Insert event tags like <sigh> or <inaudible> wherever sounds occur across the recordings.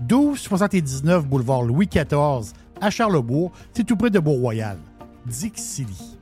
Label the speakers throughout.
Speaker 1: 1279 boulevard Louis XIV à Charlebourg. C'est tout près de. Dixili.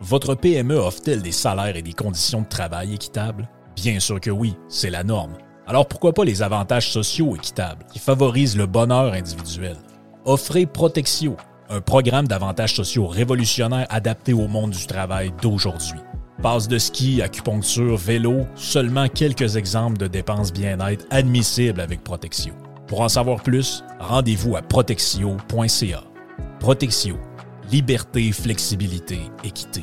Speaker 2: Votre PME offre-t-elle des salaires et des conditions de travail équitables? Bien sûr que oui, c'est la norme. Alors pourquoi pas les avantages sociaux équitables qui favorisent le bonheur individuel? Offrez Protexio, un programme d'avantages sociaux révolutionnaire adapté au monde du travail d'aujourd'hui. Passe de ski, acupuncture, vélo, seulement quelques exemples de dépenses bien-être admissibles avec Protexio. Pour en savoir plus, rendez-vous à protexio.ca. Protexio. Liberté, flexibilité, équité.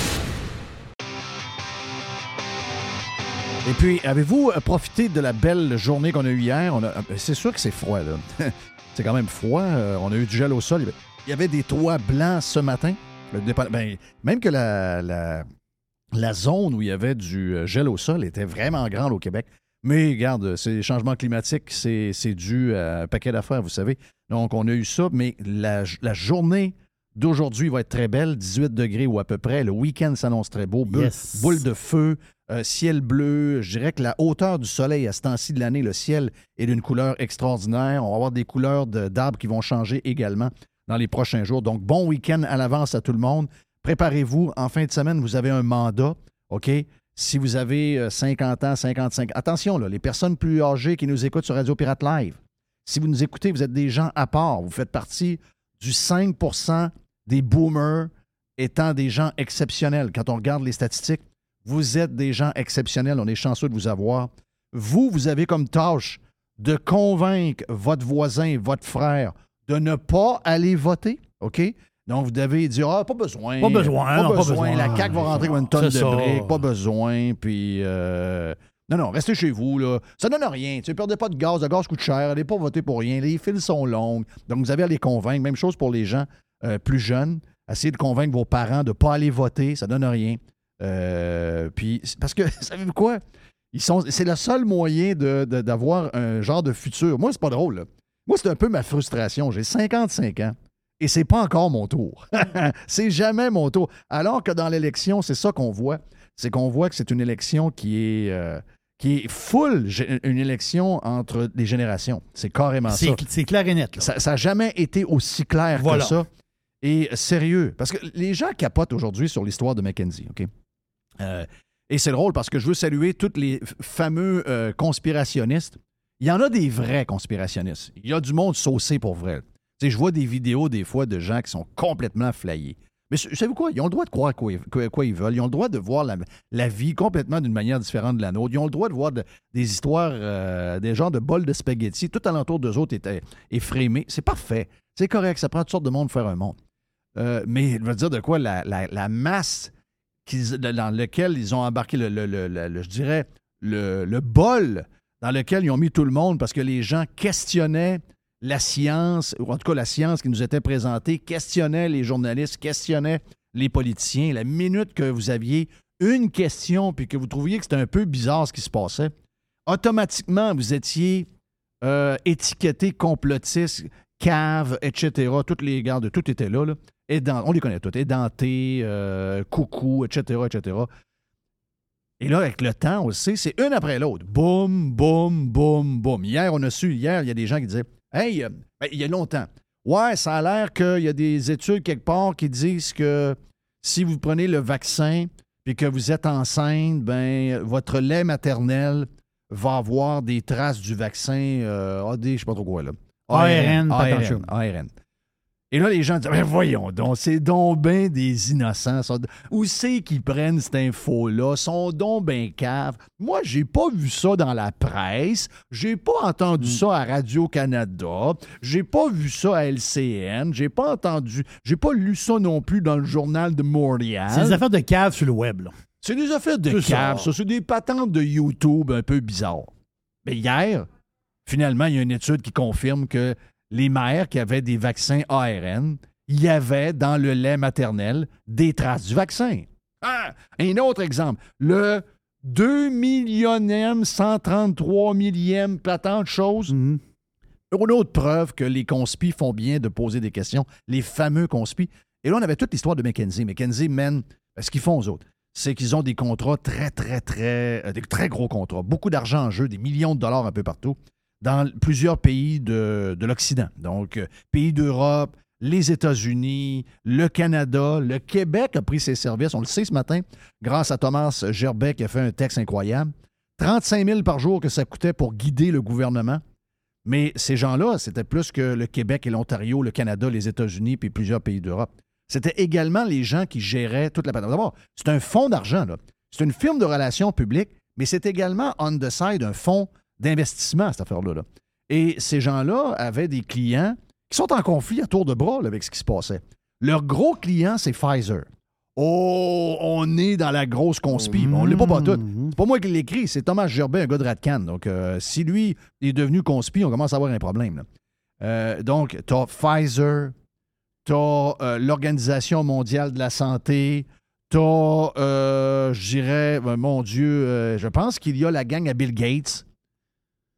Speaker 3: Et puis, avez-vous profité de la belle journée qu'on a eue hier? A- C'est sûr que c'est froid, là. <laughs> c'est quand même froid. Euh, On a eu du gel au sol. Il y avait des toits blancs ce matin. Ben, même que la, la, zone où il y avait du euh, gel au sol était vraiment grande au Québec. Mais regarde, les changements climatiques, c'est c'est dû à un paquet d'affaires, vous savez. Donc, on a eu ça, mais la, la journée d'aujourd'hui va être très belle, 18 degrés ou à peu près. Le week-end s'annonce très beau. Boule,
Speaker 1: Yes.
Speaker 3: boule de feu, euh, ciel bleu. Je dirais que la hauteur du soleil à ce temps-ci de l'année, le ciel est d'une couleur extraordinaire. On va avoir des couleurs de- d'arbres qui vont changer également dans les prochains jours. Donc, bon week-end à l'avance à tout le monde. Préparez-vous. En fin de semaine, vous avez un mandat, OK? Si vous avez euh, 50 ans, 55 Attention, là, les personnes plus âgées qui nous écoutent sur Radio Pirate Live, si vous nous écoutez, vous êtes des gens à part. Vous faites partie du 5% des boomers étant des gens exceptionnels. Quand on regarde les statistiques, vous êtes des gens exceptionnels. On est chanceux de vous avoir. Vous, vous avez comme tâche de convaincre votre voisin, votre frère, de ne pas aller voter, OK? Donc, vous devez dire, ah, pas besoin.
Speaker 1: Pas besoin,
Speaker 3: Pas
Speaker 1: non, pas
Speaker 3: besoin.
Speaker 1: besoin.
Speaker 3: La CAQ va rentrer avec une tonne de briques. Pas besoin. Puis, euh, non, non, restez chez vous, là. Ça donne rien. Tu ne perdez pas de gaz. Le gaz coûte cher. Allez pas voter pour rien. Les fils sont longues. Donc, vous avez à les convaincre. Même chose pour les gens euh, plus jeunes. Essayez de convaincre vos parents de ne pas aller voter. Ça donne rien. Euh, puis, parce que, <laughs> savez-vous quoi? Ils sont, c'est le seul moyen de- de- d'avoir un genre de futur. Moi, c'est pas drôle. Moi, c'est un peu ma frustration. J'ai 55 ans et c'est pas encore mon tour. <laughs> c'est jamais mon tour. Alors que dans l'élection, c'est ça qu'on voit. C'est qu'on voit que c'est une élection qui est, euh, qui est full, une élection entre les générations. C'est carrément ça.
Speaker 1: C'est clair et net. là.
Speaker 3: Ça n'a jamais été aussi clair
Speaker 1: Voilà.
Speaker 3: que ça. Et sérieux, parce que les gens capotent aujourd'hui sur l'histoire de Mackenzie, OK? Euh, et c'est drôle parce que je veux saluer tous les fameux euh, conspirationnistes. Il y en a des vrais conspirationnistes. Il y a du monde saucé pour vrai. Tu sais, je vois des vidéos des fois de gens qui sont complètement flayés. Mais savez-vous quoi? Ils ont le droit de croire quoi, ils veulent. Ils ont le droit de voir la, vie complètement d'une manière différente de la nôtre. Ils ont le droit de voir de- des histoires, euh, des genres de bols de spaghettis. Tout alentour d'eux autres est effrémé. C'est parfait. C'est correct. Ça prend toutes sortes de monde pour faire un monde. Euh, mais je veux dire de quoi la, masse dans lequel ils ont embarqué, je dirais, le bol dans lequel ils ont mis tout le monde parce que les gens questionnaient la science, ou en tout cas la science qui nous était présentée, questionnaient les journalistes, questionnaient les politiciens. La minute que vous aviez une question puis que vous trouviez que c'était un peu bizarre ce qui se passait, automatiquement, vous étiez euh, étiqueté complotiste, cave, etc. Toutes les gardes, tout était là. on les connaît tous. Édenté, euh, coucou, etc., etc. Et là, avec le temps, on le sait, c'est une après l'autre. Boum, boum, boum, boum. Hier, on a su, hier, il y a des gens qui disaient Hey, euh, ben, il y a longtemps. Ouais, ça a l'air qu'il y a des études quelque part qui disent que si vous prenez le vaccin puis que vous êtes enceinte, ben votre lait maternel va avoir des traces du vaccin euh, AD, je sais pas trop quoi là.
Speaker 1: ARN.
Speaker 3: ARN. Et là, les gens disent Mais voyons donc, c'est donc ben des innocents. ça. Où c'est qu'ils prennent cette info-là? sont donc ben caves. Moi, j'ai pas vu ça dans la presse. J'ai pas entendu
Speaker 1: Mm.
Speaker 3: ça à Radio-Canada. J'ai pas vu ça à LCN. J'ai pas entendu. J'ai pas lu ça non plus dans le journal de Montréal.
Speaker 1: C'est des affaires de cave sur le web. là.
Speaker 3: C'est des affaires de
Speaker 1: C'est ça.
Speaker 3: cave, ça. C'est des patentes de YouTube un peu bizarres. Mais hier, finalement, il y a une étude qui confirme que les mères qui avaient des vaccins ARN, il y avait dans le lait maternel des traces du vaccin. Ah! Un autre exemple. Le 2 millionième, 133 millième patente chose.
Speaker 1: Mhm.
Speaker 3: Une autre preuve que les conspis font bien de poser des questions, les fameux conspis. Et là, on avait toute l'histoire de McKenzie. McKenzie mène ce qu'ils font aux autres. C'est qu'ils ont des contrats très, très, très, euh, des très gros contrats. Beaucoup d'argent en jeu, des millions de dollars un peu partout, dans plusieurs pays de, de l'Occident. Donc, euh, pays d'Europe, les États-Unis, le Canada, le Québec a pris ses services. On le sait ce matin, grâce à Thomas Gerbet qui a fait un texte incroyable. 35 000 par jour que ça coûtait pour guider le gouvernement. Mais ces gens-là, c'était plus que le Québec et l'Ontario, le Canada, les États-Unis, puis plusieurs pays d'Europe. C'était également les gens qui géraient toute la patente. D'abord, c'est un fonds d'argent. C'est une firme de relations publiques, mais c'est également on the side un fonds d'investissement, cette affaire-là. là. Et ces gens-là avaient des clients qui sont en conflit à tour de bras là, avec ce qui se passait. Leur gros client, c'est Pfizer. Oh, on est dans la grosse conspi. On l'est pas pas tout. C'est pas moi qui l'écris, c'est Thomas Gerbet, un gars de Radcan. Donc, euh, si lui est devenu conspi, on commence à avoir un problème. là. Euh, donc, tu as Pfizer, tu as l'Organisation mondiale de la santé, tu as, je dirais, euh, mon Dieu, euh, je pense qu'il y a la gang à Bill Gates.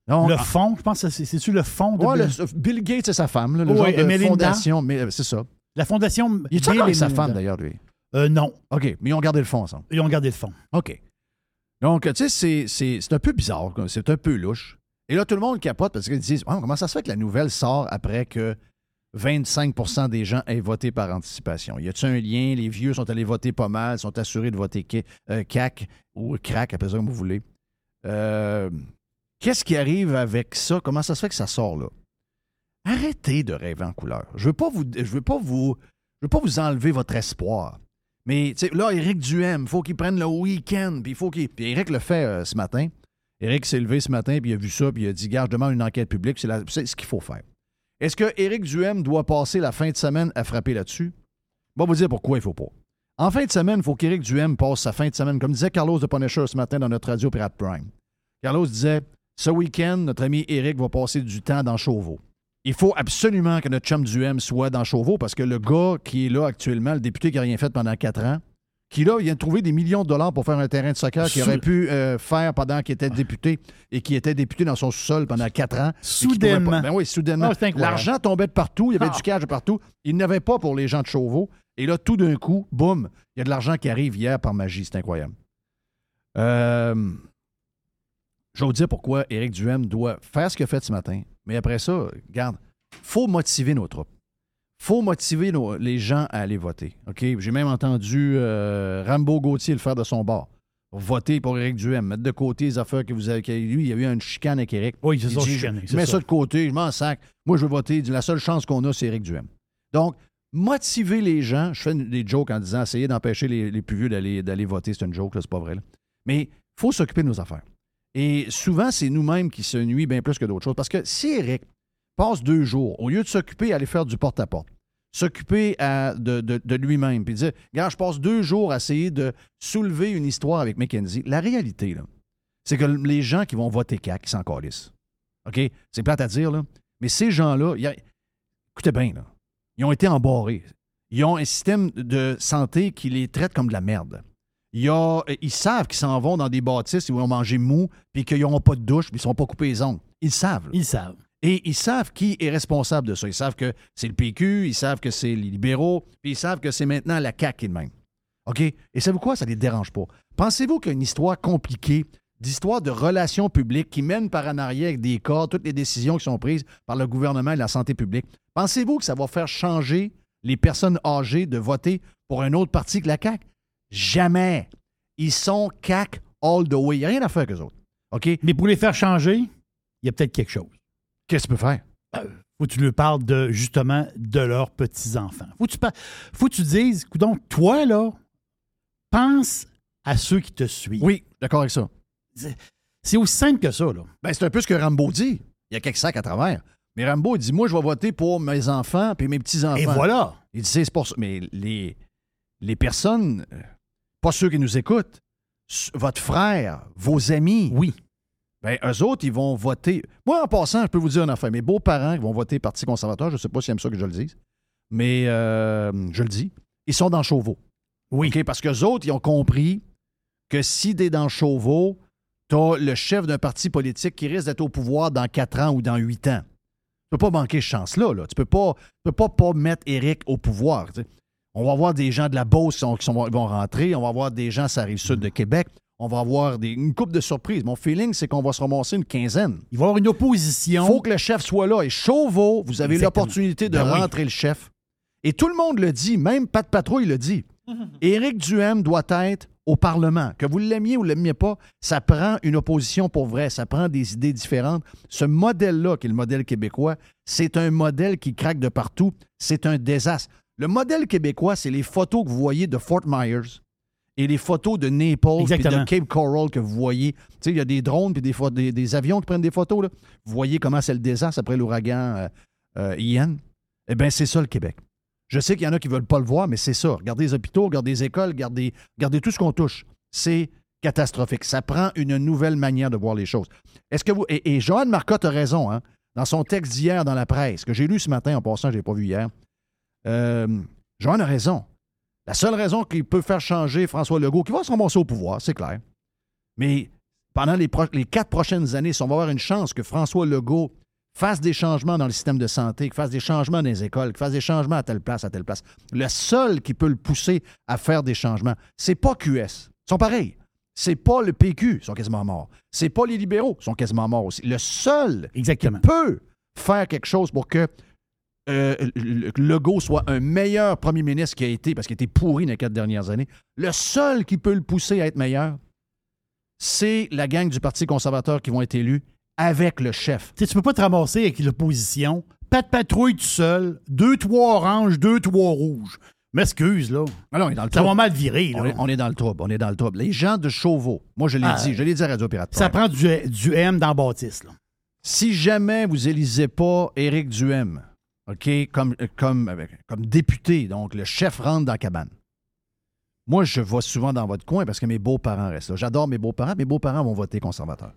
Speaker 3: Non,
Speaker 1: Le
Speaker 3: ah,
Speaker 1: fond, je pense que c'est- c'est-tu le fond de
Speaker 3: ouais,
Speaker 1: Bill-
Speaker 3: le- Bill Gates et sa femme, là, le
Speaker 1: Ouais,
Speaker 3: genre de
Speaker 1: Melinda.
Speaker 3: fondation. Mais, euh, c'est ça.
Speaker 1: la fondation.
Speaker 3: Il est
Speaker 1: Bill
Speaker 3: encore avec sa
Speaker 1: Melinda.
Speaker 3: femme, d'ailleurs, lui?
Speaker 1: Euh, non,
Speaker 3: OK, mais ils ont gardé le fond ensemble.
Speaker 1: ils ont gardé le fond.
Speaker 3: OK. Donc, tu sais, c'est- un peu bizarre, c'est un peu louche. Et là, tout le monde capote parce qu'ils disent comment ça se fait que la nouvelle sort après que 25% des gens aient voté par anticipation? Y a-t-il un lien? Les vieux sont allés voter pas mal, sont assurés de voter K- euh, CAC ou CRAC, appelez ça comme vous voulez. Euh, Qu'est-ce qui arrive avec ça? Comment ça se fait que ça sort là? Arrêtez de rêver en couleur. Je veux je veux pas vous, je veux pas vous enlever votre espoir. Mais là, Éric Duhem, il faut qu'il prenne le week-end. Puis il faut Éric le fait euh, ce matin. Éric s'est levé ce matin, puis il a vu ça, puis il a dit Gars, je demande une enquête publique. C'est ce qu'il faut faire. Est-ce que Éric Duhem doit passer la fin de semaine à frapper là-dessus? On va vous dire pourquoi il faut pas. En fin de semaine, il faut qu'Éric Duhem passe sa fin de semaine, comme disait Carlos de Punisher ce matin dans notre radio Pirate Prime. Carlos disait Ce week-end, notre ami Éric va passer du temps dans Chauveau. Il faut absolument que notre chum Duhem soit dans Chauveau parce que le gars qui est là actuellement, le député qui n'a rien fait pendant quatre ans, qui là, il vient de trouver des millions de dollars pour faire un terrain de soccer qu'il aurait pu euh, faire pendant qu'il était député et qui était député dans son sous-sol pendant quatre ans.
Speaker 1: Soudainement.
Speaker 3: pas- Ben oui, soudainement.
Speaker 1: Ah.
Speaker 3: L'argent tombait de partout, il y avait
Speaker 1: Ah.
Speaker 3: du cash de partout. Il n'avait pas pour les gens de Chauveau. Et là, tout d'un coup, boum, il y a de l'argent qui arrive hier par magie. C'est incroyable. Euh, je vais vous dire pourquoi Éric Duhem doit faire ce qu'il a fait ce matin. Mais après ça, regarde, faut motiver nos troupes. faut motiver nos- les gens à aller voter. OK? J'ai même entendu euh, Rambo Gauthier le faire de son bord. Voter pour Éric Duhem, mettre de côté les affaires que vous avez. lui, il y a eu une chicane avec Éric.
Speaker 1: Oui, ils se sont chicanés,
Speaker 3: Je mets
Speaker 1: ça.
Speaker 3: ça de côté, je m'en sac. Moi, je veux voter. La seule chance qu'on a, c'est Éric Duhem. Donc, motiver les gens. Je fais des jokes en disant essayer d'empêcher les, les plus vieux d'aller, voter. C'est une joke, là, c'est pas vrai. là. Mais il faut s'occuper de nos affaires. Et souvent, c'est nous-mêmes qui se nuit bien plus que d'autres choses. Parce que si Éric passe deux jours, au lieu de s'occuper à aller faire du porte-à-porte, s'occuper de, lui-même, puis dire, regarde, je passe deux jours à essayer de soulever une histoire avec Mackenzie. La réalité, c'est que les gens qui vont voter CAC, ils s'en calissent. OK? C'est plate à dire, là. Mais ces gens-là, écoutez bien, ils ont été embarrés. Ils ont un système de santé qui les traite comme de la merde. Y a- ils savent qu'ils s'en vont dans des bâtisses, ils vont manger mou, puis qu'ils n'auront pas de douche, puis ils ne seront pas coupés les ongles. Ils savent. là.
Speaker 1: Ils savent.
Speaker 3: Et ils savent qui est responsable de ça. Ils savent que c'est le PQ, ils savent que c'est les libéraux, puis ils savent que c'est maintenant la CAQ qui est de même. OK? Et savez-vous quoi? Ça ne les dérange pas. Pensez-vous qu'une histoire compliquée, d'histoire de relations publiques qui mène par en arrière avec des cas, toutes les décisions qui sont prises par le gouvernement et la santé publique, pensez-vous que ça va faire changer les personnes âgées de voter pour un autre parti que la CAQ? Jamais. Ils sont CAQ all the way. Il n'y a rien à faire avec eux autres. OK?
Speaker 1: Mais pour les faire changer, il y a peut-être quelque chose.
Speaker 3: Qu'est-ce que tu peux faire?
Speaker 1: Faut que tu leur parles de, justement, de leurs petits-enfants. Faut que tu, faut que tu dises, donc toi, là, pense à ceux qui te suivent.
Speaker 3: Oui, d'accord avec ça.
Speaker 1: C'est aussi simple que ça, là.
Speaker 3: Ben, c'est un peu ce que Rambo dit. Il y a quelques sacs à travers. Mais Rambo, il dit Moi, je vais voter pour mes enfants puis mes petits-enfants.
Speaker 1: Et voilà.
Speaker 3: Il dit C'est pour ça. Mais les, les personnes, euh, pas ceux qui nous écoutent, votre frère, vos amis,
Speaker 1: Oui.
Speaker 3: ben, eux autres, ils vont voter. Moi, en passant, je peux vous dire une affaire. Mes beaux-parents qui vont voter Parti conservateur, je ne sais pas s'ils aiment ça que je le dise, mais euh, je le dis, ils sont dans Chauveau.
Speaker 1: Oui.
Speaker 3: Parce qu'eux autres, ils ont compris que si t'es dans Chauveau, t'as le chef d'un parti politique qui risque d'être au pouvoir dans 4 ans ou dans 8 ans. Tu peux pas manquer cette chance-là. Là. Tu peux pas, tu peux pas, pas mettre Éric au pouvoir. On va avoir des gens de la Beauce qui, sont- qui sont- vont rentrer. On va avoir des gens, ça rive sud de Québec. On va avoir des, une coupe de surprises. Mon feeling, c'est qu'on va se ramasser une quinzaine.
Speaker 1: Il va y avoir une
Speaker 3: Il
Speaker 1: opposition.
Speaker 3: faut que le chef soit là. Et Chauveau, vous avez l'opportunité de
Speaker 1: Ben oui.
Speaker 3: rentrer le chef. Et tout le monde le dit, même Pat Patrouille le dit. <laughs> Éric Duhem doit être au Parlement. Que vous l'aimiez ou ne l'aimiez pas, ça prend une opposition pour vrai, ça prend des idées différentes. Ce modèle-là, qui est le modèle québécois, c'est un modèle qui craque de partout. C'est un désastre. Le modèle québécois, c'est les photos que vous voyez de Fort Myers et les photos de Naples et de. Cape Coral que vous voyez. Tu sais, il y a des drones et des, pho- des, des avions qui prennent des photos. Là. Vous voyez comment c'est le désastre après l'ouragan euh, euh, Ian? Eh bien, c'est ça le Québec. Je sais qu'il y en a qui ne veulent pas le voir, mais c'est ça. Regardez les hôpitaux, regardez les écoles, regardez, regardez tout ce qu'on touche. C'est catastrophique. Ça prend une nouvelle manière de voir les choses. Est-ce que vous. Et, et Joanne Marcotte a raison, hein, dans son texte d'hier dans la presse, que j'ai lu ce matin en passant, je ne l'ai pas vu hier. Euh, Joanne a raison. La seule raison qui peut faire changer François Legault, qui va se ramasser au pouvoir, c'est clair. Mais pendant les, quatre prochaines années, si on va avoir une chance que François Legault fasse des changements dans le système de santé, qu'il fasse des changements dans les écoles, qu'il fasse des changements à telle place, à telle place, le seul qui peut le pousser à faire des changements, c'est pas QS. Ils sont pareils. C'est pas le PQ, ils sont quasiment morts. C'est pas les libéraux, ils sont quasiment morts aussi. Le seul
Speaker 1: Exactement.
Speaker 3: peut faire quelque chose pour que euh, le- le- Legault soit un meilleur premier ministre qu'il a été, parce qu'il a été pourri dans les quatre dernières années, le seul qui peut le pousser à être meilleur, c'est la gang du Parti conservateur qui vont être élus avec le chef.
Speaker 1: Tu tu peux pas te ramasser avec l'opposition. Pas de patrouille tout seul. Deux, trois oranges, deux, trois rouges. M'excuse, là.
Speaker 3: Ah non, on est dans le
Speaker 1: Ça va mal virer, là.
Speaker 3: On est, on est dans le trouble. On est dans le trouble. Les gens de Chauveau, moi je l'ai
Speaker 1: Ah,
Speaker 3: dit, je l'ai dit à Radio Pirate.
Speaker 1: Ça prend du, du M dans Baptiste, là.
Speaker 3: Si jamais vous élisez pas Éric Duhem, OK, comme, comme, avec- comme député, donc le chef rentre dans la cabane. Moi, je vais souvent dans votre coin parce que mes beaux-parents restent là. J'adore mes beaux-parents. Mes beaux-parents vont voter conservateur.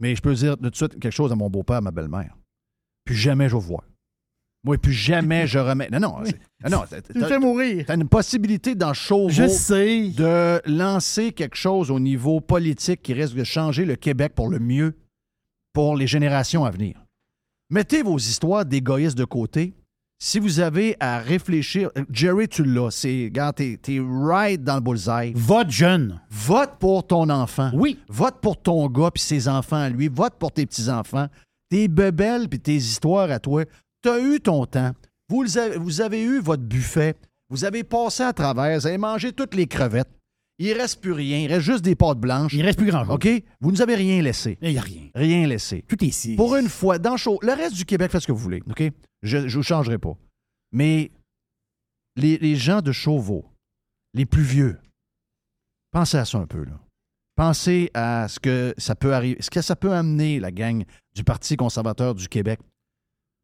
Speaker 3: Mais je peux dire de suite quelque chose à mon beau-père, à ma belle-mère. Puis jamais je vais voir. Moi, puis jamais je remets. Non, non. <laughs> non,
Speaker 1: Tu me fais mourir.
Speaker 3: t'as une possibilité dans Chauveau
Speaker 1: Je sais.
Speaker 3: de lancer quelque chose au niveau politique qui risque de changer le Québec pour le mieux pour les générations à venir. Mettez vos histoires d'égoïstes de côté. Si vous avez à réfléchir, Jerry, tu l'as. C'est, regarde, t'es, t'es right dans le bullseye.
Speaker 1: Vote jeune.
Speaker 3: Vote pour ton enfant.
Speaker 1: Oui.
Speaker 3: Vote pour ton gars puis ses enfants à lui. Vote pour tes petits-enfants. Tes bebelles puis tes histoires à toi. Tu as eu ton temps. Vous, avez, vous avez eu votre buffet. Vous avez passé à travers. Vous avez mangé toutes les crevettes. Il reste plus rien. Il reste juste des pâtes blanches.
Speaker 1: Il reste plus grand chose.
Speaker 3: OK? Vous nous avez rien laissé.
Speaker 1: Il n'y a rien.
Speaker 3: Rien laissé.
Speaker 1: Tout est ici.
Speaker 3: Pour une fois, dans chaud, le reste du Québec, faites ce que vous voulez, OK? Je ne vous changerai pas. Mais les, les gens de Chauveau, les plus vieux, pensez à ça un peu, là. Pensez à ce que ça peut arriver, ce que ça peut amener la gang du Parti conservateur du Québec.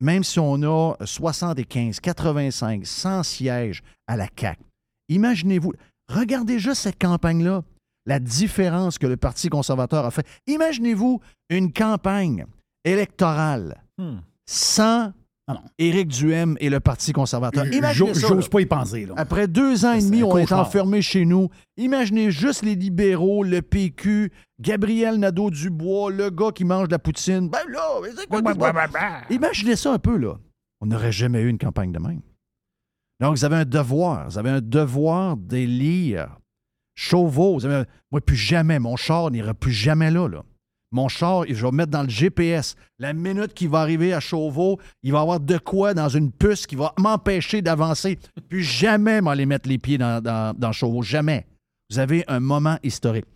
Speaker 3: Même si on a 75, 85, 100 sièges à la CAQ, imaginez-vous, regardez juste cette campagne-là, la différence que le Parti conservateur a fait. Imaginez-vous une campagne électorale
Speaker 2: Hmm.
Speaker 3: sans
Speaker 1: Ah.
Speaker 3: Éric Duhem et le Parti conservateur.
Speaker 1: J'ose pas y penser, là.
Speaker 3: Après deux ans et demi, on est enfermés chez nous. Imaginez juste les libéraux, le PQ, Gabriel Nadeau-Dubois, le gars qui mange de la poutine. Ben là, c'est quoi, quoi? Imaginez ça un peu, là. On n'aurait jamais eu une campagne de même. Donc, vous avez un devoir. Vous avez un devoir d'élire Chauveau. Vous avez un- Moi, plus jamais. Mon char n'ira plus jamais là. Mon char, je vais le mettre dans le GPS. La minute qu'il va arriver à Chauveau, il va avoir de quoi dans une puce qui va m'empêcher d'avancer. Plus jamais m'aller mettre les pieds dans, dans, Chauveau. Jamais. Vous avez un moment historique.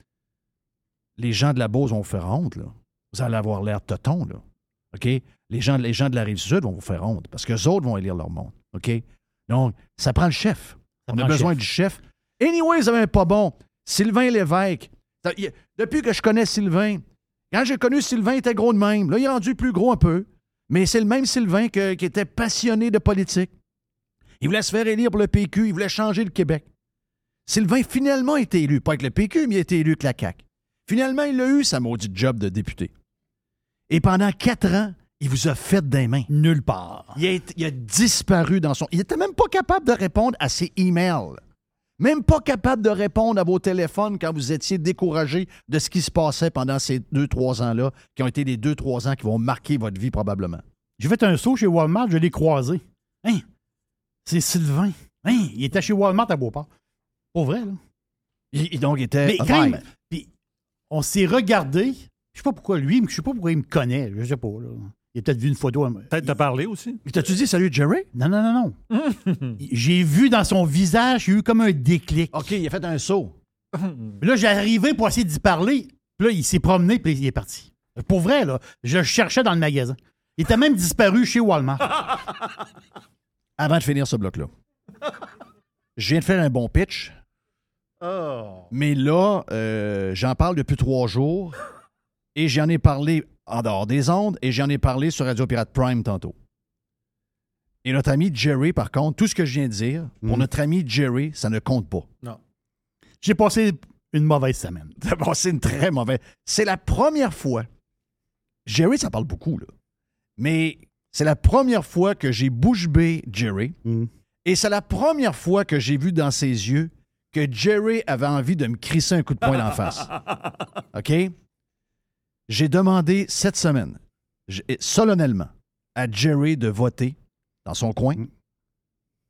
Speaker 3: Les gens de la Beauce vont vous faire honte, là. Vous allez avoir l'air toton, là. OK? Les gens, les de la Rive-Sud vont vous faire honte parce que autres vont élire leur monde. OK? Donc, ça prend le chef.
Speaker 1: Ça
Speaker 3: On a besoin
Speaker 1: chef.
Speaker 3: du chef. Anyway, avez un pas bon. Sylvain Lévesque. Ça- Depuis que je connais Sylvain, quand j'ai connu Sylvain, il était gros de même. Là, il est rendu plus gros un peu. Mais c'est le même Sylvain que- qui était passionné de politique. Il voulait se faire élire pour le PQ. Il voulait changer le Québec. Sylvain, finalement, a été élu. Pas avec le PQ, mais il a été élu avec la CAQ. Finalement, il a eu sa maudite job de député. Et pendant quatre ans, il vous a fait des mains.
Speaker 1: Nulle part.
Speaker 3: Il a, été- il a disparu dans son. Il était même pas capable de répondre à ses emails. Même pas capable de répondre à vos téléphones quand vous étiez découragé de ce qui se passait pendant ces deux, trois ans-là, qui ont été les deux, trois ans qui vont marquer votre vie probablement.
Speaker 1: J'ai fait un saut chez Walmart, je l'ai croisé. Hein? C'est Sylvain. Hein? Il était chez Walmart à Beauport. Pour vrai, là.
Speaker 3: Il, donc, il était.
Speaker 1: Mais quand même, puis on s'est regardé. Je sais pas pourquoi lui, mais je sais pas pourquoi il me connaît. Je sais pas, là. Il a peut-être vu une photo.
Speaker 4: Peut-être te parler aussi.
Speaker 3: Mais T'as-tu dit salut Jerry?
Speaker 1: Non, non, non, non. <laughs> J'ai vu dans son visage, il y a eu comme un déclic.
Speaker 3: OK, il a fait un saut.
Speaker 1: Puis là, j'ai arrivé pour essayer d'y parler. Puis là, il s'est promené, puis il est parti. Pour vrai, là, je le cherchais dans le magasin. Il était même disparu chez Walmart. <laughs>
Speaker 3: Avant de finir ce bloc-là, je viens de faire un bon pitch,
Speaker 1: Oh.
Speaker 3: mais là, euh, j'en parle depuis trois jours et j'en ai parlé en dehors des ondes et j'en ai parlé sur Radio Pirate Prime tantôt. Et notre ami Jerry, par contre, tout ce que je viens de dire, pour
Speaker 1: Mhm.
Speaker 3: notre ami Jerry, ça ne compte pas.
Speaker 1: J'ai passé une mauvaise semaine. <laughs>
Speaker 3: Bon, c'est une très mauvaise. C'est la première fois. Jerry, ça parle beaucoup, là. Mais c'est la première fois que j'ai bouche bée Jerry.
Speaker 1: Mm.
Speaker 3: Et c'est la première fois que j'ai vu dans ses yeux que Jerry avait envie de me crisser un coup de poing d'en face. <laughs> OK? J'ai demandé cette semaine, solennellement, à Jerry de voter dans son coin
Speaker 1: Mm.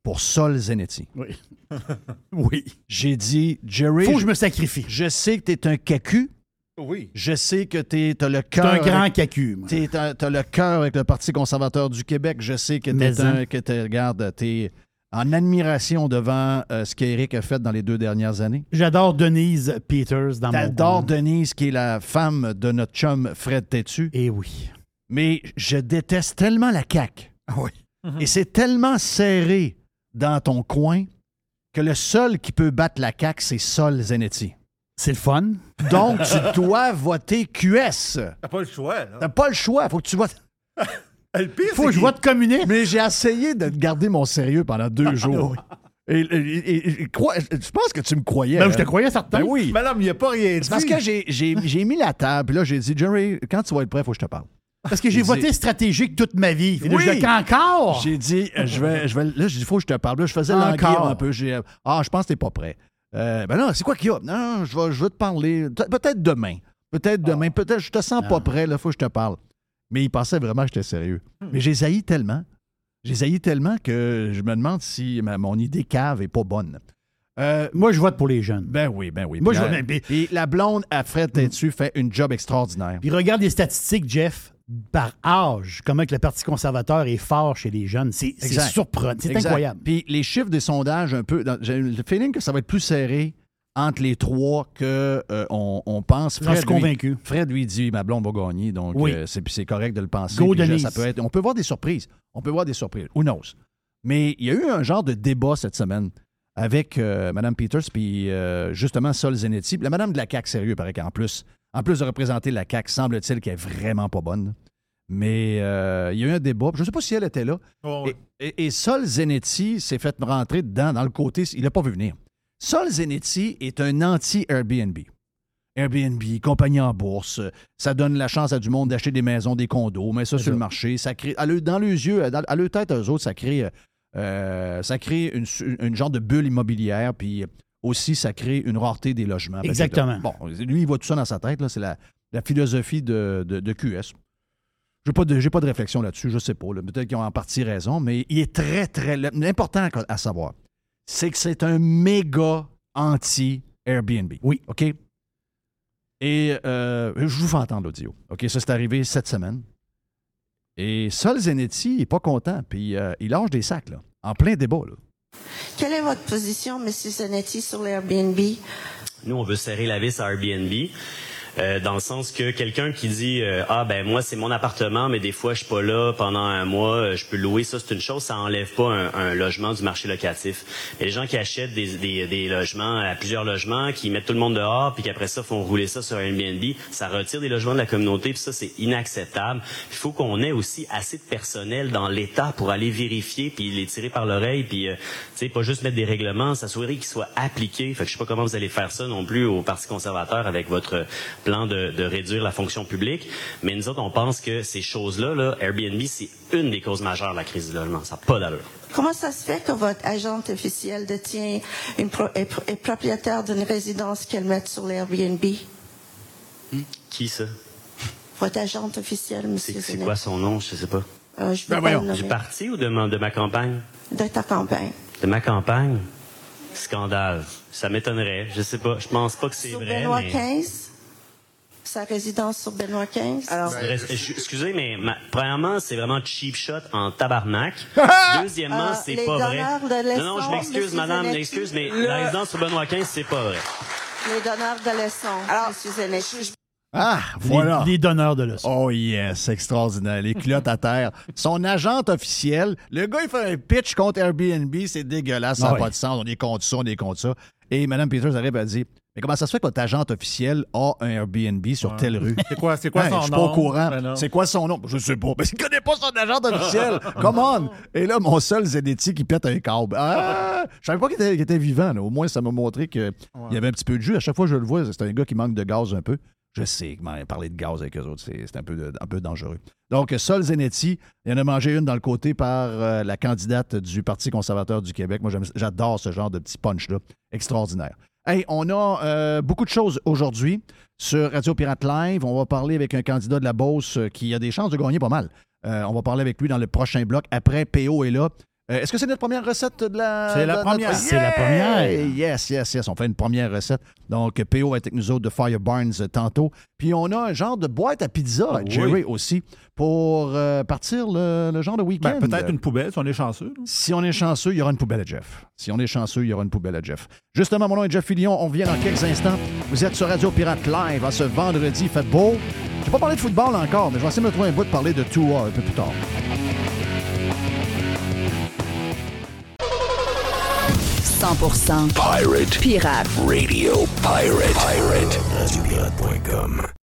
Speaker 3: pour Sol Zenetti.
Speaker 1: Oui. <laughs> oui.
Speaker 3: J'ai dit, Jerry,
Speaker 1: Faut que
Speaker 3: je,
Speaker 1: me sacrifie.
Speaker 3: je sais que t'es un cacu.
Speaker 1: Oui.
Speaker 3: Je sais que tu as le
Speaker 1: C'est
Speaker 3: cœur.
Speaker 1: un grand
Speaker 3: avec-
Speaker 1: cacu. moi.
Speaker 3: t'es- T'as t'as le cœur avec le Parti conservateur du Québec. Je sais que t'es
Speaker 1: hein.
Speaker 3: un, que t'es- regarde, t'es en admiration devant euh, ce qu'Éric a fait dans les deux dernières années.
Speaker 1: J'adore Denise Peters dans mon
Speaker 3: T'adores
Speaker 1: coin.
Speaker 3: Denise, qui est la femme de notre chum Fred Tétu.
Speaker 1: Eh oui.
Speaker 3: Mais je déteste tellement la CAQ.
Speaker 1: Oui.
Speaker 3: Et c'est tellement serré dans ton coin que le seul qui peut battre la CAQ, c'est Sol Zenetti.
Speaker 1: C'est le fun.
Speaker 3: Donc, tu <laughs> dois voter QS.
Speaker 4: T'as pas le choix, là.
Speaker 3: T'as pas le choix. Faut que tu votes. <laughs>
Speaker 4: Le pire,
Speaker 1: Faut que je vote communiste.
Speaker 3: Mais j'ai essayé de garder mon sérieux pendant deux jours. Et, et- et- et- crois- je pense que tu me croyais.
Speaker 1: Ben, je te
Speaker 3: hein?
Speaker 1: croyais certain.
Speaker 3: Ben oui.
Speaker 4: Madame, il n'y a pas rien dit.
Speaker 3: C'est parce que j'ai- j'ai j'ai mis la table. Puis là, j'ai dit, Jerry, quand tu vas être prêt, il faut que je te parle.
Speaker 1: Parce que j'ai voté
Speaker 3: dit-
Speaker 1: stratégique toute ma vie. Puis là,
Speaker 3: Oui.
Speaker 1: je encore.
Speaker 3: J'ai dit, euh, je vais, je vais. Là, j'ai dit, il faut que je te parle. Là, je faisais languir
Speaker 1: Encore.
Speaker 3: un peu. J'ai, euh, ah, je pense que t'es pas prêt. Euh, ben non, c'est quoi qu'il y a? Non, je vais, je vais te parler. Pe- Peut-être demain. Peut-être demain. Peut-être, je te sens pas
Speaker 1: Ah.
Speaker 3: prêt. Là, faut que je te parle. Mais il pensait vraiment que j'étais sérieux. Mais j'ai haï tellement. J'ai haï tellement que je me demande si ma- mon idée cave est pas bonne. Euh,
Speaker 1: Moi, je vote pour les jeunes.
Speaker 3: ben oui, ben oui.
Speaker 1: Moi,
Speaker 3: Puis
Speaker 1: je vais-
Speaker 3: Et la blonde à Fred Tétu fait une job extraordinaire.
Speaker 1: Puis regarde les statistiques, Jeff, par âge, comment que le Parti conservateur est fort chez les jeunes. C'est surprenant. C'est incroyable.
Speaker 3: Puis les chiffres des sondages, un peu, j'ai le feeling que ça va être plus serré entre les trois que euh, on, on pense.
Speaker 1: Suis
Speaker 3: lui-
Speaker 1: convaincu.
Speaker 3: Fred lui dit ma blonde va gagner, donc
Speaker 1: Oui.
Speaker 3: euh, c'est correct de le penser.
Speaker 1: Go,
Speaker 3: je- ça peut être, on peut voir des surprises. On peut voir des surprises. Who knows? Mais il y a eu un genre de débat cette semaine avec euh, Mme Peters puis euh, justement Sol Zenetti. La Madame de la CAQ, sérieux, paraît qu'en plus, en plus de représenter la CAQ, semble-t-il qu'elle est vraiment pas bonne. Mais il y a eu un débat. Je ne sais pas si elle était là.
Speaker 4: Oh,
Speaker 3: et- et Sol Zenetti s'est fait rentrer dedans, dans le côté. Il n'a pas vu venir. Sol Zenetti est un anti-Airbnb. Airbnb, compagnie en bourse, euh, ça donne la chance à du monde d'acheter des maisons, des condos, mais ça sur le marché, ça crée, à dans leurs yeux, dans- à leur tête, eux autres, ça crée, euh, ça crée une, genre de bulle immobilière, puis aussi ça crée une rareté des logements.
Speaker 1: Exactement.
Speaker 3: Bon, lui, il voit tout ça dans sa tête, là, c'est la, la philosophie de, de- de QS. Je n'ai pas, de- j'ai pas de réflexion là-dessus, je sais pas. Peut-être qu'ils ont en partie raison, mais il est très, très. L'important à savoir, c'est que c'est un méga anti-Airbnb.
Speaker 1: Oui.
Speaker 3: OK? Et euh, je vous fais entendre l'audio. OK, ça c'est arrivé cette semaine. Et Sol Zenetti n'est pas content, puis euh, il lâche des sacs, là, en plein débat. Là.
Speaker 5: Quelle est votre position, M. Zanetti, sur l'Airbnb?
Speaker 6: Nous, on veut serrer la vis à Airbnb. Euh, dans le sens que quelqu'un qui dit euh, ah ben moi c'est mon appartement mais des fois je suis pas là pendant un mois euh, je peux louer ça c'est une chose ça enlève pas un, un logement du marché locatif. Et les gens qui achètent des, des, des logements à plusieurs logements qui mettent tout le monde dehors puis qu'après ça font rouler ça sur Airbnb ça retire des logements de la communauté puis ça c'est inacceptable. Il faut qu'on ait aussi assez de personnel dans l'État pour aller vérifier puis les tirer par l'oreille puis euh, tu sais pas juste mettre des règlements s'assurer qu'ils soient appliqués. Fait que je sais pas comment vous allez faire ça non plus au Parti conservateur avec votre plan de, de réduire la fonction publique. Mais nous autres, on pense que ces choses-là, là, Airbnb, c'est une des causes majeures de la crise du logement. Ça n'a pas d'allure.
Speaker 5: Comment ça se fait que votre agente officielle détient une pro- est, pro- est propriétaire d'une résidence qu'elle met sur l'Airbnb?
Speaker 6: Qui ça?
Speaker 5: Votre agente officielle, M.
Speaker 6: C'est quoi son nom? Je sais pas.
Speaker 5: Euh, je
Speaker 3: Ben
Speaker 5: pas le.
Speaker 6: Du parti ou de ma, de ma campagne?
Speaker 5: De ta campagne.
Speaker 6: De ma campagne? Scandale. Ça m'étonnerait. Je sais pas. Je pense pas que c'est
Speaker 5: Sur
Speaker 6: vrai.
Speaker 5: Benoît
Speaker 6: mais-
Speaker 5: 15? Sa résidence sur Benoît 15? Alors,
Speaker 6: je- Excusez, mais ma- premièrement, c'est vraiment cheap shot en tabarnak. <laughs> Deuxièmement,
Speaker 5: Ah,
Speaker 6: c'est
Speaker 5: les
Speaker 6: pas vrai.
Speaker 5: donneurs de
Speaker 6: Non, non, je m'excuse,
Speaker 5: Monsieur
Speaker 6: madame, m'excuse, mais
Speaker 5: Le-
Speaker 6: la résidence sur Benoît 15, c'est pas vrai.
Speaker 5: Les donneurs de leçons, M. Zanetti.
Speaker 3: Ah, voilà.
Speaker 1: Les, les donneurs de leçons.
Speaker 3: Oh yes, extraordinaire. Les culottes à terre. Son agente officielle, le gars, il fait un pitch contre Airbnb, c'est dégueulasse, ça n'a
Speaker 1: Ah
Speaker 3: pas
Speaker 1: oui.
Speaker 3: de sens, on est contre ça, on est contre ça. Et Mme Peters arrive à dire Mais comment ça se fait que votre agente officielle a un Airbnb sur telle rue? <laughs>
Speaker 4: C'est quoi, c'est quoi
Speaker 3: Hey,
Speaker 4: son
Speaker 3: Je suis
Speaker 4: nom?
Speaker 3: pas au courant.
Speaker 4: Ben
Speaker 3: c'est quoi son nom? Je sais pas. Mais je connais pas son agente officielle. <laughs> Come on! Et là, mon seul Zenetti qui pète un câble. Ah! Je savais pas qu'il était, vivant. là. Au moins, ça m'a montré qu'il y avait un petit peu de jus. À chaque fois que je le vois, c'est un gars qui manque de gaz un peu. Je sais que parler de gaz avec eux autres, c'est un peu, un peu dangereux. Donc, Sol Zenetti, il en a mangé une dans le côté par euh, la candidate du Parti conservateur du Québec. Moi, j'adore ce genre de petit punch-là. Extraordinaire. Hey, on a euh, beaucoup de choses aujourd'hui sur Radio Pirate Live. On va parler avec un candidat de la Beauce euh, qui a des chances de gagner pas mal. Euh, on va parler avec lui dans le prochain bloc. Après, PO est là. Euh, Est-ce que c'est notre première recette de la.
Speaker 4: C'est la
Speaker 3: notre-
Speaker 4: première.
Speaker 1: C'est la première.
Speaker 3: Yes, yes, yes. On fait une première recette. Donc, PO être avec nous autres de Fire Barnes euh, tantôt. Puis, on a un genre de boîte à pizza,
Speaker 4: Oui.
Speaker 3: Jerry aussi, pour euh, partir le, le genre de week-end.
Speaker 4: Ben, Peut-être une poubelle si on est chanceux.
Speaker 3: Si on est chanceux, il y aura une poubelle à Jeff. Si on est chanceux, il y aura une poubelle à Jeff. Justement, mon nom est Jeff Fillion. On vient dans quelques instants. Vous êtes sur Radio Pirate Live à ce vendredi. Faites beau. Je pas parlé de football encore, mais je vais essayer de me trouver un bout de parler de Tua un peu plus tard.
Speaker 7: 100%
Speaker 8: Pirate
Speaker 7: pirate.
Speaker 8: Radio Pirate. Pirate. RadioPirate.com.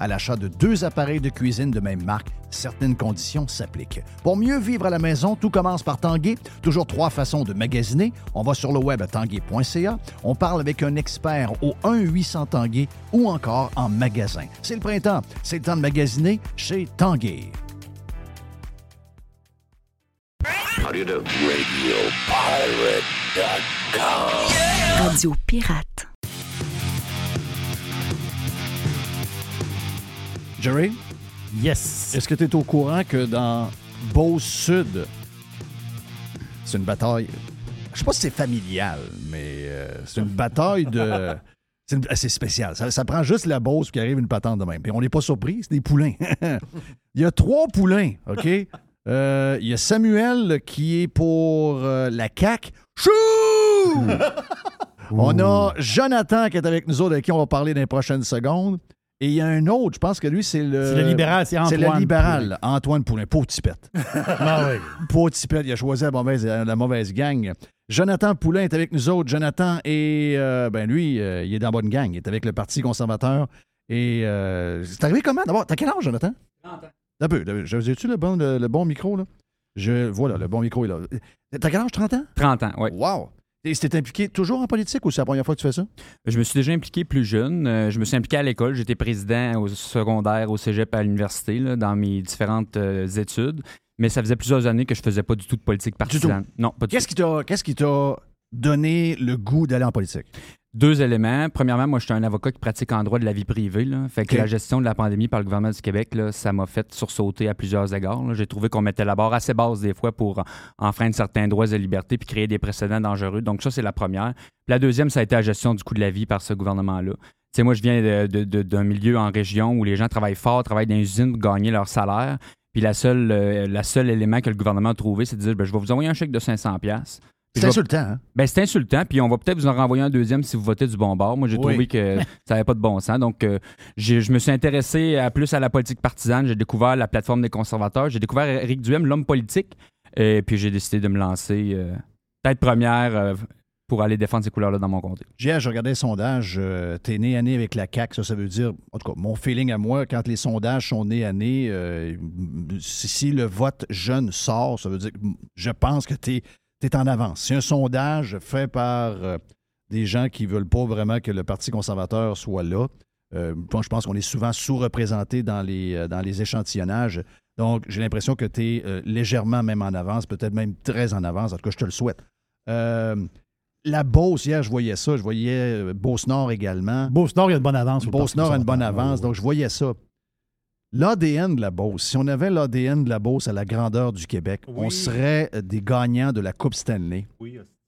Speaker 3: à l'achat de deux appareils de cuisine de même marque. Certaines conditions s'appliquent. Pour mieux vivre à la maison, tout commence par Tanguay. Toujours trois façons de magasiner. On va sur le web à tanguay.ca. On parle avec un expert au 1-800 Tanguay ou encore en magasin. C'est le printemps. C'est le temps de magasiner chez Tanguay.
Speaker 8: How do you do? RadioPirate.com.
Speaker 7: Radio Pirate.
Speaker 3: Jerry?
Speaker 1: Yes.
Speaker 3: Est-ce que tu es au courant que dans Beauce Sud, c'est une bataille? Je sais pas si c'est familial, mais euh, c'est une bataille de. <laughs> C'est une- c'est spécial. Ça, ça prend juste la Beauce qui arrive une patente de même. Puis on n'est pas surpris, c'est des poulains. <laughs> Il y a trois poulains, OK? Euh, Il y a Samuel qui est pour euh, la CAQ. Chou! <laughs> on a Jonathan qui est avec nous autres, avec qui on va parler dans les prochaines secondes. Et il y a un autre, je pense que lui, c'est le.
Speaker 1: C'est le libéral, c'est
Speaker 3: C'est le
Speaker 1: Antoine
Speaker 3: libéral, Antoine Poulain. Pauvre tipette. <laughs>
Speaker 1: Ah oui.
Speaker 3: Pauvre tipette, il a choisi la mauvaise, la mauvaise gang. Jonathan Poulain est avec nous autres. Jonathan est, euh, ben lui, euh, il est dans la bonne gang. Il est avec le Parti conservateur. Et euh, c'est arrivé comment? D'abord, t'as quel âge, Jonathan? 30 ans. Un peu. J'ai-tu le bon, le, le bon micro, là? Je, voilà, le bon micro est là. T'as quel âge, 30 ans?
Speaker 9: 30 ans, oui.
Speaker 3: Wow! Et t'es impliqué toujours en politique ou c'est la première fois que tu fais ça?
Speaker 9: Je me suis déjà impliqué plus jeune. Euh, je me suis impliqué à l'école. J'étais président au secondaire, au cégep, à l'université, là, dans mes différentes euh, études. Mais ça faisait plusieurs années que je faisais pas du tout de politique partisane. Non, pas du
Speaker 3: Qu'est-ce
Speaker 9: tout.
Speaker 3: qui t'a qu'est-ce qui t'a donné le goût d'aller en politique?
Speaker 9: Deux éléments. Premièrement, moi, je suis un avocat qui pratique en droit de la vie privée. Là. Fait que la gestion de la pandémie par le gouvernement du Québec, là, ça m'a fait sursauter à plusieurs égards. J'ai trouvé qu'on mettait la barre assez basse des fois pour enfreindre certains droits et libertés puis créer des précédents dangereux. Donc ça, c'est la première. Puis la deuxième, ça a été la gestion du coût de la vie par ce gouvernement-là. Tu sais, moi, je viens d'un milieu en région où les gens travaillent fort, travaillent dans les usines pour gagner leur salaire. Puis la seule, euh, la seule élément que le gouvernement a trouvé, c'est de dire, ben, je vais vous envoyer un chèque de 500 pièces.
Speaker 3: C'est insultant, hein?
Speaker 9: Ben, c'est insultant, puis on va peut-être vous en renvoyer un deuxième si vous votez du bon bord. Moi, j'ai
Speaker 3: Oui.
Speaker 9: trouvé que <laughs> ça n'avait pas de bon sens. Donc, euh, j'ai- je me suis intéressé à, plus à la politique partisane. J'ai découvert la plateforme des conservateurs. J'ai découvert Éric Duhem, l'homme politique. Et puis, j'ai décidé de me lancer euh, tête première euh, pour aller défendre ces couleurs-là dans mon comté.
Speaker 3: Hier, je regardais les sondages. euh, T'es né à nez avec la CAQ. Ça, ça veut dire, en tout cas, mon feeling à moi, quand les sondages sont nés à nez, si, si le vote jeune sort, ça veut dire que je pense que t'es es en avance. C'est un sondage fait par euh, des gens qui veulent pas vraiment que le Parti conservateur soit là. Euh, moi, je pense qu'on est souvent sous-représenté dans les, euh, dans les échantillonnages. Donc, j'ai l'impression que tu es légèrement même en avance, peut-être même très en avance. En tout cas, je te le souhaite. Euh, la Beauce, hier, je voyais ça. Je voyais euh, Beauce-Nord également.
Speaker 1: Beauce-Nord, il y a une bonne avance. au
Speaker 3: Beauce-Nord a une bonne avance, donc je voyais ça. L'ADN de la Beauce, si on avait l'ADN de la Beauce à la grandeur du Québec, on serait euh, des gagnants de la Coupe Stanley.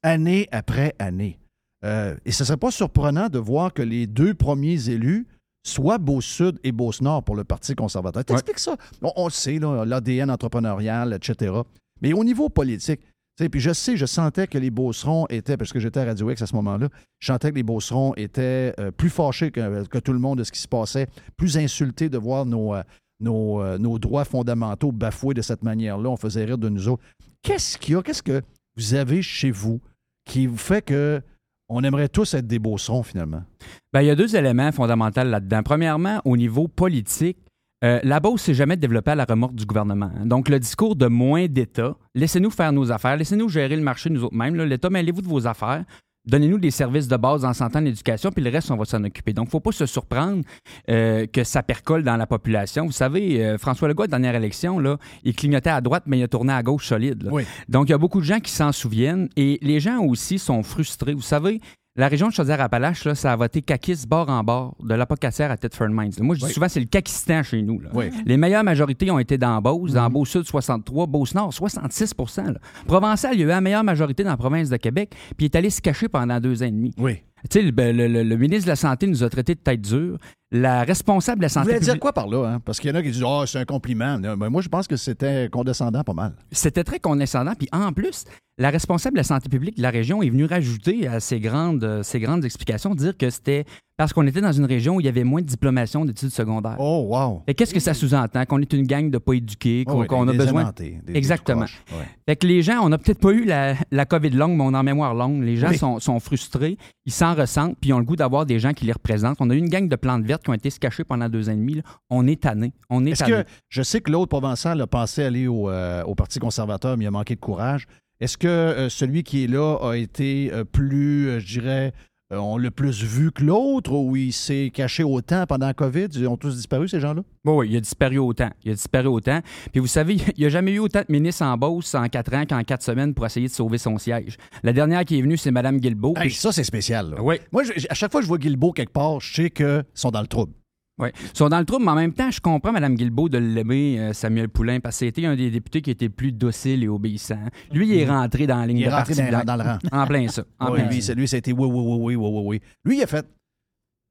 Speaker 3: Année après année. Euh, et ce ne serait pas surprenant de voir que les deux premiers élus soient Beauce-Sud et Beauce-Nord pour le Parti conservateur. T'expliques ça? On, on le sait, l'ADN entrepreneurial, etc. Mais au niveau politique, puis je sais, je sentais que les Beaucerons étaient, parce que j'étais à Radio X à ce moment-là, je sentais que les Beaucerons étaient euh, plus fâchés que, que tout le monde de ce qui se passait, plus insultés de voir nos, euh, nos, euh, droits fondamentaux bafoués de cette manière-là. On faisait rire de nous autres. Qu'est-ce qu'il y a? Qu'est-ce que vous avez chez vous qui vous fait que on aimerait tous être des Beaucerons, finalement?
Speaker 9: Ben, il y a deux éléments fondamentaux là-dedans. Premièrement, au niveau politique, euh, la Beauce s'est jamais développée à la remorque du gouvernement. hein. Donc, le discours de moins d'État, laissez-nous faire nos affaires, laissez-nous gérer le marché nous autres mêmes. L'État, mêlez-vous de vos affaires. Donnez-nous des services de base en santé, en éducation, puis le reste, on va s'en occuper. Donc, il ne faut pas se surprendre euh, que ça percole dans la population. Vous savez, euh, François Legault, à la dernière élection, là, il clignotait à droite, mais il a tourné à gauche solide. Donc, il y a beaucoup de gens qui s'en souviennent et les gens aussi sont frustrés. Vous savez, la région de Chaudière-Appalaches, là, ça a voté caquiste bord en bord, de l'apocatière à Thetford Mines. Moi, je dis
Speaker 3: Oui.
Speaker 9: souvent, c'est le caquistan chez nous. là.
Speaker 3: Oui.
Speaker 9: Les meilleures majorités ont été dans Beauce, dans Beauce-Sud, 63, Beauce-Nord, 66 là. Provençal, il y a eu la meilleure majorité dans la province de Québec, puis il est allé se cacher pendant deux ans et demi.
Speaker 3: Oui.
Speaker 9: Tu sais, le, ben, le- ministre de la Santé nous a traités de tête dure. La responsable de la
Speaker 3: Vous
Speaker 9: santé
Speaker 3: voulez dire quoi par là? hein? Parce qu'il y en a qui disent Ah, c'est un compliment. Non, mais moi, je pense que c'était condescendant pas mal.
Speaker 9: C'était très condescendant. Puis en plus, la responsable de la santé publique de la région est venue rajouter à ces grandes, euh, ces grandes explications, dire que c'était parce qu'on était dans une région où il y avait moins de diplomation d'études secondaires.
Speaker 3: Oh, wow.
Speaker 9: Et qu'est-ce que ça sous-entend? Qu'on est une gang de pas éduqués, qu'on
Speaker 3: Oh oui,
Speaker 9: qu'on a besoin.
Speaker 3: des-
Speaker 9: Exactement.
Speaker 3: ouais.
Speaker 9: Fait que les gens, on n'a peut-être pas eu la, la COVID longue, mais on a en mémoire longue. Les gens
Speaker 3: Oui.
Speaker 9: sont, sont frustrés, ils s'en ressentent, puis ils ont le goût d'avoir des gens qui les représentent. On a eu une gang de plantes vertes qui ont été se cacher pendant deux ans et demi. là. On est tanné. On est
Speaker 3: que je sais que l'autre provençal a pensé aller au, euh, au Parti conservateur, mais il a manqué de courage. Est-ce que euh, celui qui est là a été euh, plus, euh, je dirais, euh, on l'a plus vu que l'autre ou il s'est caché autant pendant la COVID? Ils ont tous disparu, ces gens-là?
Speaker 9: Oui, oui, il a disparu autant. Il a disparu autant. Puis vous savez, il n'y a jamais eu autant de ministres en Beauce en quatre ans qu'en quatre semaines pour essayer de sauver son siège. La dernière qui est venue, c'est Mme Guilbeault.
Speaker 3: Hey,
Speaker 9: Puis-
Speaker 3: ça, c'est spécial. là.
Speaker 9: Oui.
Speaker 3: Moi, je- à chaque fois que je vois Guilbeault quelque part, je sais qu'ils sont dans le trouble.
Speaker 9: Oui. Ils sont dans le trouble, mais en même temps, je comprends Mme Guilbeault de l'aimer, euh, Samuel Poulain, parce que c'était un des députés qui était plus docile et obéissant. Lui, il est rentré dans la ligne
Speaker 3: Il est
Speaker 9: de
Speaker 3: rentré
Speaker 9: parti
Speaker 3: dans- le rang. <laughs>
Speaker 9: En plein ça. En
Speaker 3: Oui,
Speaker 9: plein
Speaker 3: lui,
Speaker 9: ça.
Speaker 3: c'est- lui, ça a été oui, oui, oui, oui, oui, oui, oui. Lui, il a fait.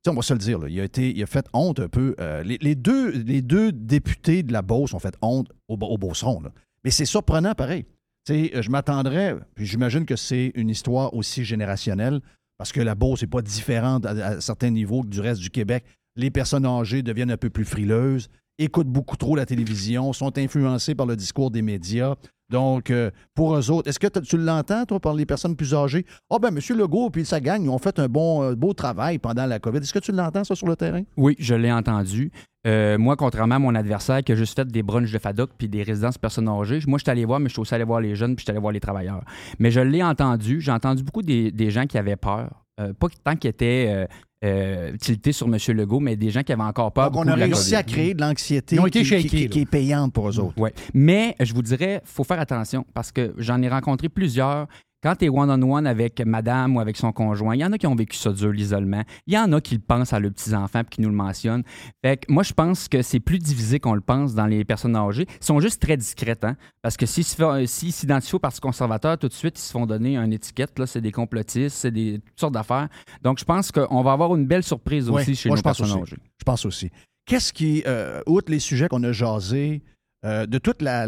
Speaker 3: on va se le dire, là, il, a été, il a fait honte un peu. Euh, les, les deux, les deux députés de la Beauce ont fait honte au, au Beauceron. là. Mais c'est surprenant pareil. Euh, je m'attendrais, puis j'imagine que c'est une histoire aussi générationnelle, parce que la Beauce n'est pas différente à, à certains niveaux du reste du Québec. Les personnes âgées deviennent un peu plus frileuses, écoutent beaucoup trop la télévision, sont influencées par le discours des médias. Donc, euh, pour eux autres, est-ce que tu l'entends, toi, par les personnes plus âgées? Ah, ben, M. Legault puis sa gang, ils ont fait un bon, euh, beau travail pendant la COVID. Est-ce que tu l'entends, ça, sur le terrain?
Speaker 9: Oui, je l'ai entendu. Euh, moi, contrairement à mon adversaire qui a juste fait des brunchs de FADOC puis des résidences personnes âgées, moi, je suis allé voir, mais je suis aussi allé voir les jeunes puis je suis allé voir les travailleurs. Mais je l'ai entendu. J'ai entendu beaucoup des, gens qui avaient peur. Pas tant qu'ils étaient euh, sur M. Legault, mais des gens qui avaient encore peur.
Speaker 3: Donc, on a réussi à créer de l'anxiété qui est payante pour eux autres.
Speaker 9: Ouais. Mais je vous dirais, faut faire attention parce que j'en ai rencontré plusieurs Quand tu es one-on-one avec madame ou avec son conjoint, il y en a qui ont vécu ça dur, l'isolement. Il y en a qui le pensent à leurs petits-enfants puis qui nous le mentionnent. Fait que moi, je pense que c'est plus divisé qu'on le pense dans les personnes âgées. Ils sont juste très discrètes, hein? Parce que s'ils font- s'ils s'identifient au Parti conservateur, tout de suite, ils se font donner une étiquette. Là, c'est des complotistes, c'est des toutes sortes d'affaires. Donc, je pense qu'on va avoir une belle surprise aussi chez
Speaker 3: moi,
Speaker 9: nos
Speaker 3: je pense
Speaker 9: personnes
Speaker 3: aussi.
Speaker 9: âgées.
Speaker 3: Je pense aussi. Qu'est-ce qui, euh, outre les sujets qu'on a jasés, euh, de toute la,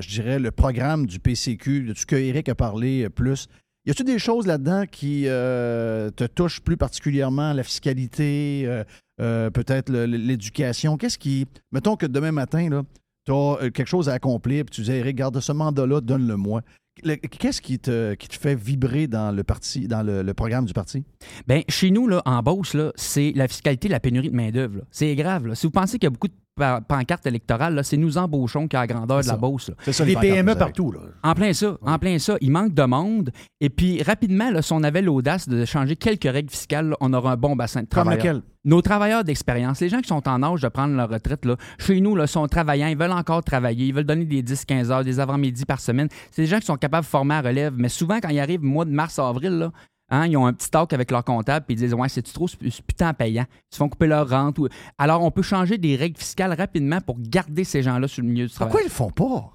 Speaker 3: je dirais, le programme du PCQ, de ce que Eric a parlé euh, plus, y a-t-il des choses là-dedans qui euh, te touchent plus particulièrement, la fiscalité, peut-être l'éducation? Qu'est-ce qui, mettons que demain matin, tu as quelque chose à accomplir, puis tu dis, Eric, garde ce mandat-là, donne-le-moi. Le- Qu'est-ce qui te, qui te fait vibrer dans le parti, dans le, programme du parti?
Speaker 9: Bien, chez nous, là, en Beauce, c'est la fiscalité, la pénurie de main-d'œuvre. C'est grave. là. Si vous pensez qu'il y a beaucoup de pa- pancartes électorales, là, c'est nous embauchons qui a la grandeur de la. Beauce. là.
Speaker 1: C'est ça, les PME partout, là.
Speaker 9: En plein ça. En plein ça. Il manque de monde. Et puis, rapidement, là, si on avait l'audace de changer quelques règles fiscales, là, on aurait un bon bassin de
Speaker 3: Comme lequel?
Speaker 9: Nos travailleurs d'expérience, les gens qui sont en âge de prendre leur retraite, là, chez nous, là, sont travaillants, ils veulent encore travailler, ils veulent donner des 10-15 heures, des avant-midi par semaine. C'est des gens qui sont capables de former à relève. Mais souvent, quand ils arrivent au mois de mars-avril, là, hein, ils ont un petit talk avec leur comptable puis ils disent Ouais, c'est trop, c'est putain payant? Ils se font couper leur rente. ou- Alors, on peut changer des règles fiscales rapidement pour garder ces gens-là sur le milieu du travail.
Speaker 3: Pourquoi ils le font pas?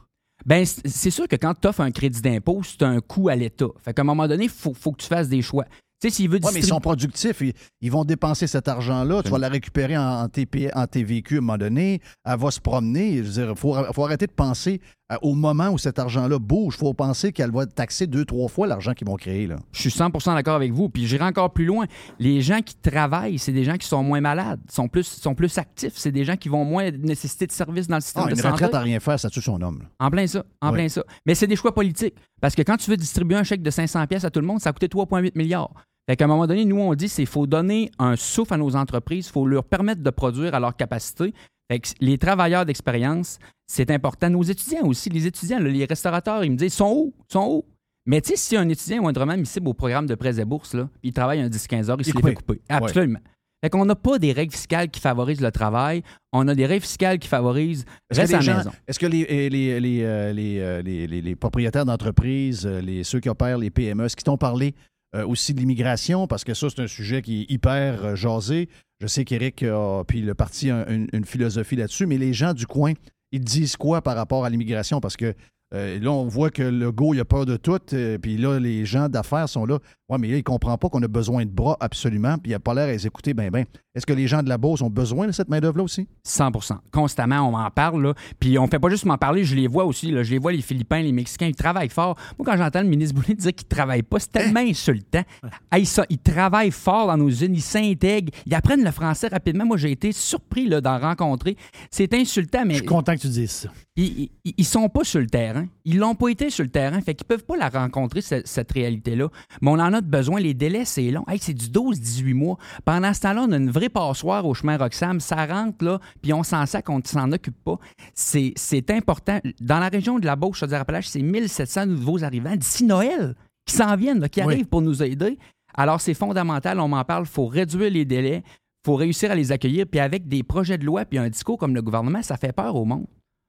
Speaker 9: Ben, c'est sûr que quand tu offres un crédit d'impôt, c'est un coût à l'État. Fait qu'à un moment donné, il faut, faut que tu fasses des choix. Tu sais, s'il veut
Speaker 3: Oui, mais ils
Speaker 9: distribuer-
Speaker 3: sont productifs. Ils, ils vont dépenser cet argent-là. Tu vas la récupérer en, en TP, en TVQ à un moment donné. Elle va se promener. Je veux dire, il faut, faut arrêter de penser à- au moment où cet argent-là bouge. Il faut penser qu'elle va taxer deux, trois fois l'argent qu'ils vont créer. Là.
Speaker 9: Je suis 100% d'accord avec vous. Puis j'irai encore plus loin. Les gens qui travaillent, c'est des gens qui sont moins malades, sont plus, sont plus actifs. C'est des gens qui vont moins nécessiter de services dans le système
Speaker 3: Ah,
Speaker 9: de
Speaker 3: une
Speaker 9: santé.
Speaker 3: retraite à rien faire, ça tue son homme. là.
Speaker 9: En plein ça, en
Speaker 3: Oui.
Speaker 9: plein ça. Mais c'est des choix politiques. Parce que quand tu veux distribuer un chèque de 500 pièces à tout le monde, ça a coûté 3,8 milliards. Fait qu'à un moment donné, nous, on dit c'est faut donner un souffle à nos entreprises, il faut leur permettre de produire à leur capacité. Fait que les travailleurs d'expérience, c'est important. Nos étudiants aussi, les étudiants, là, les restaurateurs, ils me disent, ils sont où? Ils sont où? Mais tu sais, si un étudiant ou un drummer cible au programme de prêts et bourses, là, il travaille un 10-15 heures, il,
Speaker 3: Il
Speaker 9: se les fait couper. Absolument. Fait qu'on n'a pas des règles fiscales qui favorisent le travail, on a des règles fiscales qui favorisent reste à la maison.
Speaker 3: est-ce que les, les, les, les, euh, euh, les propriétaires d'entreprises, euh, les, ceux qui opèrent les PME, est-ce qu'ils t'ont parlé euh, aussi de l'immigration? Parce que ça, c'est un sujet qui est hyper euh, jasé. Je sais qu'Éric a, puis le parti a une, une philosophie là-dessus, mais les gens du coin, ils disent quoi par rapport à l'immigration? Parce que euh, là, on voit que le go, il a peur de tout. euh, puis là, les gens d'affaires sont là. Ouais, mais là, il ne comprend pas qu'on a besoin de bras absolument. Puis il n'a pas l'air à les écouter ben ben. Est-ce que les gens de la Beauce ont besoin de cette main-d'œuvre-là aussi?
Speaker 9: 100% Constamment, on m'en parle. Là. Puis on fait pas juste m'en parler, je les vois aussi. Là. Je les vois, les Philippins, les Mexicains, ils travaillent fort. Moi, quand j'entends le ministre Boulay dire qu'ils travaillent pas, c'est tellement insultant. Hey, ça, ils travaillent fort dans nos usines, ils s'intègrent, ils apprennent le français rapidement. Moi, j'ai été surpris là, d'en rencontrer. C'est insultant, mais.
Speaker 1: Je suis content que tu dises ça.
Speaker 9: Ils, ils sont pas sur le terrain. Ils l'ont pas été sur le terrain. Fait qu'ils peuvent pas la rencontrer, ce- cette, réalité-là. Mais on en a besoin. Les délais, c'est long. Hey, c'est du 12-18 mois. Pendant ce temps-là, on a une vraie passoire au chemin Roxham. Ça rentre, là, puis on s'en sac, on ne s'en occupe pas. C'est c'est important. Dans la région de la Beauce, Chaudière-Appalaches, c'est 1700 nouveaux arrivants d'ici Noël qui s'en viennent, là, qui
Speaker 3: Oui.
Speaker 9: arrivent pour nous aider. Alors, c'est fondamental. On m'en parle. Il faut réduire les délais. Il faut réussir à les accueillir. Puis avec des projets de loi puis un discours comme le gouvernement, ça fait peur au monde.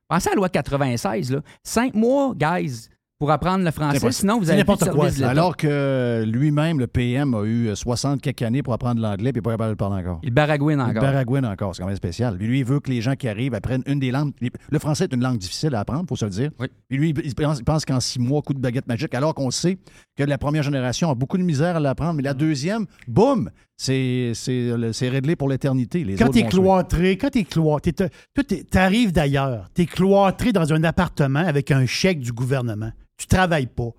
Speaker 9: Pensez à la loi 96, là. Cinq mois, guys, pour apprendre le français, sinon vous avez de l'État.
Speaker 3: Alors que lui-même, le PM, a eu 60 quelques années pour apprendre l'anglais, puis il n'est pas capable de le parler encore.
Speaker 9: Il baragouine
Speaker 3: Il
Speaker 9: encore.
Speaker 3: baragouine encore, c'est quand même spécial. Puis lui, il veut que les gens qui arrivent apprennent une des langues. Le français est une langue difficile à apprendre, il faut se le dire. Puis lui, il pense, il pense qu'en six mois, coup de baguette magique, alors qu'on sait que la première génération a beaucoup de misère à l'apprendre, mais la deuxième, boum, c'est c'est le- c'est réglé pour l'éternité. Les
Speaker 1: Quand t'es cloîtré, quand t'es cloîtré, t'arrives d'ailleurs, t'es cloîtré dans un appartement avec un chèque du gouvernement. Tu travailles pas.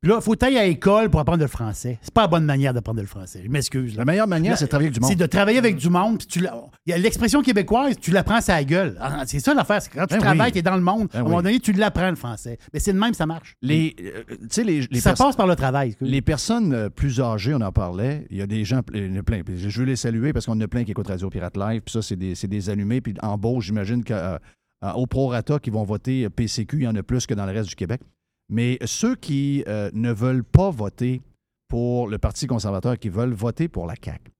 Speaker 1: Puis là, il faut aller à l'école pour apprendre le français. C'est pas la bonne manière d'apprendre le français. Je m'excuse.
Speaker 3: La meilleure manière, c'est de travailler avec du monde.
Speaker 1: C'est de travailler avec du monde. puis tu l'expression québécoise, tu l'apprends à la gueule. Ah, C'est ça l'affaire. c'est Quand tu
Speaker 3: Ben
Speaker 1: travailles,
Speaker 3: oui.
Speaker 1: tu es dans le monde.
Speaker 3: Ben
Speaker 1: à un moment
Speaker 3: oui.
Speaker 1: donné, tu l'apprends le français. Mais c'est de même, ça marche.
Speaker 3: Les, euh, les, les
Speaker 1: ça passe par le travail.
Speaker 3: Les personnes euh, plus âgées, on en parlait. Il y a des gens, il y en a plein. Je veux les saluer parce qu'on en a plein qui écoutent Radio Pirate Live. Puis ça, c'est des, des allumés. Puis en Beauce, j'imagine qu'au prorata qui vont voter PCQ, il y en a plus que dans le reste du Québec. Mais ceux qui euh, ne veulent pas voter pour le Parti conservateur, qui veulent voter pour la CAQ,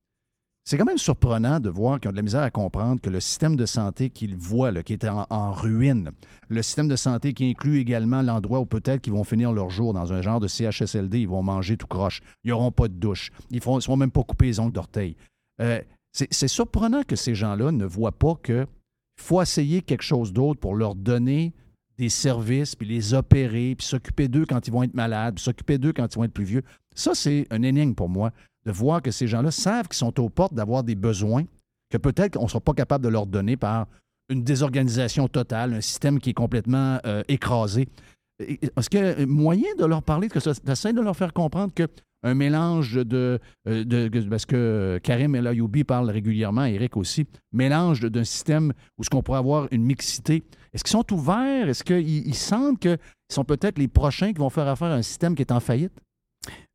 Speaker 3: c'est quand même surprenant de voir qu'ils ont de la misère à comprendre que le système de santé qu'ils voient, qui est en, ruine, le système de santé qui inclut également l'endroit où peut-être qu'ils vont finir leur jour dans un genre de CHSLD, ils vont manger tout croche, ils n'auront pas de douche, ils ne seront même pas couper les ongles d'orteil. Euh, c'est surprenant que ces gens-là ne voient pas qu'il faut essayer quelque chose d'autre pour leur donner des services, puis les opérer, puis s'occuper d'eux quand ils vont être malades, puis s'occuper d'eux quand ils vont être plus vieux. Ça, c'est un énigme pour moi, de voir que ces gens-là savent qu'ils sont aux portes d'avoir des besoins que peut-être qu'on ne sera pas capable de leur donner par une désorganisation totale, un système qui est complètement euh, écrasé. Est-ce qu'il y a moyen de leur parler, que ça, de leur faire comprendre que un mélange de, euh, de- de- parce que Karim El Ayoubi parle régulièrement, Eric aussi, mélange d'un système où ce qu'on pourrait avoir une mixité. Est-ce qu'ils sont ouverts? Est-ce qu'ils ils sentent qu'ils sont peut-être les prochains qui vont faire affaire à un système qui est en faillite?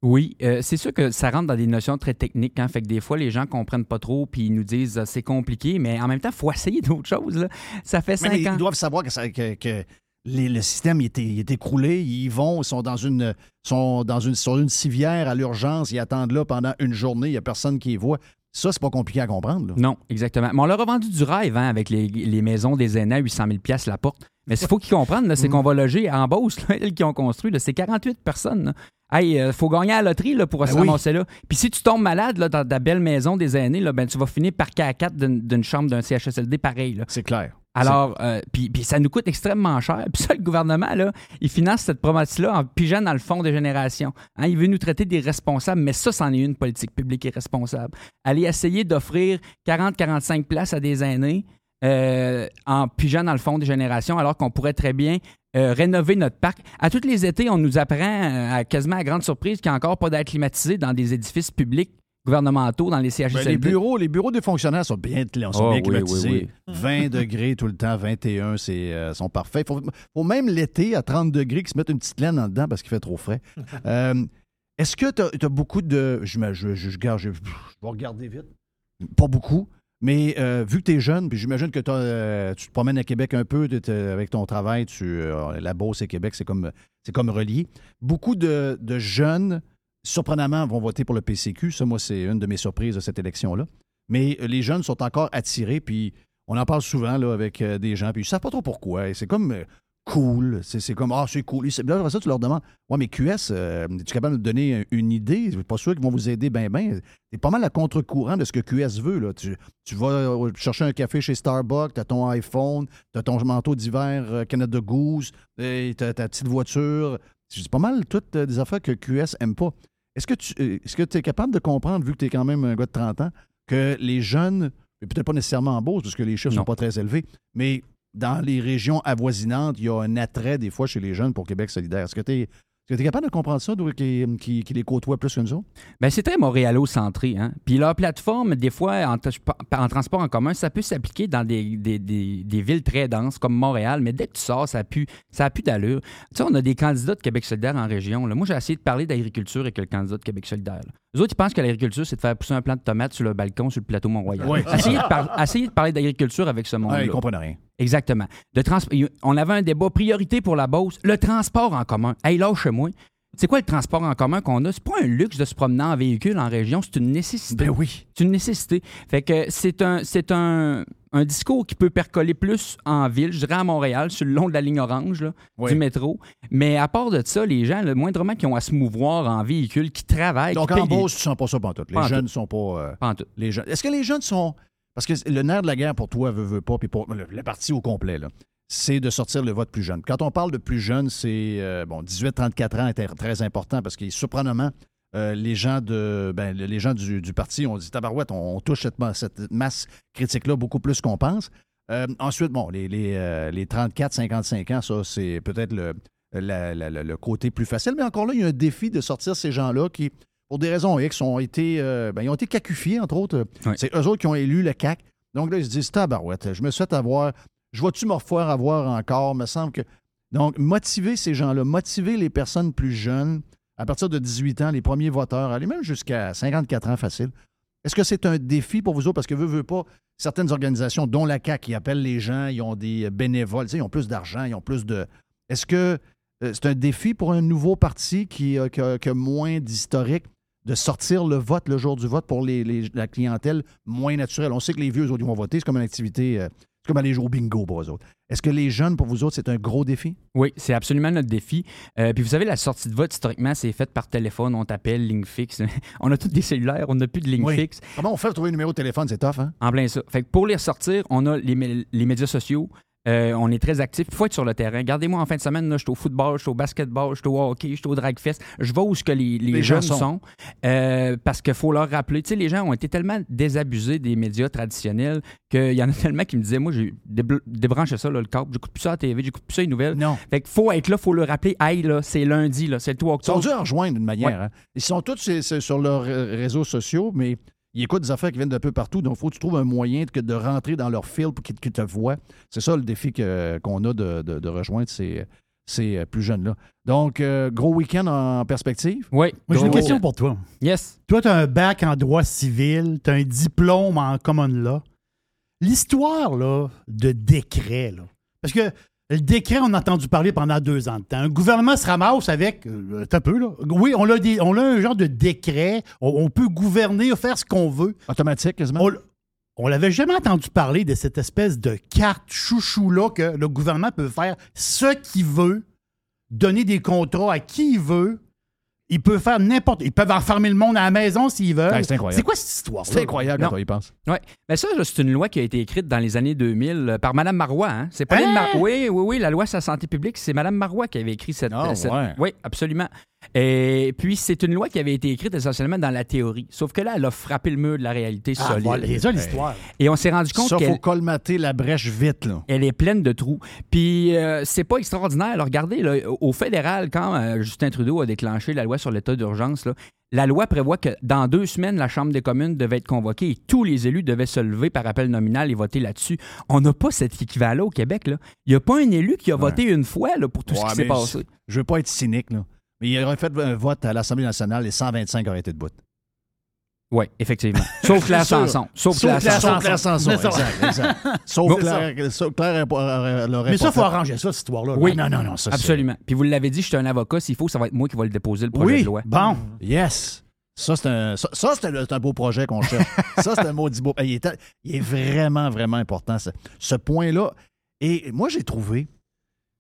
Speaker 9: Oui, euh, c'est sûr que ça rentre dans des notions très techniques. Hein, fait que des fois, les gens comprennent pas trop puis ils nous disent euh, c'est compliqué, mais en même temps, il faut essayer d'autres <laughs> choses. là. Ça fait
Speaker 3: Mais,
Speaker 9: cinq
Speaker 3: mais
Speaker 9: ans.
Speaker 3: ils doivent savoir que, ça- que- que les- le système il est, il est écroulé. Ils vont, ils sont dans une, sont dans une, sur une civière à l'urgence. Ils attendent là pendant une journée. Il n'y a personne qui les voit. Ça, c'est pas compliqué à comprendre. là.
Speaker 9: Non, exactement. Mais on leur a vendu du rêve hein, avec les, les maisons des aînés à 800 000 la porte. Mais ce qu'il faut qu'ils comprennent, c'est
Speaker 3: Mm.
Speaker 9: qu'on va loger en Beauce, elles qui ont construit, c'est 48 personnes. là. Hey, euh, faut gagner à la loterie là, pour se
Speaker 3: Ben oui.
Speaker 9: là. Puis si tu tombes malade là, dans ta belle maison des aînés, là, ben, tu vas finir par K4 d'une d'une chambre d'un CHSLD pareil.
Speaker 3: C'est clair.
Speaker 9: Alors, euh, puis, ça nous coûte extrêmement cher. Puis ça, le gouvernement, là, il finance cette promesse-là en pigeant dans le fond des générations. Hein, il veut nous traiter des responsables, mais ça, c'en est une politique publique irresponsable. Aller essayer d'offrir 40-45 places à des aînés euh, en pigeant dans le fond des générations, alors qu'on pourrait très bien euh, rénover notre parc. À tous les étés, on nous apprend, quasiment à grande surprise, qu'il n'y a encore pas d'air climatisé dans des édifices publics gouvernementaux, dans les
Speaker 3: Ben,
Speaker 9: CHSLD.
Speaker 3: les, bureaux, les bureaux des fonctionnaires sont bien, sont
Speaker 9: Ah,
Speaker 3: bien
Speaker 9: oui,
Speaker 3: climatisés.
Speaker 9: oui,
Speaker 3: 20 <laughs> degrés tout le temps, 21, c'est euh, sont parfaits. Il faut, faut même l'été à 30 degrés qu'ils se mettent une petite laine en dedans parce qu'il fait trop frais. <laughs> Euh, Est-ce que tu as, beaucoup de. Je, me- je, je, je, garde- je- je vais regarder vite. Pas beaucoup. Mais euh, vu que tu es jeune, puis j'imagine que t'as, euh, tu te promènes à Québec un peu avec ton travail, tu, euh, la Beauce et Québec, c'est comme, c'est comme relié. Beaucoup de, de jeunes, surprenamment, vont voter pour le PCQ. Ça, moi, c'est une de mes surprises de cette élection-là. Mais euh, les jeunes sont encore attirés, puis on en parle souvent là, avec euh, des gens, puis ils ne savent pas trop pourquoi. C'est comme euh, cool. C'est comme, ah, c'est cool. Là, après ça, tu leur demandes, ouais, mais QS, euh, es-tu capable de me donner une idée? Je suis pas sûr qu'ils vont vous aider bien, bien. C'est pas mal à contre-courant de ce que QS veut. Là. Tu, tu vas chercher un café chez Starbucks, tu as ton iPhone, tu as ton manteau d'hiver euh, Canada Goose, tu as ta petite voiture. C'est pas mal toutes des affaires que QS aime pas. Est-ce que tu euh, est-ce que es capable de comprendre, vu que tu es quand même un gars de 30 ans, que les jeunes, et peut-être pas nécessairement en Beauce, parce que les chiffres sont pas très élevés, mais dans les régions avoisinantes, il y a un attrait des fois chez les jeunes pour Québec solidaire. Est-ce que tu es, capable de comprendre ça, qui, qui, qui les côtoie plus que nous autres?
Speaker 9: Ben, c'est très montréalo-centré. Hein? Puis leur plateforme, des fois, en, tra- en transport en commun, ça peut s'appliquer dans des, des- des- des villes très denses comme Montréal, mais dès que tu sors, ça a plus, ça a plus d'allure. Tu sais, on a des candidats de Québec solidaire en région. là. Moi, j'ai essayé de parler d'agriculture avec le candidat de Québec solidaire. là. Les autres, ils pensent que l'agriculture, c'est de faire pousser un plant de tomates sur le balcon, sur le plateau Mont-Royal.
Speaker 3: Oui.
Speaker 9: Essayez, de par- essayez de parler d'agriculture avec ce monde-là.
Speaker 3: Ouais, ils comprennent rien.
Speaker 9: Exactement. Trans- On avait un débat priorité pour la Beauce, le transport en commun. Hey, lâche-moi. C'est quoi le transport en commun qu'on a? C'est pas un luxe de se promener en véhicule en région, c'est une nécessité.
Speaker 3: Ben oui.
Speaker 9: C'est une nécessité. Fait que c'est un, c'est un, un discours qui peut percoler plus en ville, je dirais à Montréal, sur le long de la ligne orange là,
Speaker 3: Oui.
Speaker 9: du métro. Mais à part de ça, les gens, le moindrement qui ont à se mouvoir en véhicule, qui travaillent,
Speaker 3: Donc,
Speaker 9: qui
Speaker 3: en Beauce, tu sens pas ça pantoute. Les
Speaker 9: Pas
Speaker 3: jeunes
Speaker 9: tout.
Speaker 3: sont pas. euh,
Speaker 9: Pas
Speaker 3: les jeunes. Est-ce que les jeunes sont. Parce que le nerf de la guerre pour toi, veut, pas, puis pour le, parti au complet, c'est de sortir le vote plus jeune. Quand on parle de plus jeune, c'est. euh, bon, 18-34 ans est très important parce que surprenamment, euh, les gens, ben, gens du, parti ont dit Tabarouette, on, touche cette, ma- cette masse critique-là beaucoup plus qu'on pense. Euh, ensuite, bon, les, les, euh, les 34-55 ans, ça, c'est peut-être le, le côté plus facile. Mais encore là, il y a un défi de sortir ces gens-là qui, pour des raisons X, ont été, euh, ben, ils ont été cacufiés, entre autres. C'est eux autres qui ont élu le CAC. Donc là, ils se disent Tabarouette, je me fait avoir. Je vais-tu me refaire avoir encore? me semble que. Donc, motiver ces gens-là, motiver les personnes plus jeunes, à partir de 18 ans, les premiers voteurs, aller même jusqu'à 54 ans facile. Est-ce que c'est un défi pour vous autres? Parce que, veut, veut pas, certaines organisations, dont la CAQ, qui appellent les gens, ils ont des bénévoles, tu sais, ils ont plus d'argent, ils ont plus de. Est-ce que euh, c'est un défi pour un nouveau parti qui, a- qui a, qui a moins d'historique? De sortir le vote le jour du vote pour les, les- la clientèle moins naturelle? On sait que les vieux, eux autres, ils vont voter. C'est comme une activité, euh, c'est comme aller jouer au bingo pour eux autres. Est-ce que les jeunes, pour vous autres, c'est un gros défi?
Speaker 9: Oui, c'est absolument notre défi. Euh, puis vous savez, la sortie de vote, historiquement, c'est faite par téléphone, on t'appelle, ligne fixe. <laughs> on a tous des cellulaires, on n'a plus de ligne
Speaker 3: Oui.
Speaker 9: fixe.
Speaker 3: Comment on fait pour trouver un numéro de téléphone? C'est tough, hein?
Speaker 9: En plein ça. Fait que pour les ressortir, on a les, les médias sociaux. Euh, on est très actifs. Il faut être sur le terrain. Regardez-moi en fin de semaine, là, je suis au football, je suis au basketball, je suis au hockey, je suis au dragfest. Je vais où ce que les, les
Speaker 3: Les
Speaker 9: jeunes
Speaker 3: gens
Speaker 9: sont.
Speaker 3: sont.
Speaker 9: Euh, parce qu'il faut leur rappeler. Tu sais, les gens ont été tellement désabusés des médias traditionnels qu'il y en a tellement qui me disaient Moi, j'ai débranché ça, là, le câble. J'écoute plus ça à la TV, j'écoute plus ça les nouvelles.
Speaker 3: Non.
Speaker 9: Fait qu'il faut être là, il faut le rappeler. Hey, là, c'est lundi, là, c'est le 3
Speaker 3: Ils sont
Speaker 9: octobre.
Speaker 3: durs à rejoindre d'une manière.
Speaker 9: Ouais.
Speaker 3: hein. Ils sont tous sur leurs euh, réseaux sociaux, mais ils écoutent des affaires qui viennent d'un peu partout. Donc, il faut que tu trouves un moyen de, de rentrer dans leur fil pour qu'ils te voient. C'est ça le défi qu'on a de, de- de rejoindre ces, ces euh, plus jeunes-là. Donc, euh, gros week-end en perspective.
Speaker 9: Oui.
Speaker 1: Moi, j'ai une question pour toi.
Speaker 9: Yes.
Speaker 1: Toi, tu as un bac en droit civil, tu as un diplôme en common law. L'histoire là, de décret, là, parce que le décret, on a entendu parler pendant deux ans de temps. Un gouvernement se ramasse avec. Euh, t'as peu, là. Oui, on a, des, on a un genre de décret. On, on peut gouverner, faire ce qu'on veut.
Speaker 3: Automatique, quasiment.
Speaker 1: On, on l'avait jamais entendu parler de cette espèce de carte chouchou-là que le gouvernement peut faire ce qu'il veut, donner des contrats à qui il veut. Il peut faire n'importe. Ils peuvent enfermer le monde à la maison s'ils veulent.
Speaker 3: Ouais, c'est incroyable.
Speaker 1: C'est quoi cette histoire
Speaker 3: C'est incroyable
Speaker 9: Non.
Speaker 3: quand on y pense.
Speaker 9: Oui. Mais ça, c'est une loi qui a été écrite dans les années 2000 euh, par Mme Marois. Hein? C'est pas
Speaker 1: Hein?
Speaker 9: Mar- Oui, oui, oui, la loi sur la santé publique, c'est Mme Marois qui avait écrit cette. Cette-
Speaker 3: ouais.
Speaker 9: Oui, absolument. Et puis, c'est une loi qui avait été écrite essentiellement dans la théorie. Sauf que là, elle a frappé le mur de la réalité
Speaker 1: Ah,
Speaker 9: solide.
Speaker 1: voilà, c'est ça l'histoire.
Speaker 9: Et on s'est rendu compte qu'elle
Speaker 3: faut colmater la brèche vite. Là.
Speaker 9: elle est pleine de trous. Puis euh, c'est pas extraordinaire. Alors, regardez, là, au fédéral, quand euh, Justin Trudeau a déclenché la loi sur l'état d'urgence, là, la loi prévoit que dans deux semaines, la Chambre des communes devait être convoquée et tous les élus devaient se lever par appel nominal et voter là-dessus. On n'a pas cet équivalent au Québec. là. Il n'y a pas un élu qui a voté une fois là, pour tout ce qui s'est passé.
Speaker 3: Je je veux pas être cynique, là. Mais il aurait fait un vote à l'Assemblée nationale et 125 auraient été debout.
Speaker 9: Oui, effectivement. <laughs> Sauf Claire. Sanson. Sauf
Speaker 3: Sauf
Speaker 9: Claire Sanson.
Speaker 3: Sauf Claire Sanson, exact, exact. <laughs> Sauf Claire, sauf Claire aurait- l'aurait
Speaker 1: Mais ça, il faut arranger ça, cette histoire-là.
Speaker 9: Oui,
Speaker 3: non, non, non, ça,
Speaker 9: Absolument. Puis vous l'avez dit, je suis un avocat. S'il faut, ça va être moi qui va le déposer, le projet
Speaker 1: Oui,
Speaker 9: de loi.
Speaker 1: bon.
Speaker 3: Yes. Ça, c'est un, ça, ça, c'est un, c'est un beau projet qu'on cherche. <laughs> ça, c'est un maudit beau. Il est, il est vraiment, vraiment important, ce, ce point-là. Et moi, j'ai trouvé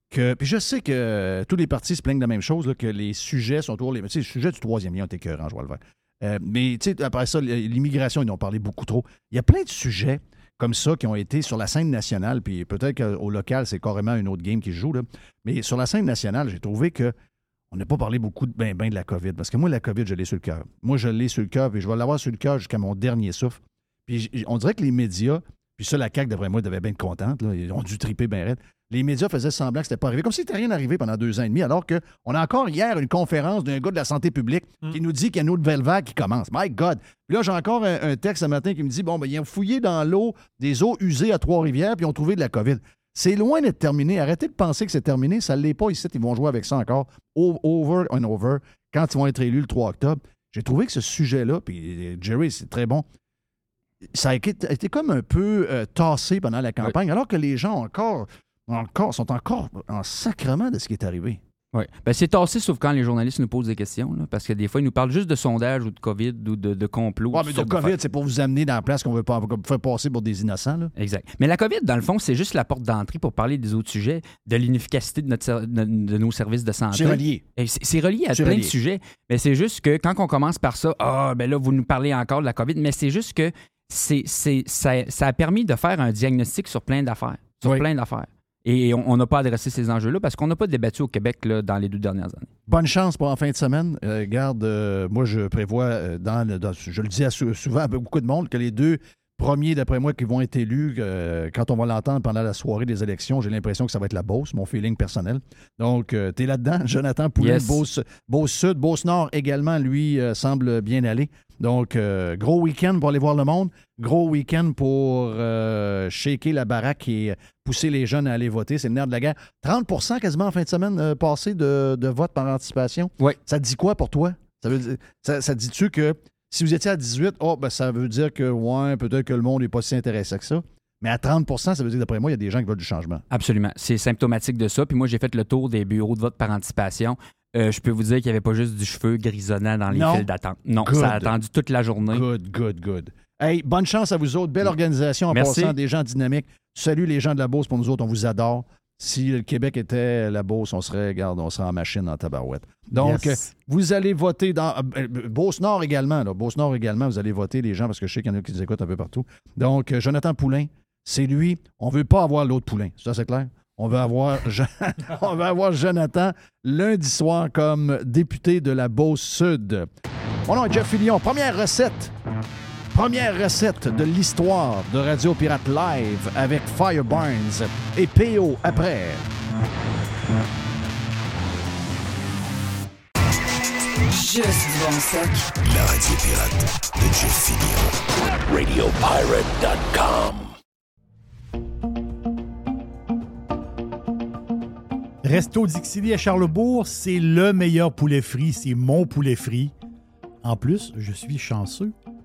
Speaker 3: Puis je sais que euh, tous les partis se plaignent de la même chose, que les sujets sont toujours les. Tu sais, le sujet du troisième lien est écœurant, je vois le vert. Euh, mais tu sais, après ça, l'immigration, ils en ont parlé beaucoup trop. Il y a plein de sujets comme ça qui ont été sur la scène nationale, puis peut-être qu'au local, c'est carrément une autre game qui se joue. Là. Mais sur la scène nationale, j'ai trouvé que on n'a pas parlé beaucoup de ben, ben de la COVID. Parce que moi, la COVID, je l'ai sur le cœur. Moi, je l'ai sur le cœur, puis je vais l'avoir sur le cœur jusqu'à mon dernier souffle. Puis on dirait que les médias, puis ça, la CAQ, d'après moi, devait bien être contente. Ils ont dû triper bien raide. Les médias faisaient semblant que c'était pas arrivé, comme si c'était rien arrivé pendant deux ans et demi, alors qu'on a encore hier une conférence d'un gars de la santé publique qui nous dit qu'il y a une nouvelle vague qui commence. My God! Puis là, j'ai encore un, un texte ce matin qui me dit bon, ben, ils ont fouillé dans l'eau des eaux usées à Trois-Rivières, puis ils ont trouvé de la COVID. C'est loin d'être terminé. Arrêtez de penser que c'est terminé. Ça ne l'est pas ici. Ils vont jouer avec ça encore. Over and over. Quand ils vont être élus le 3 octobre. J'ai trouvé que ce sujet-là, puis Jerry, c'est très bon, ça a été, a été comme un peu euh, tassé pendant la campagne, alors que les gens ont encore, encore, sont encore en sacrement de ce qui est arrivé.
Speaker 9: Oui. Ben, c'est tassé, sauf quand les journalistes nous posent des questions. là, parce que des fois, ils nous parlent juste de sondage ou de COVID ou de, de complot. Toutes
Speaker 3: mais le
Speaker 9: sortes
Speaker 3: COVID, c'est pour vous amener dans la place qu'on veut pas faire passer pour des innocents. Là.
Speaker 9: Exact. Mais la COVID, dans le fond, c'est juste la porte d'entrée pour parler des autres sujets, de l'inefficacité de, notre de, de nos services de santé.
Speaker 3: C'est relié.
Speaker 9: C'est relié à plein
Speaker 3: relié.
Speaker 9: de sujets. Mais c'est juste que quand on commence par ça, ah, ben là, vous nous parlez encore de la COVID, mais c'est juste que c'est, c'est, ça, ça a permis de faire un diagnostic sur plein d'affaires. Sur
Speaker 3: Oui.
Speaker 9: plein d'affaires. Et on n'a pas adressé ces enjeux-là parce qu'on n'a pas débattu au Québec dans les deux dernières années.
Speaker 3: Bonne chance pour en fin de semaine. Euh, garde, euh, moi, je prévois, euh, dans, je le dis souvent à beaucoup de monde, que les deux premiers, d'après moi, qui vont être élus, euh, quand on va l'entendre pendant la soirée des élections, j'ai l'impression que ça va être la Beauce, mon feeling personnel. Donc, tu es là-dedans. <laughs> Jonathan Poulin,
Speaker 9: Yes.
Speaker 3: Beauce, Beauce Sud, Beauce Nord également, lui, euh, semble bien aller. Donc, euh, gros week-end pour aller voir le monde. Gros week-end pour euh, shaker la baraque et pousser les jeunes à aller voter. C'est le nerf de la guerre. 30% quasiment en fin de semaine euh, passé de, de vote par anticipation.
Speaker 9: Oui.
Speaker 3: Ça te dit quoi pour toi? Ça, veut dire- ça, ça dit-tu que si vous étiez à 18, oh, ben, ça veut dire que, ouais, peut-être que le monde n'est pas si intéressé que ça. Mais à 30% ça veut dire d'après moi, il y a des gens qui veulent du changement.
Speaker 9: Absolument. C'est symptomatique de ça. Puis moi, j'ai fait le tour des bureaux de vote par anticipation. euh, je peux vous dire qu'il n'y avait pas juste du cheveu grisonnant dans les
Speaker 3: Non.
Speaker 9: files d'attente. Non,
Speaker 3: Good.
Speaker 9: ça a attendu toute la journée.
Speaker 3: Good, good, good. Hey, bonne chance à vous autres. Belle organisation en
Speaker 9: Merci.
Speaker 3: passant, des gens dynamiques. Salut les gens de la Beauce pour nous autres, on vous adore. Si le Québec était la Beauce, on serait, regarde, on serait en machine en tabarouette. Donc,
Speaker 1: Yes.
Speaker 3: euh, vous allez voter dans euh, euh, Beauce-Nord également. Là. Beauce-Nord également, vous allez voter les gens parce que je sais qu'il y en a qui nous écoutent un peu partout. Donc, Jonathan Poulain, c'est lui. On veut pas avoir l'autre Poulain. Ça, c'est clair? On veut avoir, <laughs> on veut avoir Jonathan lundi soir comme député de la Beauce-Sud. Mon nom est Jeff Fillion. Première recette. Première recette de l'histoire de Radio Pirate Live avec Fire Barnes et PO après.
Speaker 7: Juste bon stock.
Speaker 8: La radio pirate de Jeff Fillion. RadioPirate.com.
Speaker 1: Resto Dixili à Charlebourg, c'est le meilleur poulet frit. C'est mon poulet frit. En plus, je suis chanceux.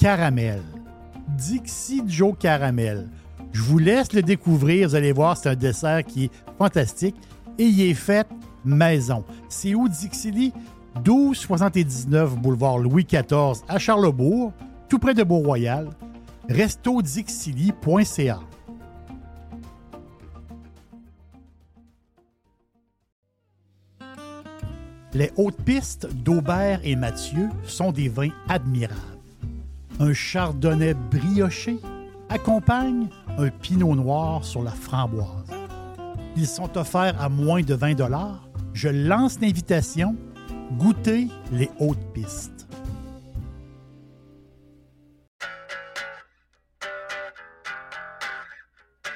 Speaker 1: Caramel. Dixie Joe Caramel. Je vous laisse le découvrir. Vous allez voir, c'est un dessert qui est fantastique et il est fait maison. C'est où Dixili? 1279 boulevard Louis XIV à Charlebourg, tout près de Beau-Royal. restodixili.ca. Les hautes pistes d'Aubert et Mathieu sont des vins admirables. Un chardonnay brioché accompagne un pinot noir sur la framboise. Ils sont offerts à moins de 20 Je lance l'invitation. Goûtez les hautes pistes.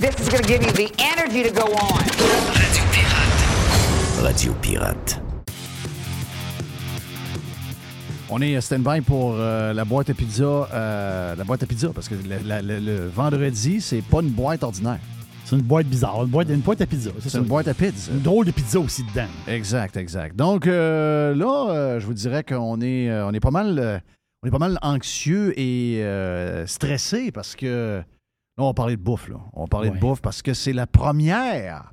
Speaker 10: This is going to give you the energy to go on.
Speaker 8: Radio Pirate. Radio Pirate.
Speaker 3: On est stand-by pour euh, la boîte à pizza. euh, la boîte à pizza, parce que le, la- le- le vendredi, c'est pas une boîte ordinaire.
Speaker 1: C'est une boîte bizarre, une boîte, une boîte à pizza.
Speaker 3: C'est une boîte à pizza.
Speaker 1: Une drôle de pizza aussi dedans.
Speaker 3: Exact, exact. Donc euh, là, euh, je vous dirais qu'on est, euh, on est pas mal, euh, on est pas mal anxieux et euh, stressé parce que là, on va parler de bouffe. Là. On va parler de bouffe parce que c'est la première,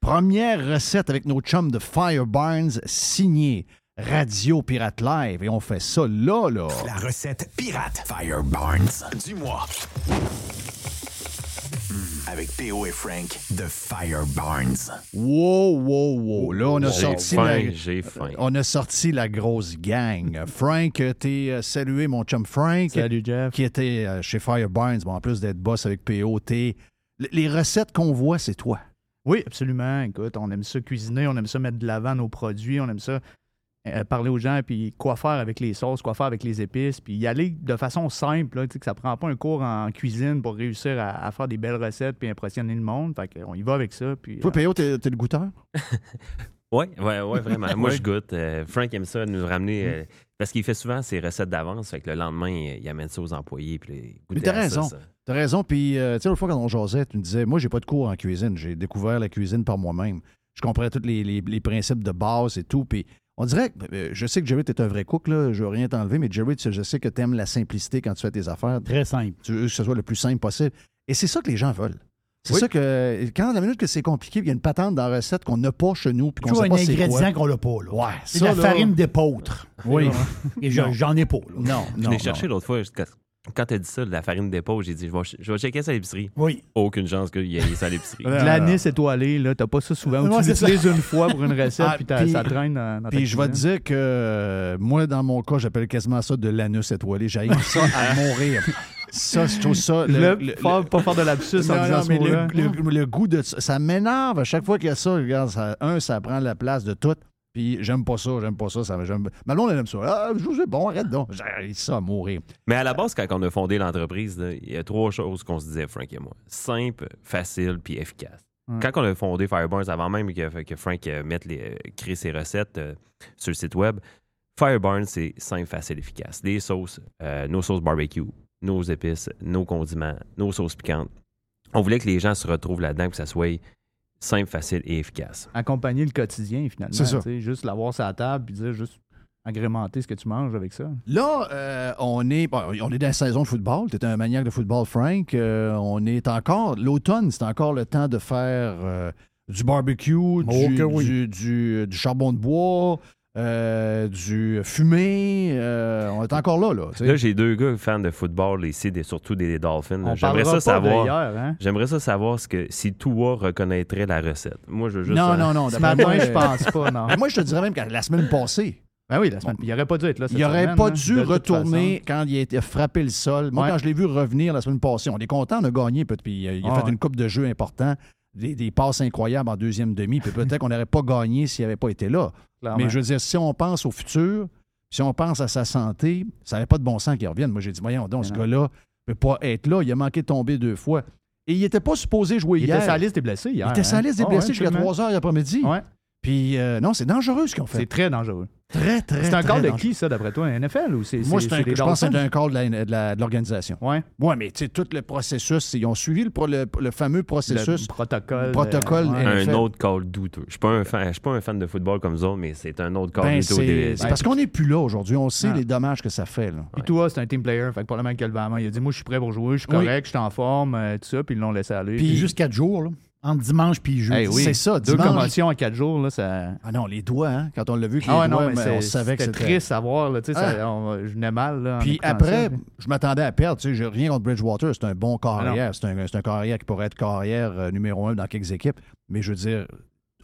Speaker 3: première recette avec nos chums de Fire Barnes signée Radio Pirate Live. Et on fait ça là, là.
Speaker 11: La recette pirate Fire Barnes du mois. Avec P.O. et Frank de Fire Barnes.
Speaker 3: Wow, wow, wow. Là, on a
Speaker 12: J'ai
Speaker 3: sorti
Speaker 12: faim,
Speaker 3: la...
Speaker 12: j'ai faim.
Speaker 3: On a sorti la grosse gang. Frank, t'es euh, salué, mon chum Frank.
Speaker 4: Salut, Jeff.
Speaker 3: Qui était euh, chez Fire Barnes. Bon, en plus d'être boss avec PO, t'es- Les recettes qu'on voit, c'est toi.
Speaker 4: Oui, absolument. Écoute, on aime ça cuisiner, on aime ça mettre de l'avant nos produits, on aime ça euh, parler aux gens, puis quoi faire avec les sauces, quoi faire avec les épices, puis y aller de façon simple, là, tu sais, que ça prend pas un cours en cuisine pour réussir à, à faire des belles recettes puis impressionner le monde. Fait qu'on y va avec ça. Puis,
Speaker 3: Toi,
Speaker 4: euh,
Speaker 3: PO, t'es t'es le goûteur? <laughs>
Speaker 12: Oui, ouais, ouais, vraiment. Moi, <laughs> je goûte. Euh, Frank aime ça, nous ramener.
Speaker 3: Mm.
Speaker 12: euh, parce qu'il fait souvent ses recettes d'avance. Fait que le lendemain, il, il amène ça aux employés. Puis les
Speaker 3: Mais t'as raison. T'as raison. Puis, euh, tu sais, l'autre fois, quand on jasait, tu me disais, moi, j'ai pas de cours en cuisine. J'ai découvert la cuisine par moi-même. Je comprenais tous les, les- les principes de base et tout. Puis, on dirait que, je sais que Jerry, t'es un vrai cook, là. Je veux rien t'enlever, mais Jerry, tu je sais que t'aimes la simplicité quand tu fais tes affaires.
Speaker 4: Très simple.
Speaker 3: Tu veux que ce soit le plus simple possible. Et c'est ça que les gens veulent. C'est
Speaker 4: Oui.
Speaker 3: ça que, quand la minute que c'est compliqué, il y a une patente dans la recette qu'on n'a pas chez nous, puis qu'on sait
Speaker 4: un
Speaker 3: pas c'est
Speaker 4: ingrédient qu'on n'a pas. Là.
Speaker 3: Ouais,
Speaker 4: c'est la
Speaker 3: là-
Speaker 4: farine d'épeautre.
Speaker 3: Oui.
Speaker 4: Et je- j'en ai pas. là.
Speaker 3: Non,
Speaker 12: Je
Speaker 3: non.
Speaker 12: l'ai
Speaker 3: non.
Speaker 12: cherché l'autre fois. Quand, quand tu as dit ça, de la farine d'épaule, j'ai dit, je vais, ch- je vais checker ça à l'épicerie.
Speaker 4: Oui.
Speaker 12: Aucune chance qu'il y ait ça à l'épicerie. <laughs>
Speaker 4: De l'anis étoilé, là, t'as pas ça souvent.
Speaker 3: Ouais,
Speaker 4: tu l'utilises une fois pour une recette,
Speaker 3: Ah,
Speaker 4: puis, t'as-
Speaker 3: puis-
Speaker 4: ça traîne dans, dans ta
Speaker 3: Puis je vais te dire que euh, moi, dans mon cas, j'appelle quasiment ça de l'anus étoilé. J'ai ça à <laughs> mourir. Ça, je trouve ça.
Speaker 4: Pas faire de lapsus en
Speaker 3: Non,
Speaker 4: disant
Speaker 3: non,
Speaker 4: ce
Speaker 3: mais le,
Speaker 4: mot-là.
Speaker 3: le- le goût de ça, ça m'énerve à chaque fois qu'il y a ça. Regarde, ça- un, ça prend la place de tout. Puis j'aime pas ça, j'aime pas ça. ça j'aime... Ma blonde, elle aime ça. Ah, c'est bon, arrête donc. J'ai ça à mourir.
Speaker 12: Mais à la base, quand on a fondé l'entreprise, il y a trois choses qu'on se disait, Frank et moi. Simple, facile, puis efficace. Quand on a fondé Fireburns, avant même que, que Frank euh, mette les, euh, crée ses recettes euh, sur le site web, Fireburns, c'est simple, facile, efficace. Les sauces, euh, nos sauces barbecue, nos épices, nos condiments, nos sauces piquantes. On voulait que les gens se retrouvent là-dedans, que ça soit simple, facile et efficace.
Speaker 4: Accompagner le quotidien, finalement.
Speaker 3: C'est ça.
Speaker 4: Juste l'avoir sur la table, puis dire juste agrémenter ce que tu manges avec ça.
Speaker 3: Là, euh, on est bon, on est dans la saison de football. Tu es un maniaque de football, Frank. Euh, on est encore. L'automne, c'est encore le temps de faire euh, du barbecue, du,
Speaker 4: que oui.
Speaker 3: du, du- du charbon de bois, euh, du fumé. euh, on est encore là, là.
Speaker 12: Là, j'ai deux gars fans de football ici, et surtout des Dolphins.
Speaker 4: On
Speaker 12: J'aimerais ça savoir.
Speaker 4: hein?
Speaker 12: J'aimerais ça savoir ce que si Tua reconnaîtrait la recette. Moi, je veux juste.
Speaker 3: non, non, non.
Speaker 4: Ce matin, je pense pas, non.
Speaker 3: Mais <laughs> moi, je te dirais même que la semaine passée,
Speaker 4: Ben oui, la semaine. Il aurait pas dû être là. cette
Speaker 3: il n'aurait pas
Speaker 4: hein,
Speaker 3: dû retourner quand il a été frappé le sol. Moi,
Speaker 4: Ouais.
Speaker 3: quand je l'ai vu revenir la semaine passée, on est content, on a gagné, puis puis, euh, il a
Speaker 4: Ah
Speaker 3: fait
Speaker 4: ouais.
Speaker 3: une coupe de jeux importants, des, des passes incroyables en deuxième demi, puis peut-être qu'on n'aurait pas gagné s'il n'avait pas été là.
Speaker 4: Clairement.
Speaker 3: Mais je veux dire, si on pense au futur, si on pense à sa santé, ça n'avait pas de bon sens qu'il revienne. Moi, j'ai dit, voyons donc, ce gars-là ne peut pas être là. Il a manqué de tomber deux fois. Et il n'était pas supposé jouer
Speaker 4: Il
Speaker 3: hier.
Speaker 4: était sur la liste des blessés hier.
Speaker 3: Il était la
Speaker 4: hein?
Speaker 3: liste des
Speaker 4: Ah
Speaker 3: blessés
Speaker 4: ouais,
Speaker 3: jusqu'à
Speaker 4: absolument.
Speaker 3: 3 heures l'après-midi.
Speaker 4: Ouais.
Speaker 3: Puis, euh, non, c'est dangereux ce qu'ils ont fait.
Speaker 4: C'est très dangereux.
Speaker 3: Très, très,
Speaker 4: C'est un corps de qui, ça, d'après toi? Un NFL ou c'est
Speaker 3: Moi,
Speaker 4: c'est-
Speaker 3: un- je pense que c'est un call de l'organisation.
Speaker 4: Ouais.
Speaker 3: Oui, mais tu sais, tout le processus, ils ont suivi le, le- le fameux processus.
Speaker 4: Le protocole.
Speaker 3: Le protocole
Speaker 4: euh, ouais.
Speaker 12: un
Speaker 3: NFL.
Speaker 12: autre call douteux. Je suis pas un fan, je suis pas un fan de football comme autres, mais c'est un autre call
Speaker 3: Ben,
Speaker 12: douteux.
Speaker 3: c'est
Speaker 12: des-
Speaker 3: c'est parce qu'on n'est plus là aujourd'hui. On sait
Speaker 4: Ah.
Speaker 3: les dommages que ça fait. Là.
Speaker 4: Puis toi, c'est un team player. Fait que probablement qu'il a main. Il a dit Moi, je suis prêt pour jouer, je suis
Speaker 3: Oui.
Speaker 4: correct, je suis en forme, euh, tout ça. Puis ils l'ont laissé aller.
Speaker 3: Puis-
Speaker 4: Puis
Speaker 3: juste
Speaker 4: quatre jours, là. Entre dimanche puis jeudi.
Speaker 3: Oui. C'est ça,
Speaker 4: Deux
Speaker 3: dimanche.
Speaker 4: commotions en quatre jours, là, ça.
Speaker 3: Ah non, les doigts, hein, quand on l'a vu,
Speaker 4: Ah ouais, non, mais c'est-
Speaker 3: on savait que
Speaker 4: c'était triste à voir, là, tu sais, ça-
Speaker 3: Ah.
Speaker 4: on- je venais mal, là.
Speaker 3: Puis après,
Speaker 4: ça,
Speaker 3: je m'attendais à perdre. Tu sais, j'ai rien contre Bridgewater. C'est un bon
Speaker 4: Ah
Speaker 3: carrière. C'est un, c'est un carrière qui pourrait être carrière euh, numéro un dans quelques équipes. Mais je veux dire,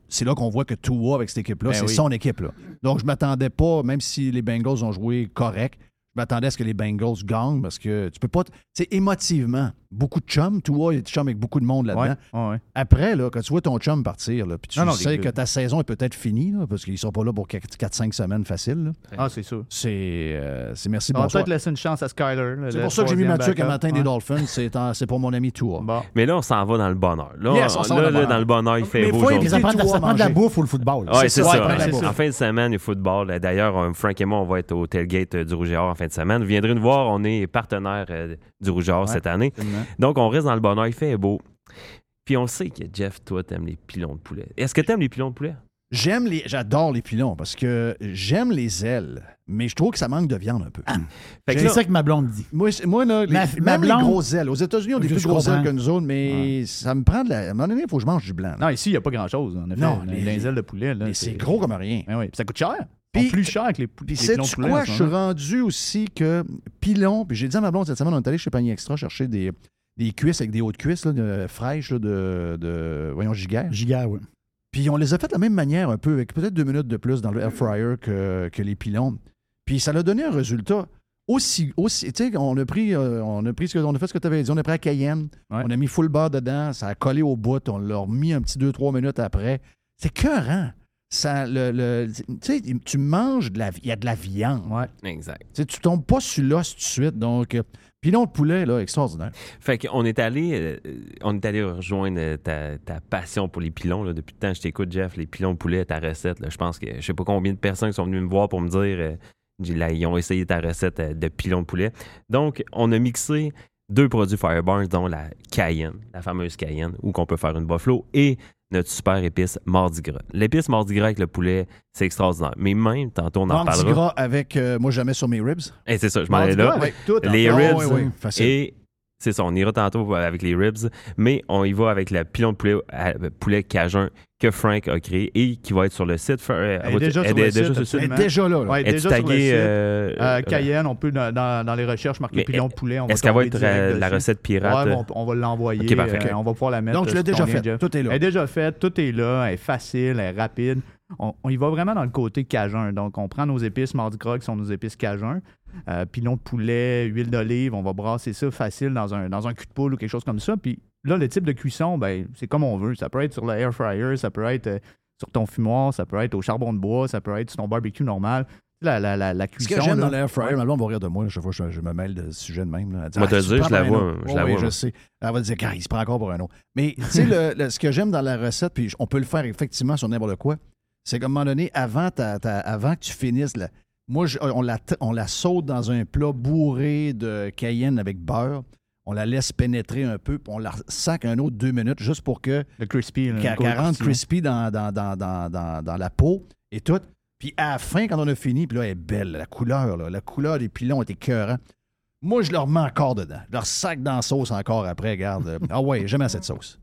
Speaker 3: c'est là qu'on voit que Tua avec cette équipe-là,
Speaker 4: Ben
Speaker 3: c'est
Speaker 4: oui.
Speaker 3: son équipe. Là. Donc, je m'attendais pas, même si les Bengals ont joué correct, je m'attendais à ce que les Bengals gagnent parce que tu peux pas. t- Tu sais, émotivement, beaucoup de chums. Tua, il est chum avec beaucoup de monde là-dedans.
Speaker 4: Ouais, ouais, ouais.
Speaker 3: Après, là, quand tu vois ton chum partir, là, puis tu
Speaker 4: Non, non,
Speaker 3: sais que ta saison est peut-être finie, là, parce qu'ils ne sont pas là pour 4-5 semaines faciles. là.
Speaker 4: Ah, c'est sûr.
Speaker 3: C'est euh, c'est merci,
Speaker 4: On va peut-être laisser une chance à Skyler.
Speaker 3: C'est pour ça que j'ai mis Mathieu qui
Speaker 4: backup.
Speaker 3: matin des. Dolphins. <laughs> C'est en- c'est pour mon ami Tua.
Speaker 12: Mais là, on s'en va dans le bonheur. Là,
Speaker 3: Yes, on
Speaker 12: on-
Speaker 3: s'en va
Speaker 12: là,
Speaker 3: dans le
Speaker 12: là,
Speaker 3: bonheur.
Speaker 12: dans le bonheur, il fait
Speaker 3: Mais
Speaker 12: beau
Speaker 4: Ça prend, ça prend de la bouffe ou le football.
Speaker 12: Ouais, c'est ça. En fin de semaine, le football. D'ailleurs, Frank et moi, on va être au tailgate euh, du Rouge et Or en fin de semaine. Vous viendrez nous voir. On est partenaire euh, du Rouge et Or
Speaker 4: Ouais,
Speaker 12: cette année. Donc, on reste dans le bonheur. Il fait beau. Puis on sait que Jeff, toi, t'aimes les pilons de poulet. Est-ce que t'aimes les pilons de poulet?
Speaker 3: J'aime les, j'adore les pilons parce que j'aime les ailes, mais je trouve que ça manque de viande un peu.
Speaker 4: Fait que
Speaker 3: C'est ça
Speaker 4: que ma blonde dit.
Speaker 3: Moi, là, les,
Speaker 4: Ma-
Speaker 3: même
Speaker 4: ma blonde-
Speaker 3: les grosses ailes. Aux États-Unis, on a des plus grosses ailes que nous autres, mais ça me prend de la. À un moment donné, il faut que je mange du blanc. là.
Speaker 4: Non, ici, il n'y a pas grand-chose, en effet.
Speaker 3: Non,
Speaker 4: les,
Speaker 3: les-
Speaker 4: les ailes de poulet. Là,
Speaker 3: mais c'est gros comme rien.
Speaker 4: Oui. Puis ça coûte cher. Sont plus chers que les,
Speaker 3: Puis
Speaker 4: les pilons de poulet.
Speaker 3: quoi? Je suis rendu aussi que pilon, puis j'ai dit à ma blonde cette semaine, on est allé chez Panier Extra chercher des, des cuisses avec des hautes cuisses là, de- fraîches là, de, de, voyons, giguère.
Speaker 4: Giguère, oui.
Speaker 3: Puis on les a fait de la même manière, un peu, avec peut-être deux minutes de plus dans le air fryer que, que les pilons. Puis ça l'a donné un résultat aussi. aussi tu sais, on a pris, euh, on a pris ce que, on a fait ce que tu avais dit. On a pris la Cayenne, on a mis full beurre dedans, ça a collé au bout, on l'a remis un petit 2-3 minutes après. C'est cœurant. Ça, le, le- tu sais, tu manges de la, il y a de la viande.
Speaker 12: Exact.
Speaker 3: Tu tu tombes pas sur l'os tout de suite. Donc, euh, pilon de poulet, là, extraordinaire.
Speaker 12: Fait qu'on est allé, euh, on est allé rejoindre euh, ta, ta passion pour les pilons. Là. Depuis le temps, je t'écoute, Jeff, les pilons de poulet, ta recette. là. Je pense que je sais pas combien de personnes sont venues me voir pour me dire euh, là, ils ont essayé ta recette euh, de pilons de poulet. Donc, on a mixé deux produits Fireburns, dont la Cayenne, la fameuse Cayenne, où qu'on peut faire une buffalo, et notre super épice Mardi Gras. L'épice Mardi Gras avec le poulet, c'est extraordinaire. Mais même, tantôt, on en
Speaker 3: Mardi
Speaker 12: parlera.
Speaker 3: gras avec, euh, moi, jamais sur mes ribs.
Speaker 12: Et c'est ça, je m'en
Speaker 3: Mardi
Speaker 12: allais là.
Speaker 3: avec tout,
Speaker 12: les
Speaker 3: fait.
Speaker 12: ribs.
Speaker 3: Ah, oui, oui.
Speaker 12: Et c'est ça, on ira tantôt avec les ribs, mais on y va avec le pilon de poulet, euh, poulet cajun que Frank a créé et qui va être sur le site. Euh,
Speaker 4: Elle est déjà sur le site. Ouais, déjà sur le
Speaker 12: tagué,
Speaker 4: site.
Speaker 12: euh,
Speaker 4: Euh, Cayenne, on peut dans, dans- les recherches marquer
Speaker 12: Mais
Speaker 4: pilon de poulet. on
Speaker 12: est-ce qu'elle va être, la
Speaker 4: dessus.
Speaker 12: recette pirate?
Speaker 4: Ouais, on, on va l'envoyer. On va pouvoir la mettre.
Speaker 3: Donc, tu l'as déjà fait. Tout est là.
Speaker 4: Elle est déjà faite. Tout est là. Elle est facile. Elle est rapide. On, on y va vraiment dans le côté cajun. Donc, on prend nos épices Mardi Gras qui sont nos épices cajun. Euh, pilon de poulet, huile d'olive. On va brasser ça facile dans un, dans un cul de poule ou quelque chose comme ça. Puis là, le type de cuisson, ben, c'est comme on veut. Ça peut être sur le air fryer, ça peut être euh, sur ton fumoir, ça peut être au charbon de bois, ça peut être sur ton barbecue normal. La, la, la, la
Speaker 3: Ce
Speaker 4: cuisson.
Speaker 3: que j'aime
Speaker 4: là-
Speaker 3: dans l'air fryer,
Speaker 4: Ouais.
Speaker 3: blonde va rire de moi. là, chaque fois que je, je me mêle de ce sujet de même. Là.
Speaker 12: Moi, te
Speaker 3: Ah,
Speaker 12: dire, je la vois, je la
Speaker 3: oui,
Speaker 12: vois,
Speaker 3: je sais. Elle va dire, car il se prend encore pour un autre. Mais tu sais, le- le- ce que j'aime dans la recette, puis on peut le faire effectivement sur n'importe quoi, c'est qu'à un moment donné, avant, que tu finisses, moi, je- on, la, on la saute dans un plat bourré de cayenne avec beurre. On la laisse pénétrer un peu, puis on la sac un autre deux minutes juste pour que.
Speaker 4: Le crispy. là,
Speaker 3: Qu'elle rentre crispy dans, dans, dans, dans, dans, la peau et tout. Puis à la fin, quand on a fini, puis là, elle est belle, la couleur, là, la couleur des pilons est écœurant. Moi, je leur mets encore dedans. Je leur sac dans la sauce encore après, regarde. ah ouais, j'aime assez cette sauce.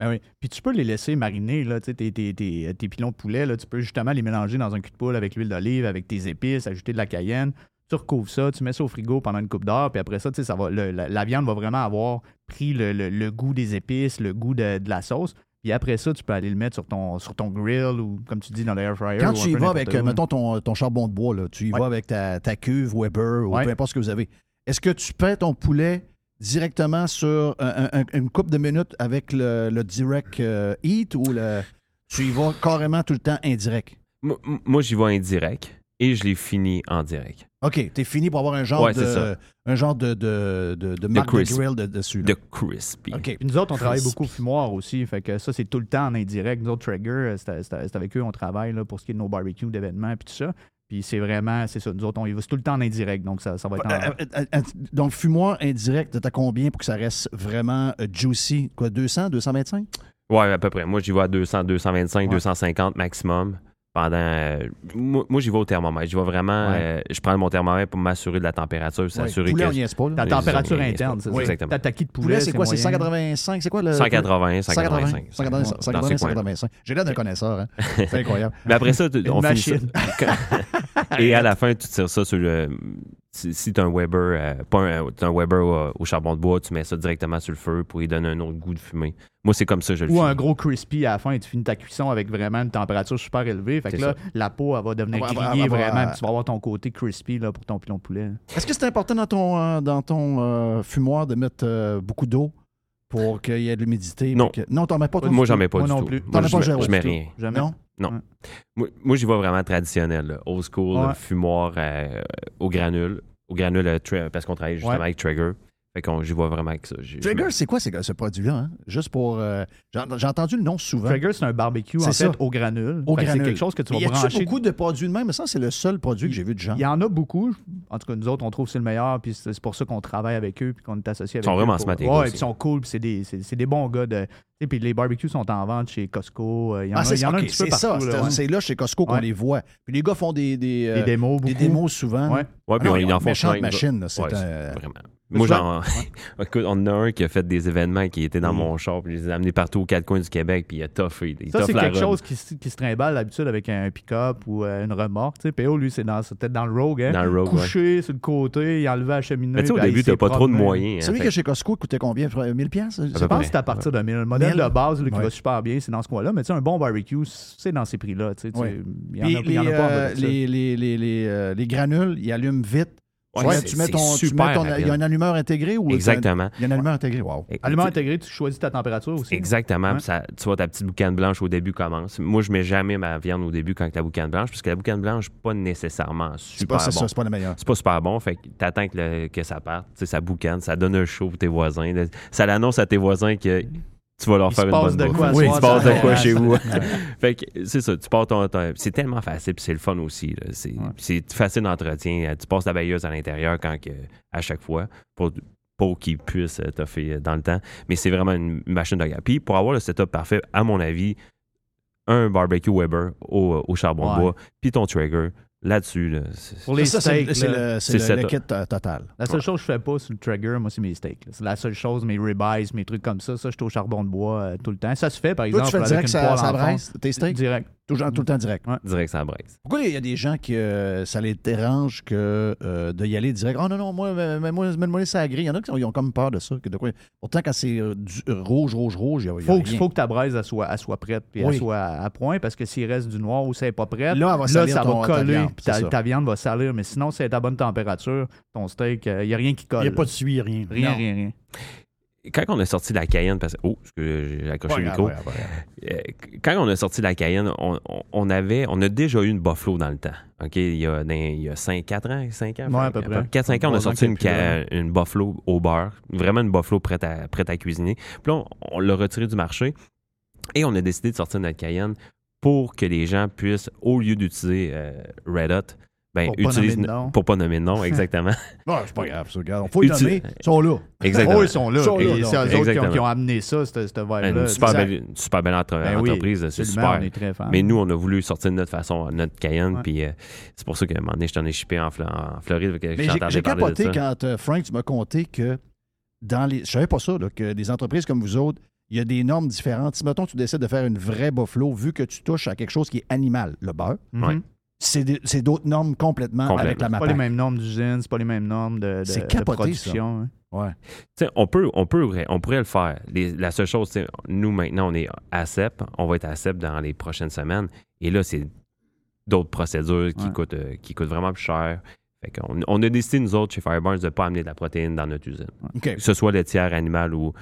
Speaker 4: Ben oui. Puis tu peux les laisser mariner, là, tes, tes, tes, tes pilons de poulet, là, tu peux justement les mélanger dans un cul de poule avec l'huile d'olive, avec tes épices, ajouter de la cayenne. Tu recouvres ça, tu mets ça au frigo pendant une coupe d'heure, puis après ça, ça va, le- la, la viande va vraiment avoir pris le, le- le goût des épices, le goût de, de la sauce. Puis après ça, tu peux aller le mettre sur ton, sur ton grill ou, comme tu dis, dans l'air fryer.
Speaker 3: Quand tu y vas avec,
Speaker 4: où,
Speaker 3: euh, mettons, ton, ton charbon de bois, là, tu y
Speaker 4: Ouais.
Speaker 3: vas avec ta, ta cuve Weber ou
Speaker 4: Ouais.
Speaker 3: peu importe ce que vous avez. Est-ce que tu pètes ton poulet directement sur un- un- une coupe de minutes avec le, le direct euh, heat ou le, tu y vas carrément tout le temps indirect?
Speaker 12: Moi, moi, j'y vais indirect et je l'ai fini en direct.
Speaker 3: OK, t'es fini pour avoir un genre
Speaker 12: Ouais,
Speaker 3: de un genre de, de, de, de marque de
Speaker 12: crisp.
Speaker 3: grill de- dessus. là.
Speaker 12: De crispy.
Speaker 3: OK.
Speaker 4: Puis nous autres, on travaille beaucoup au fumoir aussi. Fait que ça, c'est tout le temps en indirect. Nous autres, Traeger, euh, c'est c'est- c'est avec eux, on travaille là, pour ce qui est de nos barbecues, d'événements, puis tout ça. Puis c'est vraiment, c'est ça. Nous autres, on y va c'est tout le temps en indirect. Donc ça, ça va être en.
Speaker 3: Euh, euh, euh, donc, fumoir indirect, t'as combien pour que ça reste vraiment juicy? Quoi, 200, 225?
Speaker 12: Ouais, à peu près. Moi, j'y vais à 200, 225,
Speaker 3: Ouais.
Speaker 12: 250 maximum. Pendant. euh, moi, moi, j'y vais au thermomètre. J'y vais vraiment.
Speaker 4: Ouais.
Speaker 12: euh, je prends mon thermomètre pour m'assurer de la température, s'assurer
Speaker 3: Poulet,
Speaker 12: que.
Speaker 3: pas.
Speaker 4: Ta température
Speaker 12: c'est ça,
Speaker 4: interne,
Speaker 12: oui,
Speaker 4: c'est ça.
Speaker 12: Exactement.
Speaker 4: Ta taquille de poulet,
Speaker 3: Poulet, c'est quoi? C'est
Speaker 4: moyen.
Speaker 3: 185? C'est quoi le.
Speaker 12: 180,
Speaker 3: 180,
Speaker 12: 185.
Speaker 3: 180,
Speaker 12: Dans
Speaker 3: 180,
Speaker 12: ces
Speaker 3: 185. J'ai l'air d'un connaisseur, hein? <laughs> C'est incroyable.
Speaker 12: Mais après ça, tu- on finit ça.
Speaker 4: machine. <laughs>
Speaker 12: Et à la fin, tu tires ça sur le. Si, si tu as un Weber, euh, pas un, t'as un Weber au, au charbon de bois, tu mets ça directement sur le feu pour lui donner un autre goût de fumée. Moi, c'est comme ça que je le
Speaker 4: Ou un gros crispy à la fin et tu finis ta cuisson avec vraiment une température super élevée. Fait que là,
Speaker 12: ça.
Speaker 4: la peau, elle va devenir
Speaker 3: va-
Speaker 4: grillée vraiment. puis tu vas avoir ton côté crispy là, pour ton pilon de poulet.
Speaker 3: Est-ce que c'est important dans ton, euh, dans ton euh, fumoir de mettre euh, beaucoup d'eau pour qu'il y ait de l'humidité?
Speaker 12: Non.
Speaker 3: que- Non, t'en mets pas toi?
Speaker 12: Moi, j'en mets pas
Speaker 4: Moi
Speaker 12: du
Speaker 4: non
Speaker 12: tout.
Speaker 4: plus.
Speaker 3: T'en
Speaker 12: Moi,
Speaker 3: mets
Speaker 12: je,
Speaker 3: pas
Speaker 12: mets- je mets
Speaker 3: du tout?
Speaker 12: rien.
Speaker 4: Jamais?
Speaker 3: Non?
Speaker 12: Non.
Speaker 4: Ouais.
Speaker 12: Moi, moi, j'y vais vraiment traditionnel, là. old school,
Speaker 4: Ouais.
Speaker 12: fumoir euh, au granule. Au granule, parce qu'on travaille justement
Speaker 4: Ouais.
Speaker 12: avec Trigger. Fait qu'on j'y vais vraiment avec ça.
Speaker 3: Trigger, c'est quoi c'est- ce produit-là? hein? Juste pour. euh, J'ai j'ai entendu le nom souvent.
Speaker 4: Traeger, c'est un barbecue en fait au granule.
Speaker 3: Au
Speaker 4: Fait que
Speaker 3: granule.
Speaker 4: C'est quelque chose que tu vas
Speaker 3: y a-tu
Speaker 4: brancher.
Speaker 3: beaucoup de produits de même? Mais ça, c'est le seul produit que j'ai vu de genre.
Speaker 4: Il y en a beaucoup. En tout cas, nous autres, on trouve que c'est le meilleur. Puis c'est pour ça qu'on travaille avec eux puis qu'on est associé avec
Speaker 12: Ils sont
Speaker 4: eux
Speaker 12: vraiment smart,
Speaker 4: Ouais, ils sont cool. Puis c'est des, c'est- c'est des bons gars. De... Et puis les barbecues sont en vente chez Costco. euh, Il y en
Speaker 3: Ah,
Speaker 4: a, il y en a un petit peu partout.
Speaker 3: C'est
Speaker 4: là, ouais.
Speaker 3: c'est là chez Costco qu'on
Speaker 4: Ouais.
Speaker 3: les voit. Puis les gars font des, des, euh,
Speaker 4: Des démos,
Speaker 3: des démos souvent.
Speaker 4: Ouais.
Speaker 12: Ouais,
Speaker 3: Ah
Speaker 12: puis
Speaker 3: non,
Speaker 12: ils
Speaker 3: ont
Speaker 12: en font
Speaker 3: méchante
Speaker 12: plein,
Speaker 3: machine. c'est un-
Speaker 12: Vraiment. Moi, j'en. <laughs> Écoute, on en a un qui a fait des événements qui était dans mon char, puis il les a amenés partout aux quatre coins du Québec, puis il a toffé. Il
Speaker 4: Ça, c'est quelque
Speaker 12: run.
Speaker 4: chose qui, se- qui se trimballe d'habitude avec un pick-up ou euh, une remorque. tu sais. PO, lui, c'est dans- peut-être dans le Rogue. Hein?
Speaker 12: Dans le Rogue,
Speaker 4: Couché sur le côté, il enlevait la cheminée.
Speaker 12: Mais tu sais, au
Speaker 4: ah,
Speaker 12: début, t'as pas trop de moyens. hein,
Speaker 3: Celui qui est chez Costco coûtait combien? 1000 pièces
Speaker 4: Je pense que c'est à partir de 1000. Le modèle
Speaker 3: 1000.
Speaker 4: de base là, qui
Speaker 3: Ouais.
Speaker 4: va super bien, c'est dans ce coin-là. Mais tu sais, un bon barbecue, c'est dans ces prix-là. tu sais,
Speaker 3: Ouais.
Speaker 4: Il y en a,
Speaker 3: Puis
Speaker 4: il y en a
Speaker 3: les,
Speaker 4: pas en
Speaker 3: euh, les, les, les, les, euh, les granules, ils allument vite.
Speaker 12: Ouais,
Speaker 3: tu, mets, tu ton, tu
Speaker 12: super
Speaker 3: mets ton-
Speaker 12: rapide.
Speaker 3: Il y a un allumeur intégré ou
Speaker 12: Exactement.
Speaker 3: Il y a un allumeur intégré. Wow.
Speaker 4: Aliment intégré, tu choisis ta température aussi.
Speaker 12: Exactement. Ça- tu vois, ta petite boucane blanche au début commence. Moi, je mets jamais ma viande au début quand la boucane blanche, parce que la boucane blanche, pas nécessairement super
Speaker 3: pas, c'est
Speaker 12: bon.
Speaker 3: c'est pas la meilleure.
Speaker 12: C'est pas super bon, fait que t'attends que, le- que ça parte. Tu sais, ça boucane, ça donne un show pour tes voisins. Ça l'annonce à tes voisins que tu vas leur
Speaker 4: Il
Speaker 12: faire
Speaker 4: se
Speaker 12: une
Speaker 4: passe
Speaker 12: bonne
Speaker 4: de
Speaker 12: bouffe.
Speaker 4: quoi
Speaker 12: Oui, il se passe de quoi chez vous. <laughs> Fait que c'est ça, tu pars ton ton- C'est tellement facile, puis c'est le fun aussi. là. C'est c'est facile d'entretien. Tu passes la bailleuse à l'intérieur quand que, à chaque fois pour, pour qu'il puisse euh, toffer dans le temps. Mais c'est vraiment une machine de guerre. Puis pour avoir le setup parfait, à mon avis, un barbecue Weber au, au charbon de
Speaker 4: Ouais.
Speaker 12: bois, puis ton Traeger, là-dessus, là, c'est-
Speaker 4: Pour les
Speaker 3: Ça,
Speaker 4: steaks,
Speaker 3: c'est le, kit total.
Speaker 4: La seule chose que je fais pas sur le trigger, moi, c'est mes steaks. C'est la seule chose, mes ribeyes, mes trucs comme ça. Ça, je suis au charbon de bois euh, tout le temps. Ça se fait, par
Speaker 3: Toi,
Speaker 4: exemple.
Speaker 3: tu fais
Speaker 4: avec
Speaker 3: direct,
Speaker 4: une
Speaker 3: ça,
Speaker 4: poêle
Speaker 3: ça braise, tes steaks?
Speaker 4: Direct.
Speaker 3: Toujours, tout le temps direct.
Speaker 12: direct, ça braise.
Speaker 3: Pourquoi il y a des gens qui euh, ça les dérange que euh, de y aller direct? Oh non, non, moi, mais- mais moi, mets-moi ça grille. Il y en a qui ont, ils ont comme peur de ça. que de quoi... Pourtant, quand c'est euh, du- rouge, rouge, rouge, il y a, il y a
Speaker 4: Faut, que-
Speaker 3: rien.
Speaker 4: faut que ta braise elle soit, elle soit prête puis
Speaker 3: Oui.
Speaker 4: elle soit à, point parce que s'il reste du noir ou ça n'est pas prête,
Speaker 3: Là, va salir
Speaker 4: ça
Speaker 3: ton-
Speaker 4: va
Speaker 3: ta
Speaker 4: coller
Speaker 3: viande,
Speaker 4: puis
Speaker 3: c'est
Speaker 4: ta, ta viande va salir. Mais sinon, c'est à ta bonne température, ton steak, il n'y a rien qui colle.
Speaker 1: Il n'y a pas de suie, rien.
Speaker 4: Rien,
Speaker 3: Non.
Speaker 4: rien, rien.
Speaker 12: Quand on a sorti la Cayenne, parce que. Oh, j'ai accroché le micro? Euh, Quand on a sorti la Cayenne, on, avait, on a déjà eu une Buffalo dans le temps. OK? Il y a, il y a 5, 4 ans, 5 ans?
Speaker 4: Ouais, à peu près.
Speaker 12: 4-5 ans, on a sorti une, une Buffalo au beurre. Vraiment une Buffalo prête à, prête à cuisiner. Puis là, on, on l'a retiré du marché et on a décidé de sortir notre Cayenne pour que les gens puissent, au lieu d'utiliser euh, Red Hot, ben,
Speaker 4: Pour pas
Speaker 12: utilisent
Speaker 4: nommer de nom.
Speaker 12: pour pas nommer de nom, <laughs> exactement.
Speaker 3: Bon, c'est pas grave, ça, regarde. Faut les
Speaker 12: Uti-
Speaker 3: nommer. Ils sont là.
Speaker 12: Exactement.
Speaker 4: Oh, ils sont là.
Speaker 3: Ils sont là,
Speaker 4: Et
Speaker 3: donc.
Speaker 4: c'est eux autres qui ont,
Speaker 12: Exactement.
Speaker 4: qui ont amené ça, cette, cette vibe-là.
Speaker 12: Une super, belle, une super belle entre-
Speaker 4: Ben oui,
Speaker 12: entreprise, c'est super.
Speaker 4: on est très fans.
Speaker 12: Mais nous, on a voulu sortir de notre façon, notre Cayenne,
Speaker 4: Ouais.
Speaker 12: puis euh, c'est pour ça qu'à un moment donné, je t'en ai shippé en, Fl- en Floride. que
Speaker 3: Mais
Speaker 12: je
Speaker 3: j'ai-
Speaker 12: de
Speaker 3: capoté
Speaker 12: ça.
Speaker 3: quand euh, Frank, tu m'as conté que dans les. Je savais pas ça, là, que des entreprises comme vous autres, il y a des normes différentes. Si, mettons, tu décides de faire une vraie buffalo, vu que tu touches à quelque chose qui est animal, le beurre.
Speaker 12: Ouais.
Speaker 3: C'est d'autres normes complètement,
Speaker 12: Complètement.
Speaker 3: avec la
Speaker 4: C'est pas les
Speaker 3: MAPAC.
Speaker 4: mêmes normes d'usine, c'est pas les mêmes normes de, de,
Speaker 3: capoté,
Speaker 4: production. hein.
Speaker 3: Ouais.
Speaker 12: Tu sais, on peut, on peut, on pourrait le faire. Les- la seule chose, nous maintenant, on est à CEP, on va être à CEP dans les prochaines semaines, et là, c'est d'autres procédures qui
Speaker 4: Ouais.
Speaker 12: coûtent, euh, qui coûtent vraiment plus cher. Fait qu'on on a décidé, nous autres, chez Fireburns, de ne pas amener de la protéine dans notre usine. Que ce soit laitière, animale ou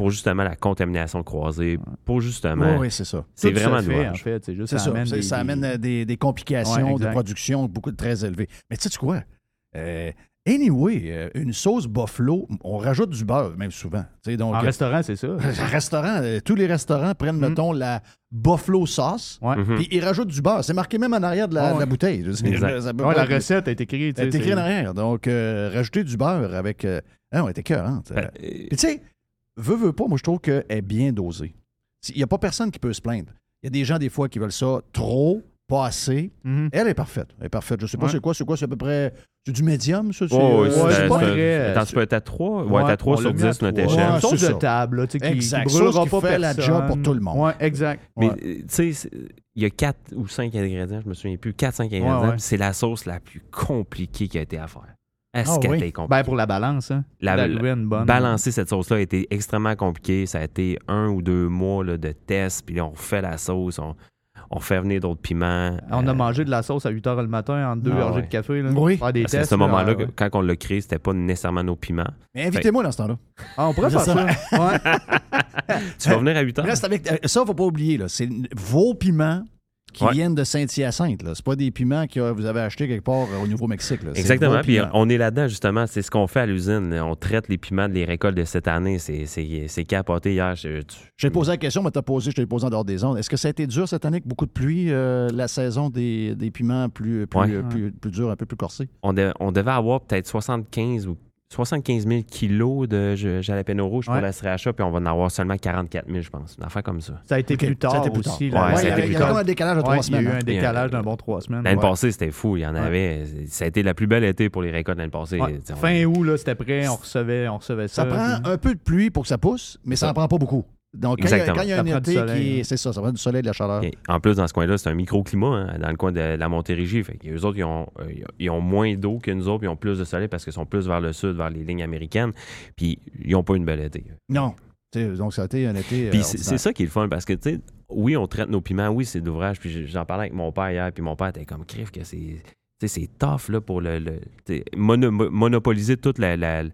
Speaker 12: pour justement la contamination croisée, pour justement.
Speaker 3: Oui, oui, c'est ça.
Speaker 12: C'est vraiment
Speaker 4: fait, en fait. C'est juste
Speaker 3: C'est
Speaker 4: ça
Speaker 3: ça.
Speaker 4: amène des-
Speaker 3: ça
Speaker 4: des-
Speaker 3: amène euh, des, des complications
Speaker 4: Ouais,
Speaker 3: de production beaucoup très élevées. Mais tu sais quoi? Euh, anyway, euh, une sauce buffalo, on rajoute du beurre, même souvent. Tu sais, donc,
Speaker 4: En
Speaker 3: euh,
Speaker 4: restaurant, c'est ça.
Speaker 3: un <laughs> restaurant, euh, tous les restaurants prennent,
Speaker 4: Mm.
Speaker 3: mettons, la buffalo sauce.
Speaker 12: Mhm.
Speaker 3: puis ils rajoutent du beurre. C'est marqué même en arrière de la,
Speaker 4: Ouais,
Speaker 3: de la
Speaker 4: ouais.
Speaker 3: bouteille. Ça peut
Speaker 4: Ouais, la recette est écrite.
Speaker 3: Elle est écrite en arrière. Donc, euh, rajouter du beurre avec. Ah, t'es cœurante.
Speaker 12: Ben,
Speaker 3: Puis tu sais, veux, veux pas, moi, je trouve qu'elle est bien dosée. Il n'y a pas personne qui peut se plaindre. Il y a des gens, des fois, qui veulent ça trop, pas assez.
Speaker 4: Mhm.
Speaker 3: Elle est parfaite. Elle est parfaite. Je sais pas
Speaker 4: Ouais.
Speaker 3: c'est quoi, c'est quoi, c'est à peu près. C'est du médium, ça? Euh,
Speaker 12: c'est-
Speaker 4: c'est- pas très-
Speaker 12: Attends, tu peux être à 3? Ouais,
Speaker 4: Ouais,
Speaker 12: t'as 3
Speaker 4: on
Speaker 12: sur
Speaker 4: l'a mis à
Speaker 12: 10 notre échelle.
Speaker 3: Ouais,
Speaker 4: Une
Speaker 3: c'est
Speaker 4: de
Speaker 3: ça.
Speaker 4: table, là, tu sais, qui,
Speaker 3: Exact.
Speaker 4: qui brûlera
Speaker 3: Sauce qui
Speaker 4: pas
Speaker 3: fait la job pour tout le monde.
Speaker 4: Ouais, exact.
Speaker 12: Mais
Speaker 4: Ouais.
Speaker 12: euh, tu sais, il y a 4 ou 5 ingrédients, je me souviens plus, 4-5 ingrédients.
Speaker 4: ouais.
Speaker 12: C'est la sauce la plus compliquée qui a été à faire. Est-ce
Speaker 3: Ah
Speaker 12: qu'elle
Speaker 3: oui?
Speaker 4: Ben, pour la balance, hein.
Speaker 12: La-
Speaker 4: La,
Speaker 12: la-
Speaker 4: une bonne.
Speaker 12: Balancer cette sauce-là a été extrêmement compliqué. Ça a été un ou deux mois là, de tests, puis là, on refait la sauce, on, on fait venir d'autres piments.
Speaker 4: On a
Speaker 12: Euh,
Speaker 4: mangé de la sauce à 8 h le matin en deux
Speaker 12: Ah
Speaker 4: gorgées
Speaker 12: ouais.
Speaker 4: de café. Là,
Speaker 3: Oui.
Speaker 4: Faire des tests.
Speaker 12: ce moment-là,
Speaker 4: là, ouais.
Speaker 12: quand on l'a créé, c'était pas nécessairement nos piments.
Speaker 3: Mais invitez-moi dans ce temps-là.
Speaker 4: Ah, on pourrait faire ça. <laughs> Ouais.
Speaker 12: Tu vas venir à 8 heures?
Speaker 3: Reste avec. euh, Ça, faut pas oublier, là. C'est vos piments qui
Speaker 12: Ouais.
Speaker 3: viennent de Saint-Hyacinthe. C'est pas des piments que vous avez achetés quelque part euh, au Nouveau-Mexique.
Speaker 12: Exactement. Puis on est là-dedans, justement. C'est ce qu'on fait à l'usine. On traite les piments de les récoltes de cette année. C'est- C'est c'est capoté hier. Je- tu-
Speaker 3: J'ai posé la question, mais t'as posé, je t'ai posé en dehors des ondes. Est-ce que ça a été dur cette année avec beaucoup de pluie, euh, la saison des, des piments plus, plus,
Speaker 12: Ouais.
Speaker 3: plus, plus durs, un peu plus corsés?
Speaker 12: on, de- on devait avoir peut-être 75 ou 75 000 kilos de jalapeno rouge pour
Speaker 1: Ouais.
Speaker 12: la sriracha, puis on va en avoir seulement 44 000, je pense. Une affaire comme ça.
Speaker 1: Ça a été plus tard
Speaker 3: ça a été plus
Speaker 1: aussi.
Speaker 3: tard.
Speaker 1: là.
Speaker 12: Ouais, ça a
Speaker 1: il y
Speaker 12: été
Speaker 1: a-
Speaker 12: plus
Speaker 1: il y a
Speaker 12: tard.
Speaker 1: comme
Speaker 3: un décalage de trois
Speaker 1: Il y a
Speaker 3: semaines,
Speaker 1: eu un décalage d'un bon trois semaines.
Speaker 12: L'année
Speaker 1: Ouais.
Speaker 12: passée, c'était fou. Il y en avait. Ça a été la plus belle été pour les récoltes l'année passée.
Speaker 1: Fin août, là, c'était prêt, on recevait, on recevait ça.
Speaker 3: Ça prend un peu de pluie pour que ça pousse, mais ça
Speaker 12: Ça.
Speaker 3: n'en prend pas beaucoup. Donc, quand il y a-
Speaker 12: Exactement.
Speaker 3: quand il y a,
Speaker 1: Ça
Speaker 3: un été
Speaker 1: soleil,
Speaker 3: qui
Speaker 1: hein.
Speaker 3: est. C'est ça, ça prend du soleil, de la chaleur.
Speaker 12: Et en plus, dans ce coin-là, c'est un microclimat, hein, dans le coin de la Montérégie. Fait eux autres, ils ont, euh, ils ont moins d'eau que nous autres, puis ils ont plus de soleil parce qu'ils sont plus vers le sud, vers les lignes américaines. Puis ils n'ont pas une belle été.
Speaker 3: Non. Tu sais, donc, ça a été un été. euh,
Speaker 12: Puis c'est ça qui est le fun parce que, tu sais, oui, on traite nos piments, oui, c'est d'ouvrage. Puis j'en parlais avec mon père hier, puis mon père était comme crif que c'est. tu sais, C'est tough là, pour le, mono- monopoliser tout la- la- le,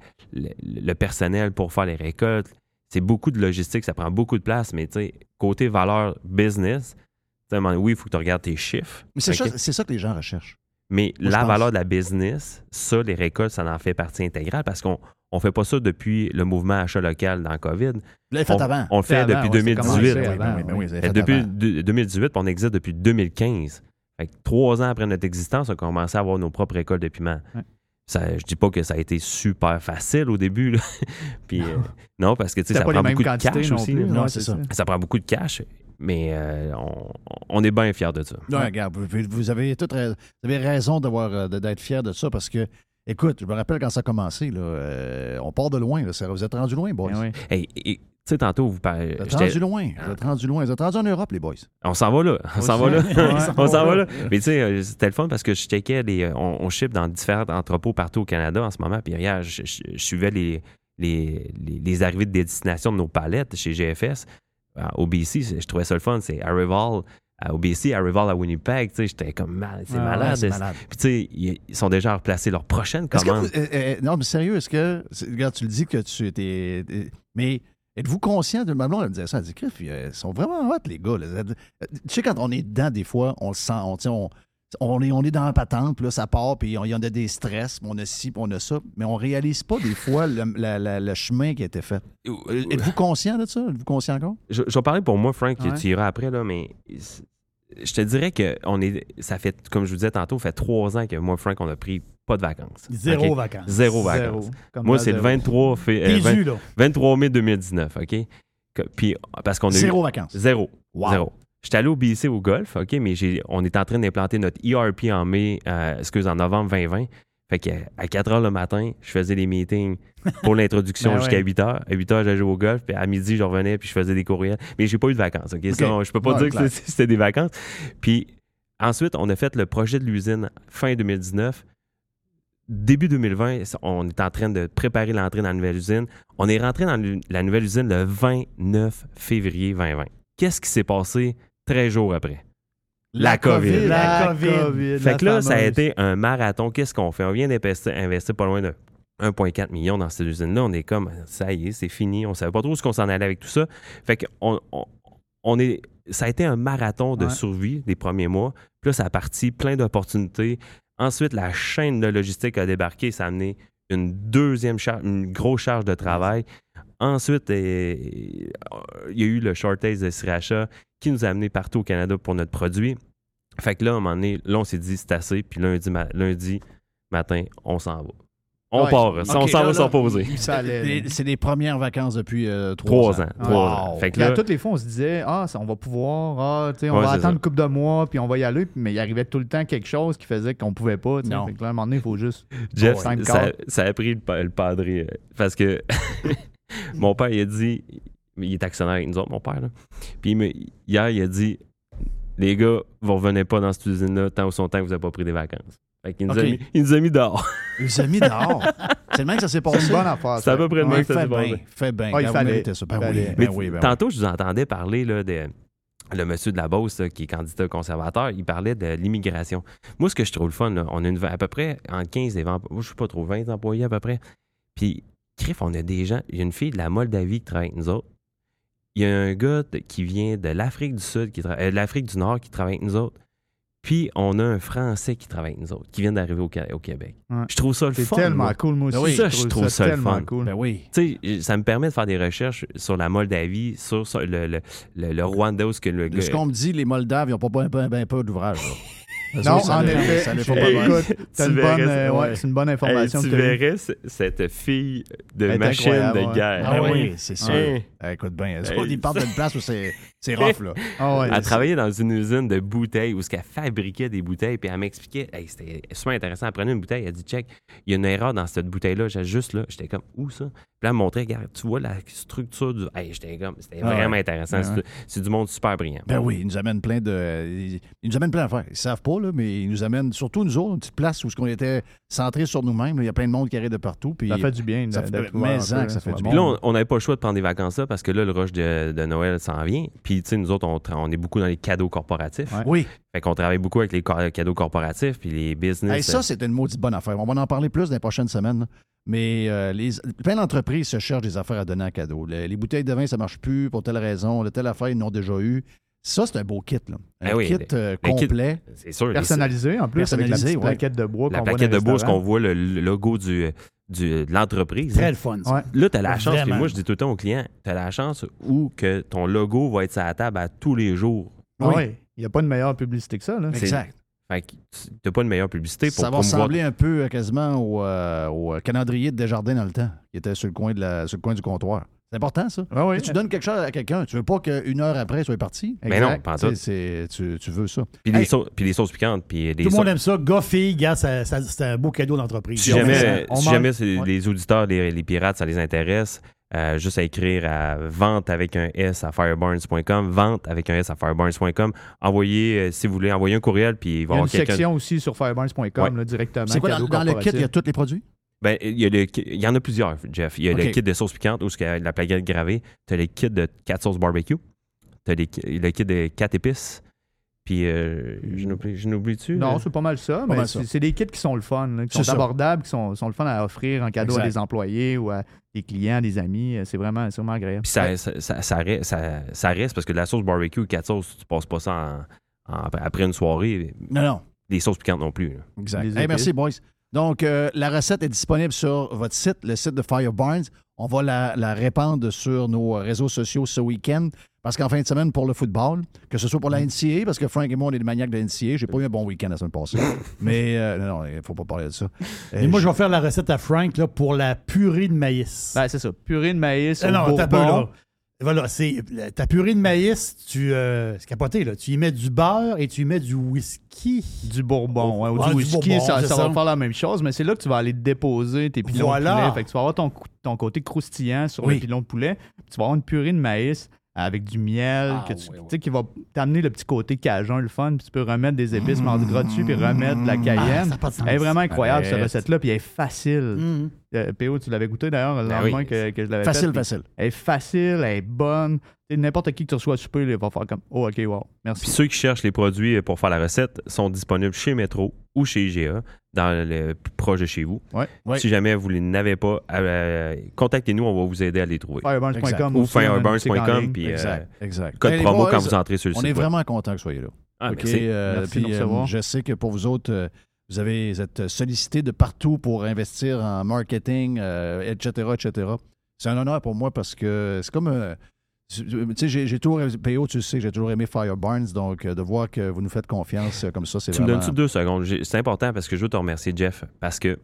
Speaker 12: le personnel pour faire les récoltes. C'est beaucoup de logistique, ça prend beaucoup de place, mais tu sais, côté valeur business, tu sais, à un moment donné, oui, il faut que tu regardes tes chiffres.
Speaker 3: Mais c'est ça, c'est ça que les gens recherchent.
Speaker 12: Mais
Speaker 3: Moi,
Speaker 12: la valeur de la business, ça, les récoltes, ça en fait partie intégrale parce qu'on ne fait pas ça depuis le mouvement achat local dans la COVID. On,
Speaker 3: avant.
Speaker 12: On le fait
Speaker 1: Fait avant,
Speaker 12: depuis
Speaker 1: ouais, c'est
Speaker 12: 2018.
Speaker 1: commencé
Speaker 3: Oui, ben
Speaker 1: avant,
Speaker 3: oui, ben
Speaker 1: oui.
Speaker 3: oui, vous avez
Speaker 12: Fait
Speaker 3: fait
Speaker 12: depuis
Speaker 3: avant.
Speaker 12: de- 2018, puis on existe depuis 2015. Fait que trois ans après notre existence, on a commencé à avoir nos propres récoltes de piments. Ça, je dis pas que ça a été super facile au début. là. <laughs> Puis, euh, non, parce que tu sais,
Speaker 1: C'était
Speaker 12: ça prend beaucoup de cash aussi.
Speaker 1: plus.
Speaker 3: Non,
Speaker 1: Ouais,
Speaker 3: c'est ça.
Speaker 12: Ça prend beaucoup de cash, mais euh, on, on est bien fiers de ça.
Speaker 3: Non, regarde, vous, vous avez tout ra- vous avez raison d'avoir, euh, de- d'être fier de ça parce que, écoute, je me rappelle quand ça a commencé, là, euh, on part de loin. là, ça- vous êtes rendu loin, boys.
Speaker 1: Oui.
Speaker 12: Hey, et, tu sais, tantôt, vous parlez.
Speaker 3: Vous êtes rendu loin. Vous êtes rendu loin. Vous êtes rendu en Europe, les boys.
Speaker 12: On s'en va là. On s'en va là. <laughs> On s'en va là. Mais tu sais, euh, c'était le fun parce que je checkais les. euh, On, on ship dans différents entrepôts partout au Canada en ce moment. Puis regarde, je, je- je suivais les, les, les, les arrivées de destination de nos palettes chez GFS. Au BC, je trouvais ça le fun. C'est Arrival à OBC, Arrival à Winnipeg. Tu sais, j'étais comme mal. C'est
Speaker 3: Ah,
Speaker 12: malade.
Speaker 3: ouais, c'est malade.
Speaker 12: Puis tu sais, ils, ils sont déjà replacés leur prochaine commande.
Speaker 3: vous- euh, euh, non, mais sérieux, est-ce que. Regarde, tu le dis que tu étais. Mais êtes-vous conscient de. Ma blonde, elle me disait ça. Elle dit, Criff, ils sont vraiment hot, les gars. là. Euh, Tu sais, quand on est dedans, des fois, on le sent. On, on, on est, on est dans la patente, puis là, ça part, puis on- il y en a des stress, puis on a ci, puis on a ça. Mais on réalise pas, des fois, le, la- la- le chemin qui a été fait. Euh, Êtes-vous conscient de ça? Êtes-vous conscient encore?
Speaker 12: Je, je vais parler pour moi, Frank,
Speaker 3: Ouais.
Speaker 12: tu iras après, là, mais je te dirais que on est, ça fait, comme je vous disais tantôt, ça fait trois ans que moi, Frank, on a pris pas de vacances.
Speaker 1: Zéro vacances.
Speaker 12: Zéro vacances. Moi, c'est le
Speaker 1: zéro.
Speaker 12: 23, fait, euh,
Speaker 1: T'es
Speaker 12: 20
Speaker 1: dû, là.
Speaker 12: 23 mai 2019, OK? Que- Puis, parce qu'on a eu-
Speaker 3: Zéro vacances.
Speaker 12: Zéro.
Speaker 3: Wow.
Speaker 12: Zéro. J'étais allé au BC au golf, OK, mais on est en train d'implanter notre ERP en mai, euh, excuse, en novembre 2020. Fait que à 4 heures le matin, je faisais des meetings pour <laughs> l'introduction
Speaker 1: Ben
Speaker 12: jusqu'à
Speaker 1: ouais.
Speaker 12: 8 heures. À 8 heures, j'allais jouer au golf, puis à midi, je revenais, puis je faisais des courriels. Mais j'ai pas eu de vacances, OK? Ça,
Speaker 3: OK.
Speaker 12: je peux pas dire que
Speaker 3: clair.
Speaker 12: c'était des vacances. Puis ensuite, on a fait le projet de l'usine fin 2019. Début 2020, on est en train de préparer l'entrée dans la nouvelle usine. On est rentré dans la nouvelle usine le 29 février 2020. Qu'est-ce qui s'est passé 13 jours après? La COVID.
Speaker 1: La COVID.
Speaker 12: Fait que là, ça a été un marathon. Qu'est-ce qu'on fait? On vient d'investir investir pas loin de 1,4 million dans cette usine-là. On est comme, ça y est, c'est fini. On savait pas trop ce qu'on s'en allait avec tout ça. Fait que on, on- on est, ça a été un marathon de
Speaker 1: Ouais.
Speaker 12: survie des premiers mois. Puis là, ça a parti plein d'opportunités. Ensuite, la chaîne de logistique a débarqué. Ça a amené une deuxième charge, une grosse charge de travail. Ensuite, euh, il y a eu le shortage de sriracha qui nous a amené partout au Canada pour notre produit. Fait que là, à un moment donné, là, on s'est dit, c'est assez. Puis lundi, ma- lundi matin, on s'en va. On
Speaker 3: Ouais.
Speaker 12: part. On s'en va
Speaker 3: là,
Speaker 12: s'en poser.
Speaker 1: Ça allait, là.
Speaker 3: C'est- les premières vacances depuis euh, trois,
Speaker 12: Trois ans.
Speaker 3: ans.
Speaker 12: Trois
Speaker 3: Wow.
Speaker 12: ans. Fait que
Speaker 1: à
Speaker 12: là,
Speaker 1: toutes les fois, on se disait, ah, ça, on va pouvoir, ah, tu sais, on
Speaker 12: Ouais,
Speaker 1: va attendre
Speaker 12: ça.
Speaker 1: une couple de mois, puis on va y aller. Mais il arrivait tout le temps quelque chose qui faisait qu'on pouvait pas.
Speaker 3: Non.
Speaker 1: Fait que là, à un moment donné, il faut juste.
Speaker 12: Jeff, ça, a pris le, le padré. euh, Parce que <laughs> <laughs> mon père, il a dit, il est actionnaire avec nous autres, mon père. Là. Puis il me- hier, il a dit Les gars, vous revenez pas dans cette usine-là tant ou son temps que vous n'avez pas pris des vacances. Fait qu'il nous, a mis, il nous a mis dehors.
Speaker 3: Il vous a mis dehors? <laughs> C'est le même que ça s'est passé.
Speaker 1: C'est une bonne affaire.
Speaker 12: C'est à peu près le même que ça
Speaker 3: fait
Speaker 12: s'est passé.
Speaker 3: bien, fait bien.
Speaker 1: Ah, il
Speaker 3: vous
Speaker 1: fallait.
Speaker 3: ça. Ben oui, ben oui, ben oui.
Speaker 12: tantôt, je vous entendais parler là, de le monsieur de la Beauce là, qui est candidat conservateur. Il parlait de l'immigration. Moi, ce que je trouve le fun, là, on a une, à peu près en 15 et 20, moi, je sais pas trop, 20 employés à peu près. Puis, crif, on a des gens. Il y a une fille de la Moldavie qui travaille avec nous autres. Il y a un gars de- qui vient de l'Afrique du Sud, qui tra- euh, de l'Afrique du Nord qui travaille avec nous autres. Puis, on a un Français qui travaille avec nous autres, qui vient d'arriver au, Québec.
Speaker 1: Ouais.
Speaker 12: Je trouve ça le
Speaker 1: C'est
Speaker 12: fun.
Speaker 1: tellement
Speaker 12: moi.
Speaker 1: cool, moi aussi.
Speaker 12: Ben oui, ça, je trouve ça le
Speaker 1: tellement
Speaker 12: fun.
Speaker 1: cool.
Speaker 3: Ben oui.
Speaker 12: Tu sais, ça me permet de faire des recherches sur la Moldavie, sur, sur le, le, le, le Rwanda, où ce que le
Speaker 3: De ce qu'on me dit, les Moldaves, ils n'ont pas ben, ben peu d'ouvrage. <laughs>
Speaker 4: Non,
Speaker 3: Ça
Speaker 4: en effet.
Speaker 3: ça pas mal.
Speaker 4: une euh, ouais, c'est une bonne information
Speaker 12: Hey, tu verrais cette fille de
Speaker 4: Elle
Speaker 12: machine de guerre.
Speaker 3: Ah oui, c'est sûr.
Speaker 12: Hein?
Speaker 3: Ah, écoute bien,
Speaker 12: Hey,
Speaker 3: ils partent d'une place où c'est c'est <laughs> rough, là.
Speaker 4: Ah ouais,
Speaker 12: elle travaillait dans une usine de bouteilles où ce qu'elle fabriquait des bouteilles, puis elle m'expliquait, hey, c'était super intéressant. Elle prenait une bouteille, elle dit, check, il y a une erreur dans cette bouteille-là, j'ai juste là. J'étais comme, où ça? Puis là, elle me montrait, regarde, tu vois la structure du. Hey, j'étais comme, c'était
Speaker 3: Ah
Speaker 12: vraiment intéressant.
Speaker 3: Ouais,
Speaker 12: C'est- du monde super brillant.
Speaker 3: Ben oui, ils nous amènent plein de. Ils ils nous amènent plein d'affaires. Ils savent pas, là, mais ils nous amènent, surtout nous autres, une petite place où on était centrés sur nous-mêmes. Il y a plein de monde qui arrive de partout. Puis
Speaker 4: Ça fait du bien
Speaker 3: Ça
Speaker 4: de-
Speaker 3: fait mais
Speaker 4: peu,
Speaker 3: que ça
Speaker 4: hein,
Speaker 3: fait du
Speaker 12: Puis
Speaker 3: bien.
Speaker 12: là, on n'avait pas le choix de prendre des vacances là parce que là, le rush de, de Noël s'en vient. Puis, tu sais, nous autres, on, est beaucoup dans les cadeaux corporatifs.
Speaker 3: Oui.
Speaker 12: Fait qu'on travaille beaucoup avec les ca- cadeaux corporatifs puis les business.
Speaker 3: Hey, ça, c'est une maudite bonne affaire. On va en parler plus dans les prochaines semaines. là. Mais euh, les, plein d'entreprises se cherchent des affaires à donner en cadeau. Les, les bouteilles de vin, ça marche plus pour telle raison. La telle affaire, ils n'ont déjà eu. Ça, c'est un beau kit. Là. Un
Speaker 12: oui,
Speaker 3: kit euh,
Speaker 12: kit-
Speaker 3: complet.
Speaker 12: sûr.
Speaker 4: Personnalisé en plus, avec la
Speaker 3: Personnalisé, ouais.
Speaker 4: plaquette de bois
Speaker 12: la
Speaker 4: qu'on voit
Speaker 12: plaquette de
Speaker 4: les
Speaker 12: bourse qu'on voit le, le logo du, du- de l'entreprise.
Speaker 1: Très
Speaker 12: hein.
Speaker 1: le fun, ça.
Speaker 4: Ouais.
Speaker 12: Là, tu as la chance, puis
Speaker 1: Vraiment.
Speaker 12: moi, je dis tout le temps aux clients, tu as la chance où que ton logo va être sur la table à tous les jours.
Speaker 4: Ouais. Il n'y a pas de meilleure publicité que ça. Là.
Speaker 3: Exact.
Speaker 12: Fait que tu n'as pas de meilleure publicité pour
Speaker 3: Ça va ressembler un peu euh, quasiment au, euh, au calendrier de Desjardins dans le temps, qui était sur le coin, de la, sur le coin du comptoir. C'est important, ça.
Speaker 4: Ah oui.
Speaker 3: Tu donnes quelque chose à quelqu'un, tu veux pas qu'une heure après, il soit parti.
Speaker 12: Mais non, pas en tout.
Speaker 3: Tu c'est- Tu, tu veux ça.
Speaker 12: Puis,
Speaker 3: Hey,
Speaker 12: les sauces, puis les sauces piquantes. Puis des
Speaker 1: Tout le monde aime ça. Gars, fille, gars, c'est un beau cadeau d'entreprise.
Speaker 12: Si jamais, si
Speaker 1: Ouais.
Speaker 12: les auditeurs, les, les pirates, ça les intéresse, euh, juste à écrire à vente avec un S à fireburns.com, vente avec un S à fireburns.com. Envoyez, euh, si vous voulez, envoyez un courriel, puis il va
Speaker 4: Il
Speaker 12: y
Speaker 4: y a
Speaker 12: avoir
Speaker 4: une section aussi sur fireburns.com
Speaker 12: Ouais.
Speaker 4: directement.
Speaker 3: C'est quoi, dans, dans le kit, il y a tous les produits?
Speaker 12: Ben, il, y a le ki- il y en a plusieurs, Jeff. Il y a le kit de sauce piquante où il y a la plaquette gravée. Tu as le kit de 4 sauces barbecue. Tu as le kit de 4 épices. Puis, euh, je n'oublie- je n'oublie-tu?
Speaker 4: Non,
Speaker 12: euh?
Speaker 4: c'est pas mal ça,
Speaker 3: Pas
Speaker 4: mais c'est des kits qui sont le fun, là, qui sont
Speaker 3: ça.
Speaker 4: abordables, qui sont, sont le fun à offrir en cadeau à des employés ou à des clients, des amis. C'est vraiment, c'est vraiment agréable.
Speaker 12: Puis ça, ça, ça, ça reste, ça- ça reste parce que de la sauce barbecue, 4 sauces, tu passes pas ça en- en- après une soirée.
Speaker 3: Non, non.
Speaker 12: Les sauces piquantes non plus. là.
Speaker 3: Exact.
Speaker 4: Les
Speaker 3: Hey, merci, boys. Donc, euh, la recette est disponible sur votre site, le site de Fire Barnes. On va la, la répandre sur nos réseaux sociaux ce week-end. Parce qu'en fin de semaine, pour le football, que ce soit pour la NCA, parce que Frank et moi, on est des maniaques de la NCA. J'ai pas eu un bon week-end la semaine passée. <laughs> Mais euh, non, il faut pas parler de ça.
Speaker 1: Et
Speaker 3: Euh,
Speaker 1: moi, je vais faire la recette à Frank là, pour la purée de maïs.
Speaker 4: Ben, c'est ça. Purée de maïs.
Speaker 1: Eh
Speaker 4: au
Speaker 1: non, t'as là. Voilà, c'est ta purée de maïs, tu euh, c'est capoté là. Tu y mets du beurre et tu y mets du whisky.
Speaker 4: Du bourbon. ouais, ou
Speaker 1: Ah,
Speaker 4: du
Speaker 1: du
Speaker 4: whisky,
Speaker 1: bourbon,
Speaker 4: ça,
Speaker 1: c'est
Speaker 4: ça
Speaker 1: ça.
Speaker 4: va faire la même chose, mais c'est là que tu vas aller déposer tes pilons
Speaker 1: Voilà.
Speaker 4: de poulet. Fait que tu vas avoir ton, ton côté croustillant sur
Speaker 3: Oui.
Speaker 4: le pilon de poulet. puis tu vas avoir une purée de maïs avec du miel
Speaker 1: Ah,
Speaker 4: que tu,
Speaker 1: oui,
Speaker 4: qui va t'amener le petit côté cajun, le fun. Puis tu peux remettre des épices mardi gras dessus puis remettre de la
Speaker 1: Ah,
Speaker 4: cayenne.
Speaker 1: ça a pas de sens.
Speaker 4: Elle est vraiment incroyable, cette recette-là. Puis elle est facile.
Speaker 1: Mhm.
Speaker 4: Euh, PO, tu l'avais goûté d'ailleurs le
Speaker 12: Ben
Speaker 4: lendemain
Speaker 12: oui.
Speaker 4: que, que je l'avais
Speaker 3: Facile,
Speaker 4: fait,
Speaker 3: facile.
Speaker 4: Elle est facile, elle est bonne. N'importe qui que tu reçois à souper, il va faire comme Oh, ok, wow,
Speaker 12: Puis
Speaker 4: merci.
Speaker 12: ceux qui cherchent les produits pour faire la recette sont disponibles chez Metro ou chez IGA, dans le plus proche de chez vous.
Speaker 4: Ouais.
Speaker 3: Ouais.
Speaker 12: Si jamais vous ne les n'avez pas, euh, contactez-nous, on va vous aider à les trouver.
Speaker 4: Fireburns.com
Speaker 12: Ou
Speaker 4: on
Speaker 12: fireburns.com, puis euh,
Speaker 3: Exact, exact.
Speaker 12: code promo
Speaker 3: boys,
Speaker 12: quand vous entrez sur le
Speaker 3: On
Speaker 12: site
Speaker 3: est
Speaker 12: web.
Speaker 3: vraiment content que vous soyez là.
Speaker 12: Ah,
Speaker 3: OK,
Speaker 12: merci.
Speaker 3: euh, puis, euh, je sais que pour vous autres, euh, vous, avez, vous êtes sollicités de partout pour investir en marketing, euh, etc., etc. C'est un honneur pour moi parce que c'est comme... tu sais, j'ai toujours... PO, tu sais, j'ai toujours aimé Fire Barnes, donc euh, de voir que vous nous faites confiance euh, comme ça, c'est
Speaker 12: Tu me donnes-tu deux secondes? C'est important parce que je veux te remercier, Jeff, parce que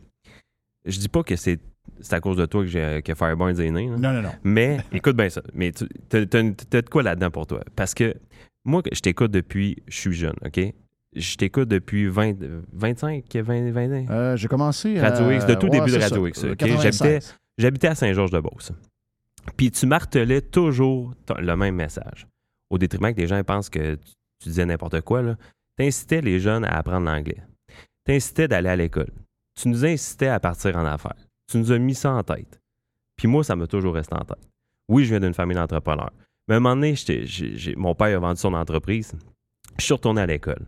Speaker 12: je dis pas que c'est c'est à cause de toi que, Fireburns est né. là.
Speaker 3: Non, non, non.
Speaker 12: Mais <laughs> écoute bien ça. Mais tu t'as de quoi là-dedans pour toi? Parce que moi, je t'écoute depuis je suis jeune, OK? Je t'écoute depuis 20, 25, 20, 20 ans.
Speaker 3: Euh, j'ai commencé à...
Speaker 12: Radio X, de tout
Speaker 3: ouais,
Speaker 12: début de Radio
Speaker 3: ça,
Speaker 12: X. ok?
Speaker 3: 96.
Speaker 12: J'habitais, j'habitais à Saint-Georges-de-Beauce. Puis tu martelais toujours le même message. Au détriment que les gens pensent que tu, tu disais n'importe quoi. Tu incitais les jeunes à apprendre l'anglais. Tu incitais d'aller à l'école. Tu nous incitais à partir en affaires. Tu nous as mis ça en tête. Puis moi, ça m'a toujours resté en tête. Oui, je viens d'une famille d'entrepreneurs. Mais à un moment donné, mon père a vendu son entreprise. Je suis retourné à l'école.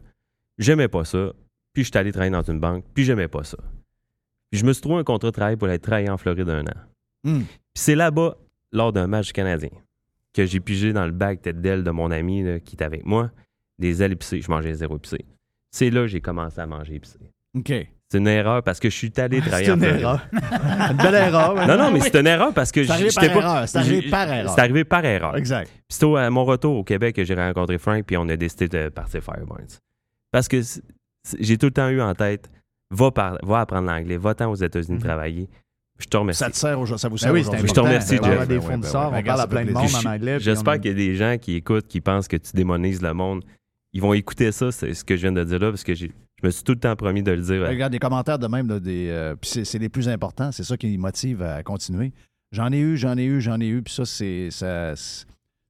Speaker 12: J'aimais pas ça. Puis je suis allé travailler dans une banque. Puis j'aimais pas ça. Puis je me suis trouvé un contrat de travail pour aller travailler en Floride un an.
Speaker 3: Hmm.
Speaker 12: Puis c'est là-bas, lors d'un match canadien, que j'ai pigé dans le bac tête d'aile de mon ami là, qui était avec moi, des ailes épicées. Je mangeais zéro épicé. C'est là que j'ai commencé à manger épicé.
Speaker 3: OK.
Speaker 12: C'est une erreur parce que je suis allé <laughs> travailler
Speaker 4: C'est
Speaker 12: en
Speaker 4: une
Speaker 12: Floride.
Speaker 4: erreur. une belle erreur.
Speaker 12: Non, non, mais c'est une erreur parce que
Speaker 3: C'est arrivé
Speaker 12: j'étais
Speaker 3: par
Speaker 12: pas-
Speaker 3: erreur, c'est arrivé par erreur.
Speaker 12: C'est arrivé par erreur.
Speaker 3: Exact.
Speaker 12: Puis c'est à mon retour au Québec que j'ai rencontré Frank, puis on a décidé de partir Fireburns. Parce que c'est- j'ai tout le temps eu en tête, va, par- va apprendre l'anglais, va-t'en aux États-Unis travailler. Je te remercie.
Speaker 3: Ça te sert aujourd'hui, ça vous
Speaker 1: Ben
Speaker 3: sert
Speaker 1: oui,
Speaker 3: aujourd'hui.
Speaker 1: c'est
Speaker 12: Je te remercie, Jeff.
Speaker 1: des
Speaker 3: Ben oui, ben
Speaker 1: fournisseurs,
Speaker 3: oui.
Speaker 1: on parle à plein de monde en anglais.
Speaker 12: J'espère
Speaker 1: on-
Speaker 12: qu'il y a des gens qui écoutent, qui pensent que tu démonises le monde. Ils vont écouter ça, c'est ce que je viens de dire là, parce que j'ai- je me suis tout le temps promis de le dire.
Speaker 3: Regarde des commentaires de même, là, des, euh, puis c'est, c'est les plus importants. C'est ça qui motive à continuer. J'en ai eu, j'en ai eu, j'en ai eu, puis ça, c'est ça,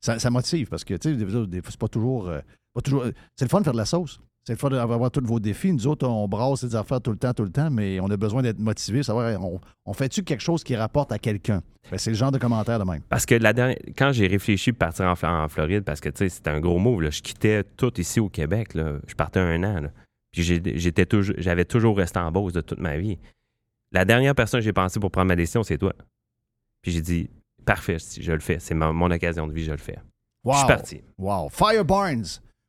Speaker 3: ça, ça motive parce que, tu sais, des, des fois, c'est pas toujours, euh, pas toujours. C'est le fun de faire de la sauce. C'est le fun d'avoir tous vos défis. Nous autres, on brasse des affaires tout le temps, tout le temps, mais on a besoin d'être motivés, savoir, on, on fait-tu quelque chose qui rapporte à quelqu'un? Ben, c'est le genre de commentaire de même.
Speaker 12: Parce que la dernière, quand j'ai réfléchi pour partir en, Fl- en Floride, parce que tu sais, c'était un gros move, là, je quittais tout ici au Québec. Là. Je partais un an. là. Puis j'étais toujours, j'avais toujours resté en Beauce de toute ma vie. La dernière personne que j'ai pensé pour prendre ma décision, c'est toi. Puis j'ai dit, parfait, je le fais. C'est mon occasion de vie, je le fais. Je suis parti.
Speaker 3: Wow. Fire Barnes.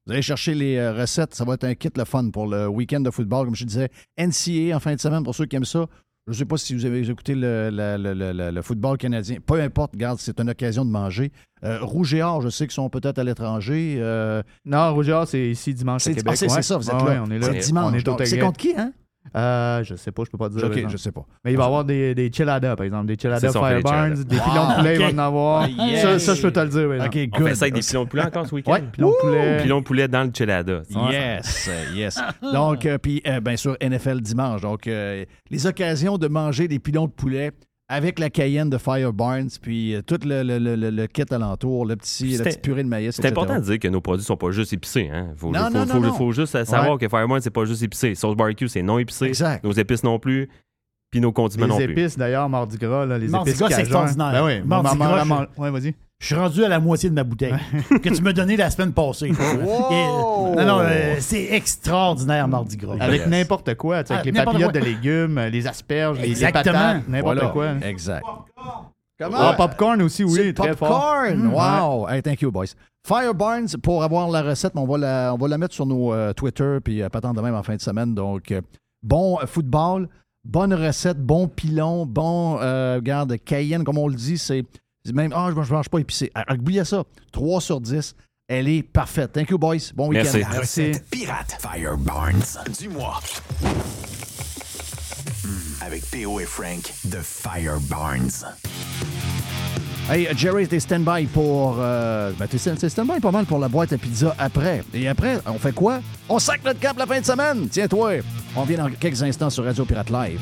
Speaker 3: Vous allez chercher les euh, recettes. Ça va être un kit le fun pour le week-end de football. Comme je disais, NCA en fin de semaine pour ceux qui aiment ça. Je ne sais pas si vous avez écouté le, le- le- le- le- le football canadien. Peu importe, regarde, c'est une occasion de manger. Euh, Rouge et Or, je sais qu'ils sont peut-être à l'étranger. Euh,
Speaker 4: Non, Rouge et Or, c'est ici dimanche
Speaker 3: C'est-
Speaker 4: à Québec.
Speaker 3: ah, c'est- c'est
Speaker 4: ouais.
Speaker 3: ça, vous êtes là.
Speaker 4: ouais, on est là.
Speaker 3: C'est dimanche, c'est contre qui, hein?
Speaker 4: Euh, je sais pas, je peux pas dire.
Speaker 3: Ok, je sais pas.
Speaker 4: Mais il va y avoir des, des chiladas, par exemple. Des chiladas
Speaker 12: C'est ça, on fait
Speaker 4: Fire
Speaker 12: des
Speaker 4: des pilons de poulet, il va en avoir.
Speaker 3: Yes.
Speaker 4: Ça, ça, je peux te le dire. par exemple.
Speaker 3: OK,
Speaker 12: On
Speaker 3: good.
Speaker 12: fait ça avec des pilons de poulet encore ce week-end?
Speaker 4: Ouais, pilons de poulet.
Speaker 12: Pilons de poulet dans le chelada.
Speaker 3: Yes, euh, yes. Donc, euh, puis euh, bien sûr, NFL dimanche. Donc, euh, les occasions de manger des pilons de poulet avec la Cayenne de Fire Barnes, puis euh, tout le, le- le- le- le kit alentour, le petit, la petite purée de maïs.
Speaker 12: C'est important de dire que nos produits sont pas juste épicés. Hein? Faut,
Speaker 3: Non,
Speaker 12: faut,
Speaker 3: non,
Speaker 12: faut-
Speaker 3: non,
Speaker 12: faut
Speaker 3: non.
Speaker 12: juste savoir
Speaker 3: Ouais.
Speaker 12: que Fireburn, c'est pas juste épicé. Sauce barbecue, c'est non épicé.
Speaker 3: Exact.
Speaker 12: Nos épices non plus. Puis nos condiments non
Speaker 4: Les
Speaker 12: plus.
Speaker 4: épices, d'ailleurs, Mardi Gras, là, les
Speaker 1: Mardi
Speaker 4: épices
Speaker 1: Gras, c'est extraordinaire.
Speaker 4: Ben oui,
Speaker 1: Mardi Gras, je-
Speaker 4: Ouais, vas-y.
Speaker 1: Je suis rendu à la moitié de ma bouteille que tu m'as donnée la semaine passée. <laughs> Et- non, non, euh, c'est extraordinaire, Mardi Gras.
Speaker 4: Avec n'importe quoi, tu sais, avec
Speaker 1: Ah,
Speaker 4: les papillotes
Speaker 1: quoi.
Speaker 4: de légumes, euh, les asperges, les- les
Speaker 1: Exactement.
Speaker 4: patates, n'importe
Speaker 3: Voilà.
Speaker 4: quoi.
Speaker 3: Exact.
Speaker 4: Ah, popcorn aussi,
Speaker 3: C'est
Speaker 4: oui, très
Speaker 3: popcorn!
Speaker 4: Mm.
Speaker 3: Wow! Hey, thank you, boys. Fire Barnes, pour avoir la recette, on va la, on va la mettre sur nos euh, Twitter, puis euh, pas tant de même en fin de semaine. Donc, euh, bon football, bonne recette, bon pilon, bon, euh, regarde, Cayenne, comme on le dit, c'est même, ah, je ne mange pas épicé. Ah, Oubliez ça, 3 sur 10, elle est parfaite. Thank you, boys. Bon week-end.
Speaker 12: Merci.
Speaker 8: La recette pirate Fire Barnes du mois. Hmm, avec Théo et Frank de Fire Barnes.
Speaker 3: Hey, Jerry, t'es stand-by pour. Euh, ben, t'es t'es stand-by pas mal pour la boîte à pizza après. Et après, on fait quoi? On sac notre cap la fin de semaine! Tiens-toi! On vient dans quelques instants sur Radio Pirate Live.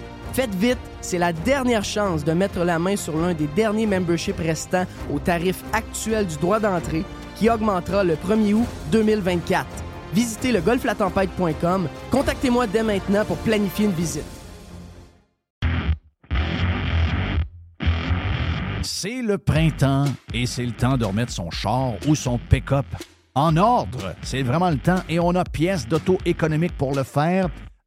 Speaker 13: Faites vite, c'est la dernière chance de mettre la main sur l'un des derniers memberships restants au tarif actuel du droit d'entrée qui augmentera le 1er août 2024. Visitez le golflatempête.com. Contactez-moi dès maintenant pour planifier une visite.
Speaker 3: C'est le printemps et c'est le temps de remettre son char ou son pick-up en ordre. C'est vraiment le temps et on a pièces d'auto économique pour le faire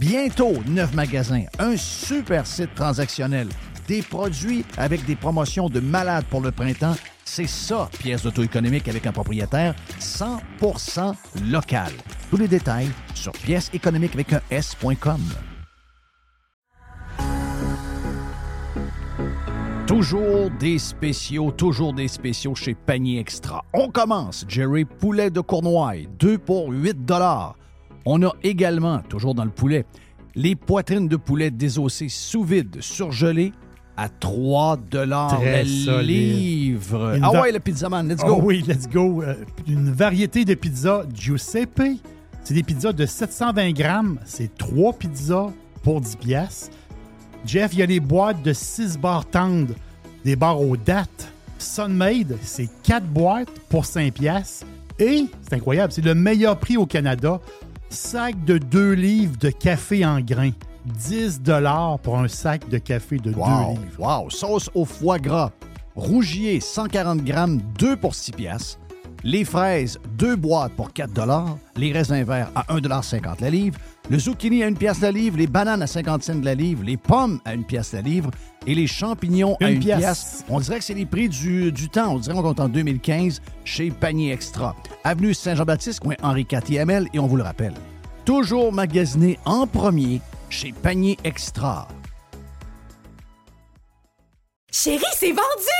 Speaker 3: Bientôt, neuf magasins, un super site transactionnel, des produits avec des promotions de malades pour le printemps. C'est ça, pièce d'auto-économique avec un propriétaire 100% local. Tous les détails sur pièce économique avec un S.com. Toujours des spéciaux, toujours des spéciaux chez Panier Extra. On commence, Jerry Poulet de Cournoye, 2 pour 8 On a également, toujours dans le poulet, les poitrines de poulet désossées sous vide, surgelées à 3
Speaker 1: Très
Speaker 3: le livre.
Speaker 1: Une
Speaker 3: Ah
Speaker 1: va-
Speaker 3: ouais, le pizzaman, let's go.
Speaker 1: Oh oui, let's go. Euh, une variété de pizzas Giuseppe. C'est des pizzas de 720 grammes. C'est trois pizzas pour 10 piastres. Jeff, il y a les boîtes de 6 barres tendres, des barres aux dates. Sunmade, c'est 4 boîtes pour 5 piastres. Et, c'est incroyable, c'est le meilleur prix au Canada. Sac de 2 livres de café en grains. 10 pour un sac de café de 2
Speaker 3: Wow,
Speaker 1: livres.
Speaker 3: wow. Sauce au foie gras. Rougier, 140 grammes, 2 pour 6 piastres. Les fraises, 2 boîtes pour 4 Les raisins verts à 1,50 la livre. Le zucchini à 1 pièce la livre. Les bananes à 50 cents la livre. Les pommes à 1 pièce la livre. Et les champignons à
Speaker 1: Une
Speaker 3: 1
Speaker 1: pièce.
Speaker 3: pièce. On dirait que c'est les prix du, du temps. On dirait qu'on compte en 2015 chez Panier Extra. Avenue Saint-Jean-Baptiste, coin Henri IML. Et on vous le rappelle, toujours magasiné en premier chez Panier Extra.
Speaker 14: Chérie, c'est vendu!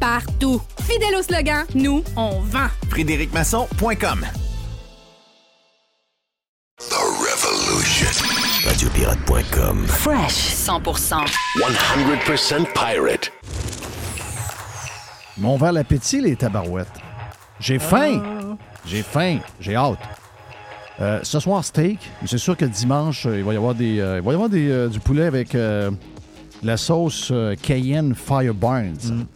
Speaker 14: partout. Fidèle au slogan, nous, on vend.
Speaker 11: FrédéricMasson.com
Speaker 8: Radiopirate.com.
Speaker 7: Fresh 100%.
Speaker 8: 100% pirate.
Speaker 3: Mon vers l'appétit, les tabarouettes. J'ai faim. J'ai faim. J'ai hâte. Euh, ce soir, steak. C'est sûr que dimanche, euh, il va y avoir, des, euh, il va y avoir des, euh, du poulet avec euh, la sauce euh, Cayenne Fire Barnes.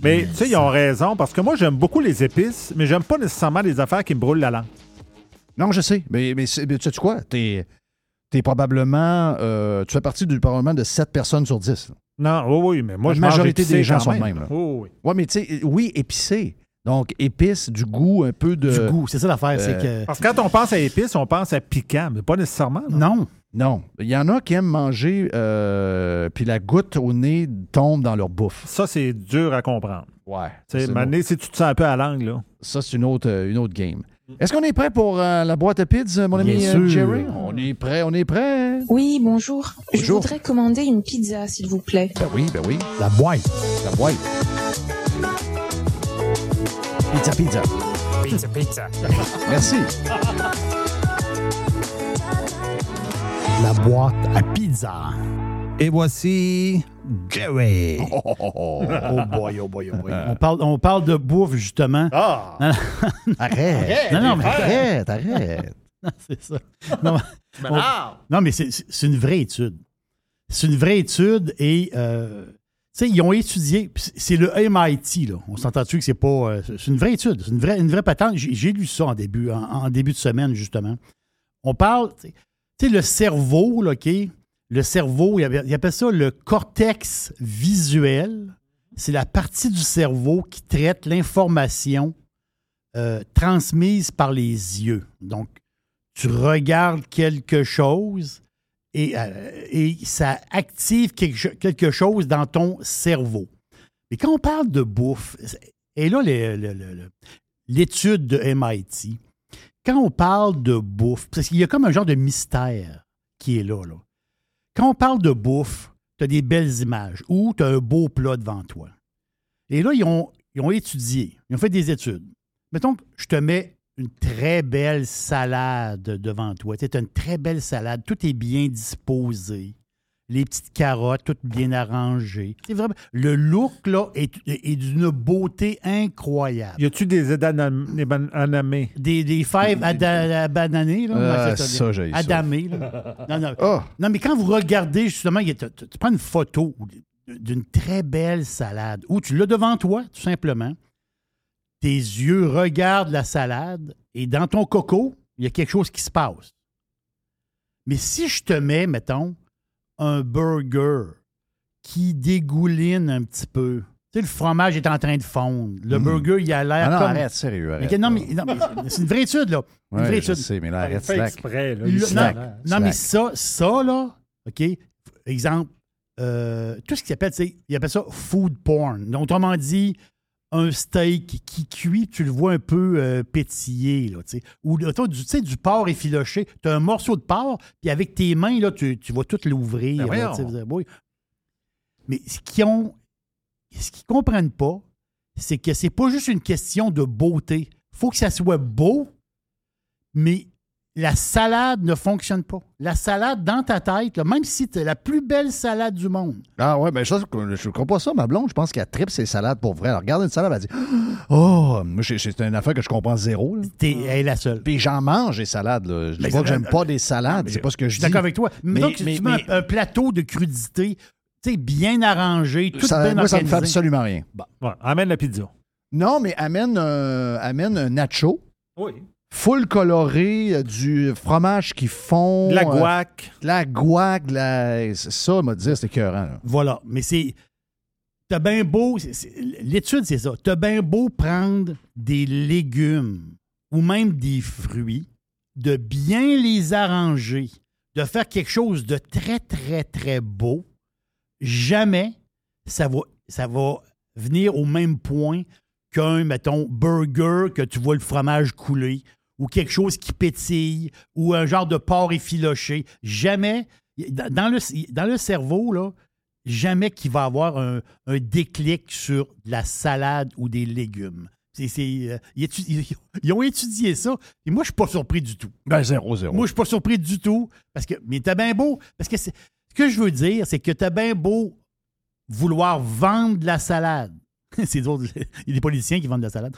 Speaker 15: Mais tu sais, ils ont raison parce que moi, j'aime beaucoup les épices, mais j'aime pas nécessairement les affaires qui me brûlent la langue.
Speaker 3: Non, je sais. Mais, mais, mais tu sais quoi? T'es es probablement. euh, tu fais partie du probablement de 7 personnes sur 10. là.
Speaker 15: Non, oui, oui, mais moi,
Speaker 3: La
Speaker 15: je mange
Speaker 3: majorité
Speaker 15: épicé
Speaker 3: des gens
Speaker 15: quand
Speaker 3: sont de même. là.
Speaker 15: Oui, oui.
Speaker 3: Ouais, mais tu sais, oui, épicé. Donc, épice, du goût, un peu de.
Speaker 1: Du goût, c'est ça l'affaire, c'est
Speaker 3: Euh,
Speaker 1: que.
Speaker 15: Parce que quand on pense à épices, on pense à piquant, mais pas nécessairement. non?
Speaker 1: Non.
Speaker 3: Non. Il y en a qui aiment manger, euh, puis la goutte au nez tombe dans leur bouffe.
Speaker 15: Ça, c'est dur à comprendre.
Speaker 3: Ouais.
Speaker 15: Tu sais,
Speaker 3: C'est
Speaker 15: mané, si tu te sens un peu à la langue, là.
Speaker 3: Ça, c'est une autre, euh, une autre game. Est-ce qu'on est prêt pour euh, la boîte à pizza, mon ami
Speaker 1: Bien
Speaker 3: euh,
Speaker 1: sûr.
Speaker 3: Jerry? On est prêt, on est prêt.
Speaker 16: Oui, bonjour. Je
Speaker 3: Bonjour.
Speaker 16: voudrais commander une pizza, s'il vous plaît.
Speaker 3: Ben oui, ben oui.
Speaker 1: La boîte.
Speaker 3: La boîte. Pizza, pizza.
Speaker 17: Pizza, pizza.
Speaker 3: Merci.
Speaker 1: La boîte à pizza.
Speaker 18: Et voici Jerry.
Speaker 1: Oh boy, oh boy, oh boy. On parle, on parle de bouffe, justement.
Speaker 15: Ah!
Speaker 1: Non,
Speaker 3: Arrête.
Speaker 1: non, non, mais
Speaker 3: Arrête, arrête. <laughs>
Speaker 1: Non, c'est ça. Non, mais,
Speaker 15: m'énerve.
Speaker 1: on- non, mais c'est- une vraie étude. C'est une vraie étude et, euh, tu sais, ils ont étudié, c'est le MIT, là. On s'entend-tu que c'est pas. euh, c'est une vraie étude, c'est une vraie, une vraie patente. J'ai j'ai lu ça en début, en, en début de semaine, justement. On parle, le cerveau, OK? Le cerveau, il appelle, ça le cortex visuel. C'est la partie du cerveau qui traite l'information euh, transmise par les yeux. Donc, tu regardes quelque chose et, euh, et ça active quelque, cho- quelque chose dans ton cerveau. Mais quand on parle de bouffe, et là, l'étude de MIT, quand on parle de bouffe, parce qu'il y a comme un genre de mystère qui est là. Quand on parle de bouffe, tu as des belles images ou tu as un beau plat devant toi. Et là, ils ont, ils ont étudié, ils ont fait des études. Mettons que je te mets une très belle salade devant toi. Tu as une très belle salade, tout est bien disposé. Les petites carottes, toutes bien arrangées. C'est vraiment. Le look, là, est, est d'une beauté incroyable.
Speaker 15: Y a-tu des anamés?
Speaker 1: Des, des fèves ada- bananées, là?
Speaker 3: Ah,
Speaker 1: Ouais, c'est
Speaker 3: ça, j'ai ça.
Speaker 1: Adamées, là. <laughs> Non, non.
Speaker 3: Ah.
Speaker 1: non, mais quand vous regardez, justement, a- tu prends une photo d'une très belle salade où tu l'as devant toi, tout simplement. Tes yeux regardent la salade et dans ton coco, il y a quelque chose qui se passe. Mais si je te mets, mettons, un burger qui dégouline un petit peu, tu sais, le fromage est en train de fondre, le
Speaker 3: Mm.
Speaker 1: burger, il a l'air
Speaker 3: Ah non,
Speaker 1: comme...
Speaker 3: arrête, sérieux,
Speaker 1: Mais
Speaker 3: arrête,
Speaker 1: non,
Speaker 3: là.
Speaker 1: mais, non, mais c'est une vraie étude, là. Une
Speaker 3: Ouais,
Speaker 1: vraie
Speaker 3: je
Speaker 1: étude.
Speaker 3: sais, mais là, arrête,
Speaker 1: fait
Speaker 3: slack.
Speaker 1: exprès,
Speaker 3: là,
Speaker 1: non,
Speaker 3: slack,
Speaker 1: non, mais ça, ça, là, OK, exemple, euh, tout ce qui s'appelle, tu sais, ils appellent ça food porn. Donc, autrement dit, un steak qui cuit, tu le vois un peu euh, pétiller, là, tu sais. Ou tu sais, du porc effiloché. Tu as un morceau de porc, puis avec tes mains, là, tu, tu vas tout l'ouvrir.
Speaker 3: Ben
Speaker 1: là, oui. Mais ce qu'ils ont, ce qu'ils comprennent pas, c'est que c'est pas juste une question de beauté. faut que ça soit beau, mais la salade ne fonctionne pas. La salade dans ta tête, là, même si tu la plus belle salade du monde,
Speaker 3: Ah ouais, ben ça, je ne crois pas ça, ma blonde. Je pense qu'elle tripe ses salades pour vrai. Elle regarde une salade, elle dit Oh, moi, c'est- une affaire que je comprends zéro. là.
Speaker 1: t'es- elle est la seule.
Speaker 3: Puis j'en mange des salades. Là. Je dis
Speaker 1: Mais
Speaker 3: pas que j'aime pas des salades, c'est pas ce que
Speaker 1: Je
Speaker 3: je
Speaker 1: suis
Speaker 3: dis.
Speaker 1: d'accord avec toi. Mais, donc,
Speaker 3: mais-
Speaker 1: tu mets un-
Speaker 3: mais-
Speaker 1: un, plateau de crudité, tu sais, bien arrangé, tout
Speaker 3: Ça-
Speaker 1: bien
Speaker 3: moi, ça me fait absolument rien.
Speaker 15: Ouais, amène la pizza.
Speaker 3: Non, mais amène, euh, amène un nacho.
Speaker 15: Oui.
Speaker 3: Full coloré, euh, du fromage qui fond.
Speaker 15: De la
Speaker 3: euh,
Speaker 15: guac.
Speaker 3: de la guac, de la... c'est Ça, m'a dit, c'est écœurant. là.
Speaker 1: Voilà. Mais c'est. T'as bien beau. L'étude, c'est ça. T'as bien beau prendre des légumes ou même des fruits, de bien les arranger, de faire quelque chose de très, très, très beau. Jamais ça va, ça va venir au même point qu'un, mettons, burger que tu vois le fromage couler ou quelque chose qui pétille ou un genre de porc effiloché. Jamais, dans le, dans le cerveau, là, jamais qu'il va avoir un, un déclic sur de la salade ou des légumes. Euh, ils, ont étudié ça et moi, je suis pas surpris du tout.
Speaker 3: Ben, zéro, zéro.
Speaker 1: Moi, je suis pas surpris du tout. Parce que, mais t'as bien beau. Parce que ce que je veux dire, c'est que t'as bien beau vouloir vendre de la salade. <laughs> c'est drôle, <laughs> il y a des politiciens qui vendent de la salade.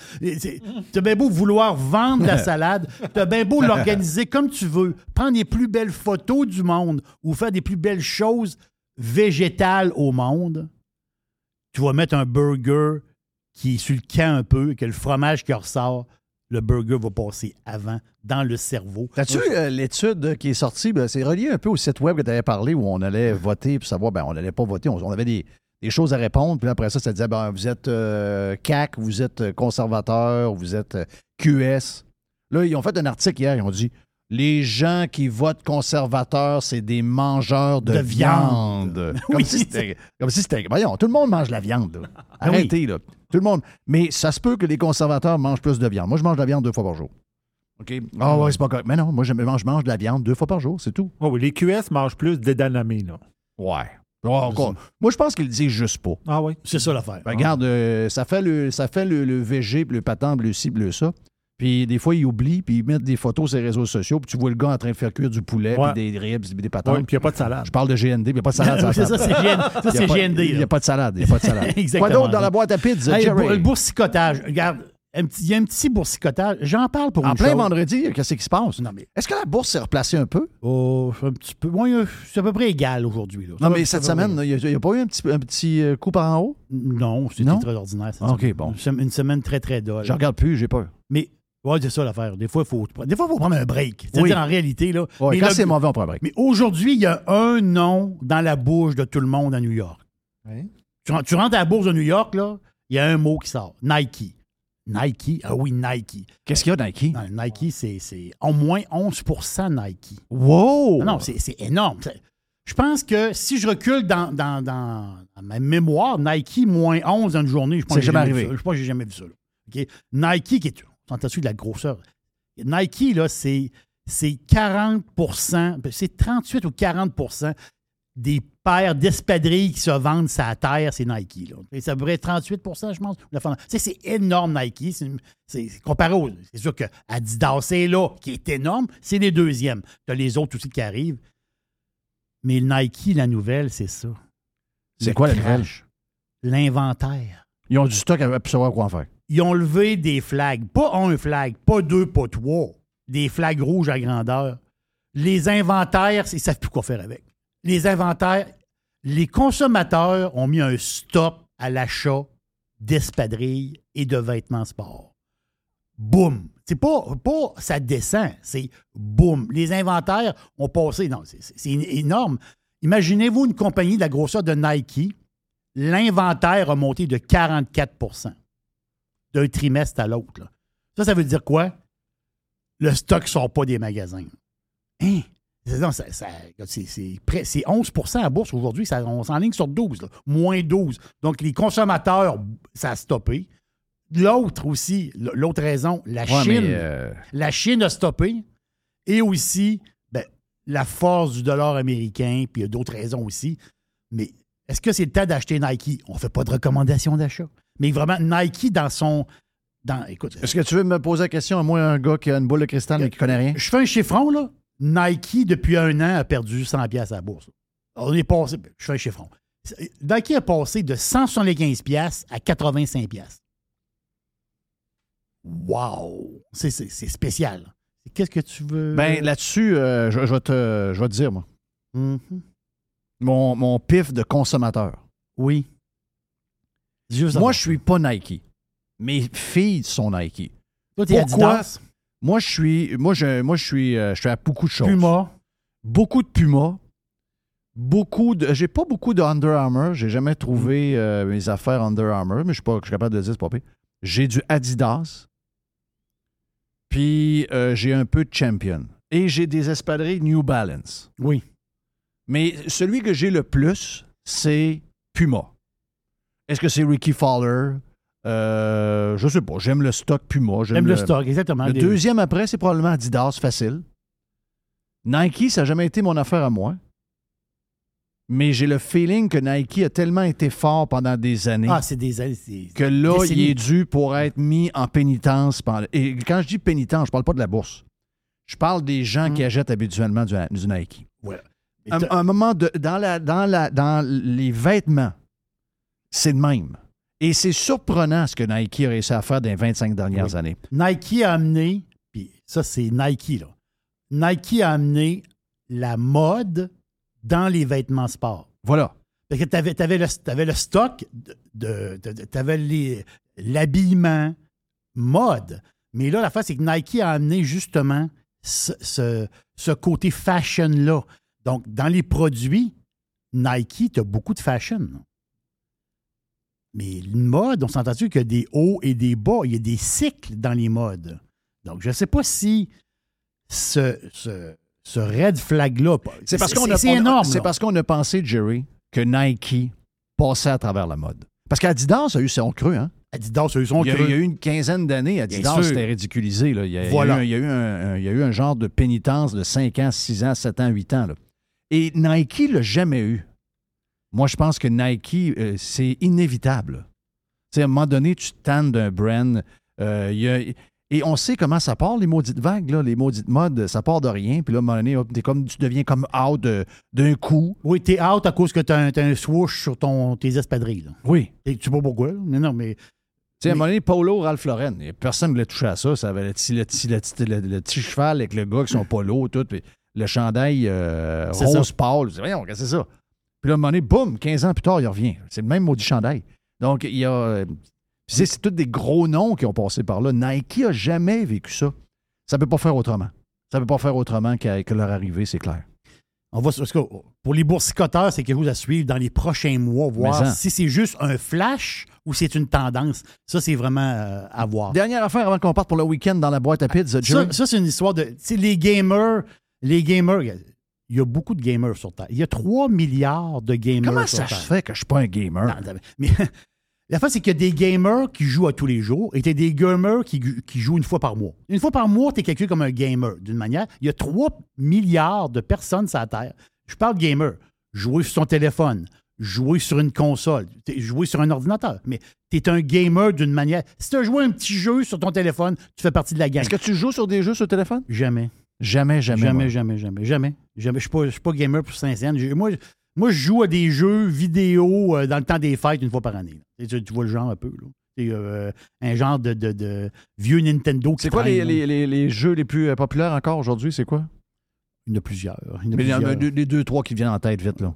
Speaker 1: T'as bien beau vouloir vendre de la salade, t'as bien beau l'organiser comme tu veux, prendre les plus belles photos du monde ou faire des plus belles choses végétales au monde. Tu vas mettre un burger qui est sur le camp un peu, et que le fromage qui ressort, le burger va passer avant dans le cerveau.
Speaker 3: T'as-tu euh, l'étude qui est sortie? Ben, c'est relié un peu au site web que tu avais parlé où on allait voter pour savoir, ben, on n'allait pas voter, on, on avait des, des choses à répondre. Puis après ça, ça disait, ben, vous êtes euh, CAC, vous êtes euh, conservateur, vous êtes euh, QS. Là, ils ont fait un article hier, ils ont dit, les gens qui votent conservateur, c'est des mangeurs de,
Speaker 1: De
Speaker 3: viande.
Speaker 1: viande. <laughs>
Speaker 3: Comme,
Speaker 1: Oui.
Speaker 3: si c'était, comme si c'était. Voyons, tout le monde mange de la viande. là.
Speaker 1: Ah oui.
Speaker 3: Arrêtez, là. Tout le monde. Mais ça se peut que les conservateurs mangent plus de viande. Moi, je mange de la viande deux fois par jour. OK? Ah ouais, c'est pas correct. Mais non, moi, je mange, je mange de la viande deux fois par jour, c'est tout.
Speaker 15: Oh, oui, les QS mangent plus d'édanamé, là.
Speaker 3: Ouais. Encore. Moi, je pense qu'ils le disent juste pas.
Speaker 15: Ah oui?
Speaker 1: C'est ça l'affaire.
Speaker 3: Ben, Regarde, euh, ça fait le, ça fait le, le VG, le patent, bleu ci, bleu ça. Puis des fois, ils oublient, puis ils mettent des photos sur les réseaux sociaux, puis tu vois le gars en train de faire cuire du poulet,
Speaker 15: Ouais.
Speaker 3: puis des ribs, puis des patates.
Speaker 15: Oui, puis il n'y a pas de salade.
Speaker 3: Je parle de GND, puis il n'y a pas de salade. <laughs>
Speaker 1: c'est ça, c'est GND.
Speaker 3: Il n'y a pas de salade. Il n'y a pas <laughs> de salade. Quoi
Speaker 1: Exactement.
Speaker 3: d'autre dans la boîte à pizza,
Speaker 1: Hey, le, le boursicotage. Regarde, un petit- il y a un petit boursicotage. J'en parle pour
Speaker 3: En
Speaker 1: une
Speaker 3: plein
Speaker 1: chose.
Speaker 3: vendredi, qu'est-ce qui se passe?
Speaker 1: Non, mais-
Speaker 3: Est-ce que la bourse s'est replacée un peu?
Speaker 1: Oh, un petit peu. Euh, c'est à peu près égal aujourd'hui.
Speaker 3: Non, mais cette semaine, il n'y a, pas eu un petit, un petit euh, coup par en haut?
Speaker 1: Non, c'était très ordinaire. cette
Speaker 3: OK,
Speaker 1: semaine.
Speaker 3: bon.
Speaker 1: Une sem- Une semaine très, très dolle.
Speaker 3: Je regarde plus, j'ai peur.
Speaker 1: Mais, c'est ça l'affaire. Des fois, il faut, des fois, faut prendre un break. C'est-à-dire,
Speaker 3: Oui.
Speaker 1: en réalité, là.
Speaker 3: Ouais, quand c'est mauvais, on prend un break.
Speaker 1: Mais aujourd'hui, il y a un nom dans la bouche de tout le monde à New York. Tu, tu rentres à la bourse de New York, là, il y a un mot qui sort. Nike. Nike? Ah oui, Nike.
Speaker 3: Qu'est-ce qu'il y a, Nike?
Speaker 1: Non, Nike, c'est au moins 11% Nike.
Speaker 3: Wow!
Speaker 1: Non, non, c'est énorme. Je pense que si je recule dans, dans, dans- dans ma mémoire, Nike moins 11 dans une journée, je pense
Speaker 3: C'est
Speaker 1: que j'ai
Speaker 3: jamais
Speaker 1: vu ça. Je pense que j'ai jamais vu ça. là. Nike, qui est. On dessus de la grosseur. Nike, là, c'est c'est 40% c'est 38 ou 40% des paires d'espadrilles qui se vendent la terre, c'est Nike. Là. Et ça devrait être 38% je pense. C'est énorme, Nike. C'est comparé aux. C'est sûr que Adidas, c'est là, qui est énorme, c'est les deuxièmes. Tu as les autres aussi qui arrivent. Mais Nike, la nouvelle, c'est ça.
Speaker 3: C'est quoi la nouvelle?
Speaker 1: L'inventaire.
Speaker 3: Ils ont du stock à savoir quoi en faire.
Speaker 1: Ils ont levé des flags. Pas un flag, pas deux, pas trois. Des flags rouges à grandeur. Les inventaires, ils ne savent plus quoi faire avec. Les inventaires, les consommateurs ont mis un stop à l'achat d'espadrilles et de vêtements sport. Boum! C'est pas, pas ça descend, c'est boum. Les inventaires ont passé. Non, c'est- énorme. Imaginez-vous une compagnie de la grosseur de Nike, l'inventaire a monté de 44% d'un trimestre à l'autre. Ça, ça veut dire quoi? Le stock ne sort pas des magasins. Hein? C'est- non, ça- ça- c'est- c'est près- c'est 11 à bourse aujourd'hui. ça- On s'enligne sur 12, là. moins 12. Donc, les consommateurs, ça a stoppé. L'autre aussi, l'autre raison, la
Speaker 3: Ouais,
Speaker 1: Chine.
Speaker 3: euh,
Speaker 1: La Chine a stoppé. Et aussi, ben, la force du dollar américain, puis il y a d'autres raisons aussi. Mais est-ce que c'est le temps d'acheter Nike? On ne fait pas de recommandation d'achat. Mais vraiment, Nike, dans son. Dans, écoute,
Speaker 3: Est-ce que tu veux me poser la question? À moi, un gars qui a une boule de cristal mais qui connaît rien?
Speaker 1: je fais un chiffron, là. Nike, depuis un an, a perdu 100 pièces à la bourse. On est passé, je fais un chiffron. Nike a passé de 175 pièces à 85 pièces. Wow! C'est spécial. Qu'est-ce que tu veux...
Speaker 3: Ben là-dessus, euh, je, je vais te, je vais te dire, moi.
Speaker 1: Mhm.
Speaker 3: Mon, mon pif de consommateur.
Speaker 1: Oui. Juste
Speaker 3: moi, je suis pas Nike. Mes filles sont Nike.
Speaker 1: Toi,
Speaker 3: Pourquoi?
Speaker 1: Adidas?
Speaker 3: Moi, je suis. Moi, je, moi, je suis. euh, je suis à beaucoup de choses.
Speaker 1: Puma.
Speaker 3: Beaucoup de Puma. Beaucoup de. J'ai pas beaucoup de Under Armour. J'ai jamais
Speaker 1: Mm.
Speaker 3: trouvé euh, mes affaires Under Armour, mais je suis pas. Je suis capable de le dire, c'est pas pire. J'ai du Adidas. Puis euh, j'ai un peu de Champion. Et j'ai des espadrilles New Balance.
Speaker 1: Oui.
Speaker 3: Mais celui que j'ai le plus, c'est Puma. Est-ce que c'est Ricky Fowler? Euh, je sais pas. J'aime le stock Puma.
Speaker 1: J'aime le stock, exactement.
Speaker 3: Le
Speaker 1: Des-
Speaker 3: deuxième après, c'est probablement Adidas, facile. Nike, ça n'a jamais été mon affaire à moi. Mais j'ai le feeling que Nike a tellement été fort pendant des années
Speaker 1: Ah, c'est des... c'est-
Speaker 3: que là,
Speaker 1: décennies.
Speaker 3: il est dû pour être mis en pénitence. Et quand je dis pénitence, je parle pas de la bourse. Je parle des gens qui achètent habituellement du, du Nike.
Speaker 1: Ouais.
Speaker 3: Un, moment de, dans, la, dans, la, dans les vêtements, c'est le même. Et c'est surprenant ce que Nike a réussi à faire dans les 25 dernières
Speaker 1: Oui.
Speaker 3: années.
Speaker 1: Nike a amené, puis ça, c'est Nike, là. Nike a amené la mode dans les vêtements sport.
Speaker 3: Voilà.
Speaker 1: Parce que tu avais, le, t'avais le stock, de, tu avais l'habillement mode. Mais là, la face, c'est que Nike a amené justement ce, ce- ce côté fashion-là. Donc, dans les produits, Nike, tu as beaucoup de fashion. Mais une mode, on s'entend-tu qu'il y a des hauts et des bas, il y a des cycles dans les modes. Donc, je ne sais pas si ce, ce, ce red flag-là.
Speaker 3: C'est parce qu'on a,
Speaker 1: c'est
Speaker 3: parce qu'on a pensé, Jerry, que Nike passait à travers la mode. Parce qu'Adidas a eu son creux, hein?
Speaker 1: Adidas a eu son
Speaker 3: il y a,
Speaker 1: creux.
Speaker 3: il y a eu une quinzaine d'années, Adidas c'était ridiculisé. là. Il, y a,
Speaker 1: Voilà.
Speaker 3: il y a eu un, un- il y a eu un genre de pénitence de 5 ans, 6 ans, 7 ans, 8 ans. là. Et Nike l'a jamais eu. Moi, je pense que Nike, euh, c'est inévitable. Tu sais, à un moment donné, tu tannes d'un brand. euh, il y a- et on sait comment ça part, les maudites vagues, là, les maudites modes, ça part de rien. Puis là, à un moment donné, hop, comme, tu deviens comme out de- d'un coup.
Speaker 1: Oui, t'es out à cause que t'as un, t'as un swoosh sur ton, tes espadrilles. là.
Speaker 3: Oui.
Speaker 1: Et tu sais pas pourquoi, là. mais non, mais.
Speaker 3: Tu sais, à un moment donné, Polo Ralph Lauren, personne ne voulait toucher à ça. Ça avait le petit, le petit- le petit- le- le petit cheval avec le gars avec son <laughs> polo, tout. Puis le chandail euh, rose pâle. Voyons, c'est ça? Puis là, à un moment donné, boum, 15 ans plus tard, il revient. C'est le même maudit chandail. Donc, il y a. euh, c'est tous des gros noms qui ont passé par là. Nike a jamais vécu ça. Ça peut pas faire autrement. Ça peut pas faire autrement que leur arrivée, c'est clair.
Speaker 1: On va, parce que pour les boursicoteurs, c'est quelque chose à suivre dans les prochains mois, voir
Speaker 3: ça.
Speaker 1: si c'est juste un flash ou c'est une tendance. Ça, c'est vraiment euh, à voir.
Speaker 3: Dernière affaire avant qu'on parte pour le week-end dans la boîte à pizza, Jerry.
Speaker 1: Ça, ça, c'est une histoire de. Tu sais, les gamers, les gamers, il y a- beaucoup de gamers sur Terre. Il y a 3 milliards de gamers
Speaker 3: Comment
Speaker 1: sur
Speaker 3: ça
Speaker 1: Terre.
Speaker 3: se fait que je suis pas un gamer?
Speaker 1: Non, mais <laughs> la fin, c'est qu'il y a des gamers qui jouent à tous les jours et t'as des gamers qui, qui jouent une fois par mois. Une fois par mois, tu es calculé comme un gamer, d'une manière. Il y a 3 milliards de personnes sur la Terre. Je parle de gamer. Jouer sur son téléphone, jouer sur une console, t'es- jouer sur un ordinateur. Mais tu es un gamer d'une manière. Si tu as joué un petit jeu sur ton téléphone, tu fais partie de la gang.
Speaker 3: Est-ce que tu joues sur des jeux sur téléphone?
Speaker 1: Jamais.
Speaker 3: Jamais, jamais.
Speaker 1: Jamais,
Speaker 3: moi.
Speaker 1: jamais, jamais, jamais. Jamais. Je suis pas, je suis pas gamer pour Saint-Saëns. Moi, moi, je joue à des jeux vidéo euh, dans le temps des fêtes une fois par année. Tu, tu vois le genre un peu. là. C'est euh, un genre de, de- de vieux Nintendo qui
Speaker 3: C'est quoi
Speaker 1: traîne,
Speaker 3: les, les- les- les jeux les plus euh, populaires encore aujourd'hui? C'est quoi?
Speaker 1: Il y en a plusieurs. Il y en a
Speaker 3: Mais il y en a deux- les deux, trois qui viennent en tête vite, là.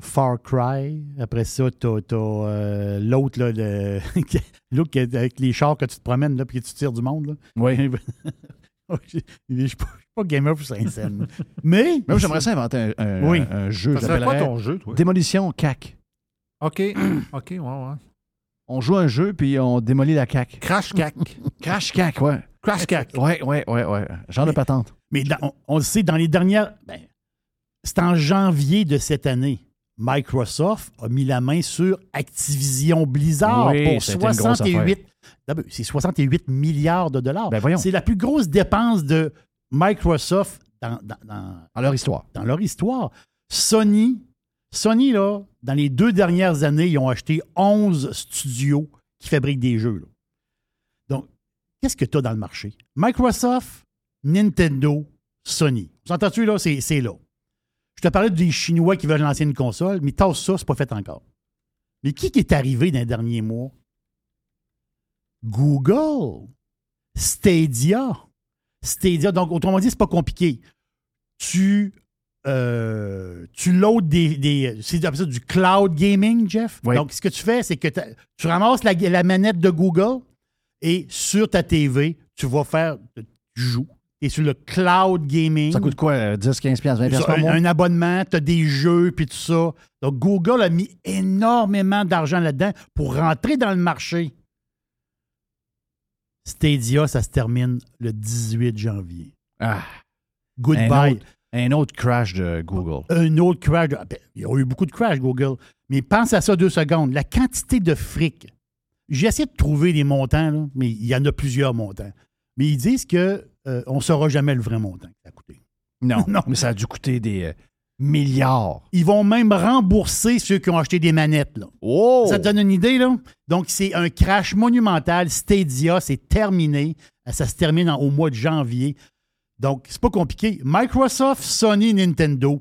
Speaker 1: Far Cry. Après ça, t'as t'as, euh, l'autre, là, le- <laughs> avec les chars que tu te promènes, là, puis que tu tires du monde. Là.
Speaker 3: Oui. <laughs> <laughs>
Speaker 1: Je ne suis pas, je suis pas gamer pour Saint-Saëns. <laughs> Mais.
Speaker 3: Moi, j'aimerais ça inventer un, un-
Speaker 1: Oui.
Speaker 3: un jeu.
Speaker 15: Ça serait quoi ton jeu, toi?
Speaker 3: Démolition CAC.
Speaker 15: OK. <clears throat> OK, ouais, ouais.
Speaker 3: On joue un jeu, puis on démolit la CAC.
Speaker 15: Crash CAC. <laughs>
Speaker 3: Crash CAC, ouais.
Speaker 1: Crash CAC.
Speaker 3: Ouais, ouais, ouais, ouais. Genre de patente.
Speaker 1: Mais dans- on, on le sait, dans les dernières. ben, c'est en janvier de cette année. Microsoft a mis la main sur Activision Blizzard
Speaker 3: Oui,
Speaker 1: pour
Speaker 3: ça a été une grosse
Speaker 1: 68. D'abord, C'est 68 milliards de dollars.
Speaker 3: Ben,
Speaker 1: c'est la plus grosse dépense de Microsoft dans, dans- dans-
Speaker 3: Dans leur histoire.
Speaker 1: dans leur histoire. Sony, Sony, là, dans les deux dernières années, ils ont acheté 11 studios qui fabriquent des jeux. là. Donc, qu'est-ce que tu as dans le marché? Microsoft, Nintendo, Sony. Vous entends-tu, là? C'est là. Je te parlais des Chinois qui veulent lancer une console, mais tasse ça, c'est pas fait encore. Mais qui est arrivé dans les derniers mois? Google, Stadia. Stadia, donc autrement dit, c'est pas compliqué. Tu, euh, tu loads des. des c'est du cloud gaming, Jeff?
Speaker 3: Oui.
Speaker 1: Donc, ce que tu fais, c'est que tu ramasses la, la manette de Google et sur ta TV, tu vas faire. Tu joues. Et sur le cloud gaming.
Speaker 3: Ça coûte quoi? euh, 10, 15 piastres, 20 piastres
Speaker 1: Ça,
Speaker 3: par
Speaker 1: un,
Speaker 3: mois?
Speaker 1: un abonnement, tu as des jeux, puis tout ça. Donc, Google a mis énormément d'argent là-dedans pour rentrer dans le marché. Stadia, ça se termine le 18 janvier.
Speaker 3: Ah.
Speaker 1: Goodbye.
Speaker 3: Un autre, un autre crash de Google.
Speaker 1: Un autre crash. de- ben, il y a eu beaucoup de crash, Google. Mais pense à ça deux secondes. La quantité de fric. J'ai essayé de trouver des montants, là, mais il y en a plusieurs montants. Mais ils disent que euh, on ne saura jamais le vrai montant que ça a coûté.
Speaker 3: Non, <laughs>
Speaker 1: Non.
Speaker 3: mais ça a dû coûter des euh, milliards.
Speaker 1: Ils vont même rembourser ceux qui ont acheté des manettes. Là.
Speaker 3: Oh!
Speaker 1: Ça te donne une idée, là? Donc, c'est un crash monumental. Stadia, c'est terminé. Ça se termine en- au mois de janvier. Donc, c'est pas compliqué. Microsoft, Sony, Nintendo.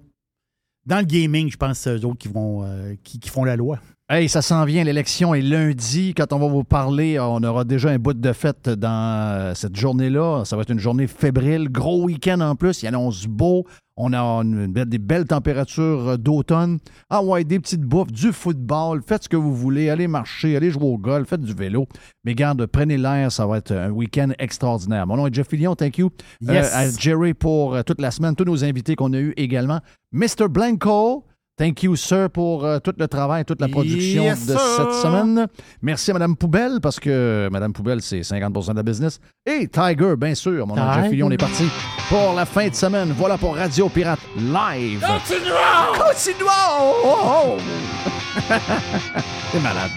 Speaker 1: Dans le gaming, je pense que c'est eux autres qui, vont, euh, qui, qui font la loi.
Speaker 3: Hey, ça s'en vient, l'élection est lundi. Quand on va vous parler, on aura déjà un bout de fête dans euh, cette journée-là. Ça va être une journée fébrile, gros week-end en plus. Il annonce beau. On a une des belles températures euh, d'automne. Ah ouais, des petites bouffes, du football. Faites ce que vous voulez. Allez marcher, allez jouer au golf, faites du vélo. Mais garde, prenez l'air. Ça va être un week-end extraordinaire. Mon nom est Jeff Fillion. Thank you.
Speaker 1: Yes.
Speaker 3: Euh, à Jerry pour toute la semaine. Tous nos invités qu'on a eus également. Mr. Blanco. Thank you, sir, pour euh, tout le travail, toute la production
Speaker 15: Yes,
Speaker 3: de
Speaker 15: sir.
Speaker 3: cette semaine. Merci à Mme Poubelle, parce que Mme Poubelle, c'est 50% de la business. Et Tiger, bien sûr. Mon nom. Fillion, on est parti pour la fin de semaine. Voilà pour Radio Pirate Live.
Speaker 15: Continuons!
Speaker 3: Continuons! Oh, <laughs> oh. C'est malade.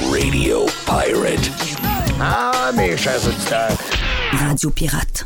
Speaker 8: Radio Pirate. Ah, mes chers auditeurs.
Speaker 7: Radio Pirate.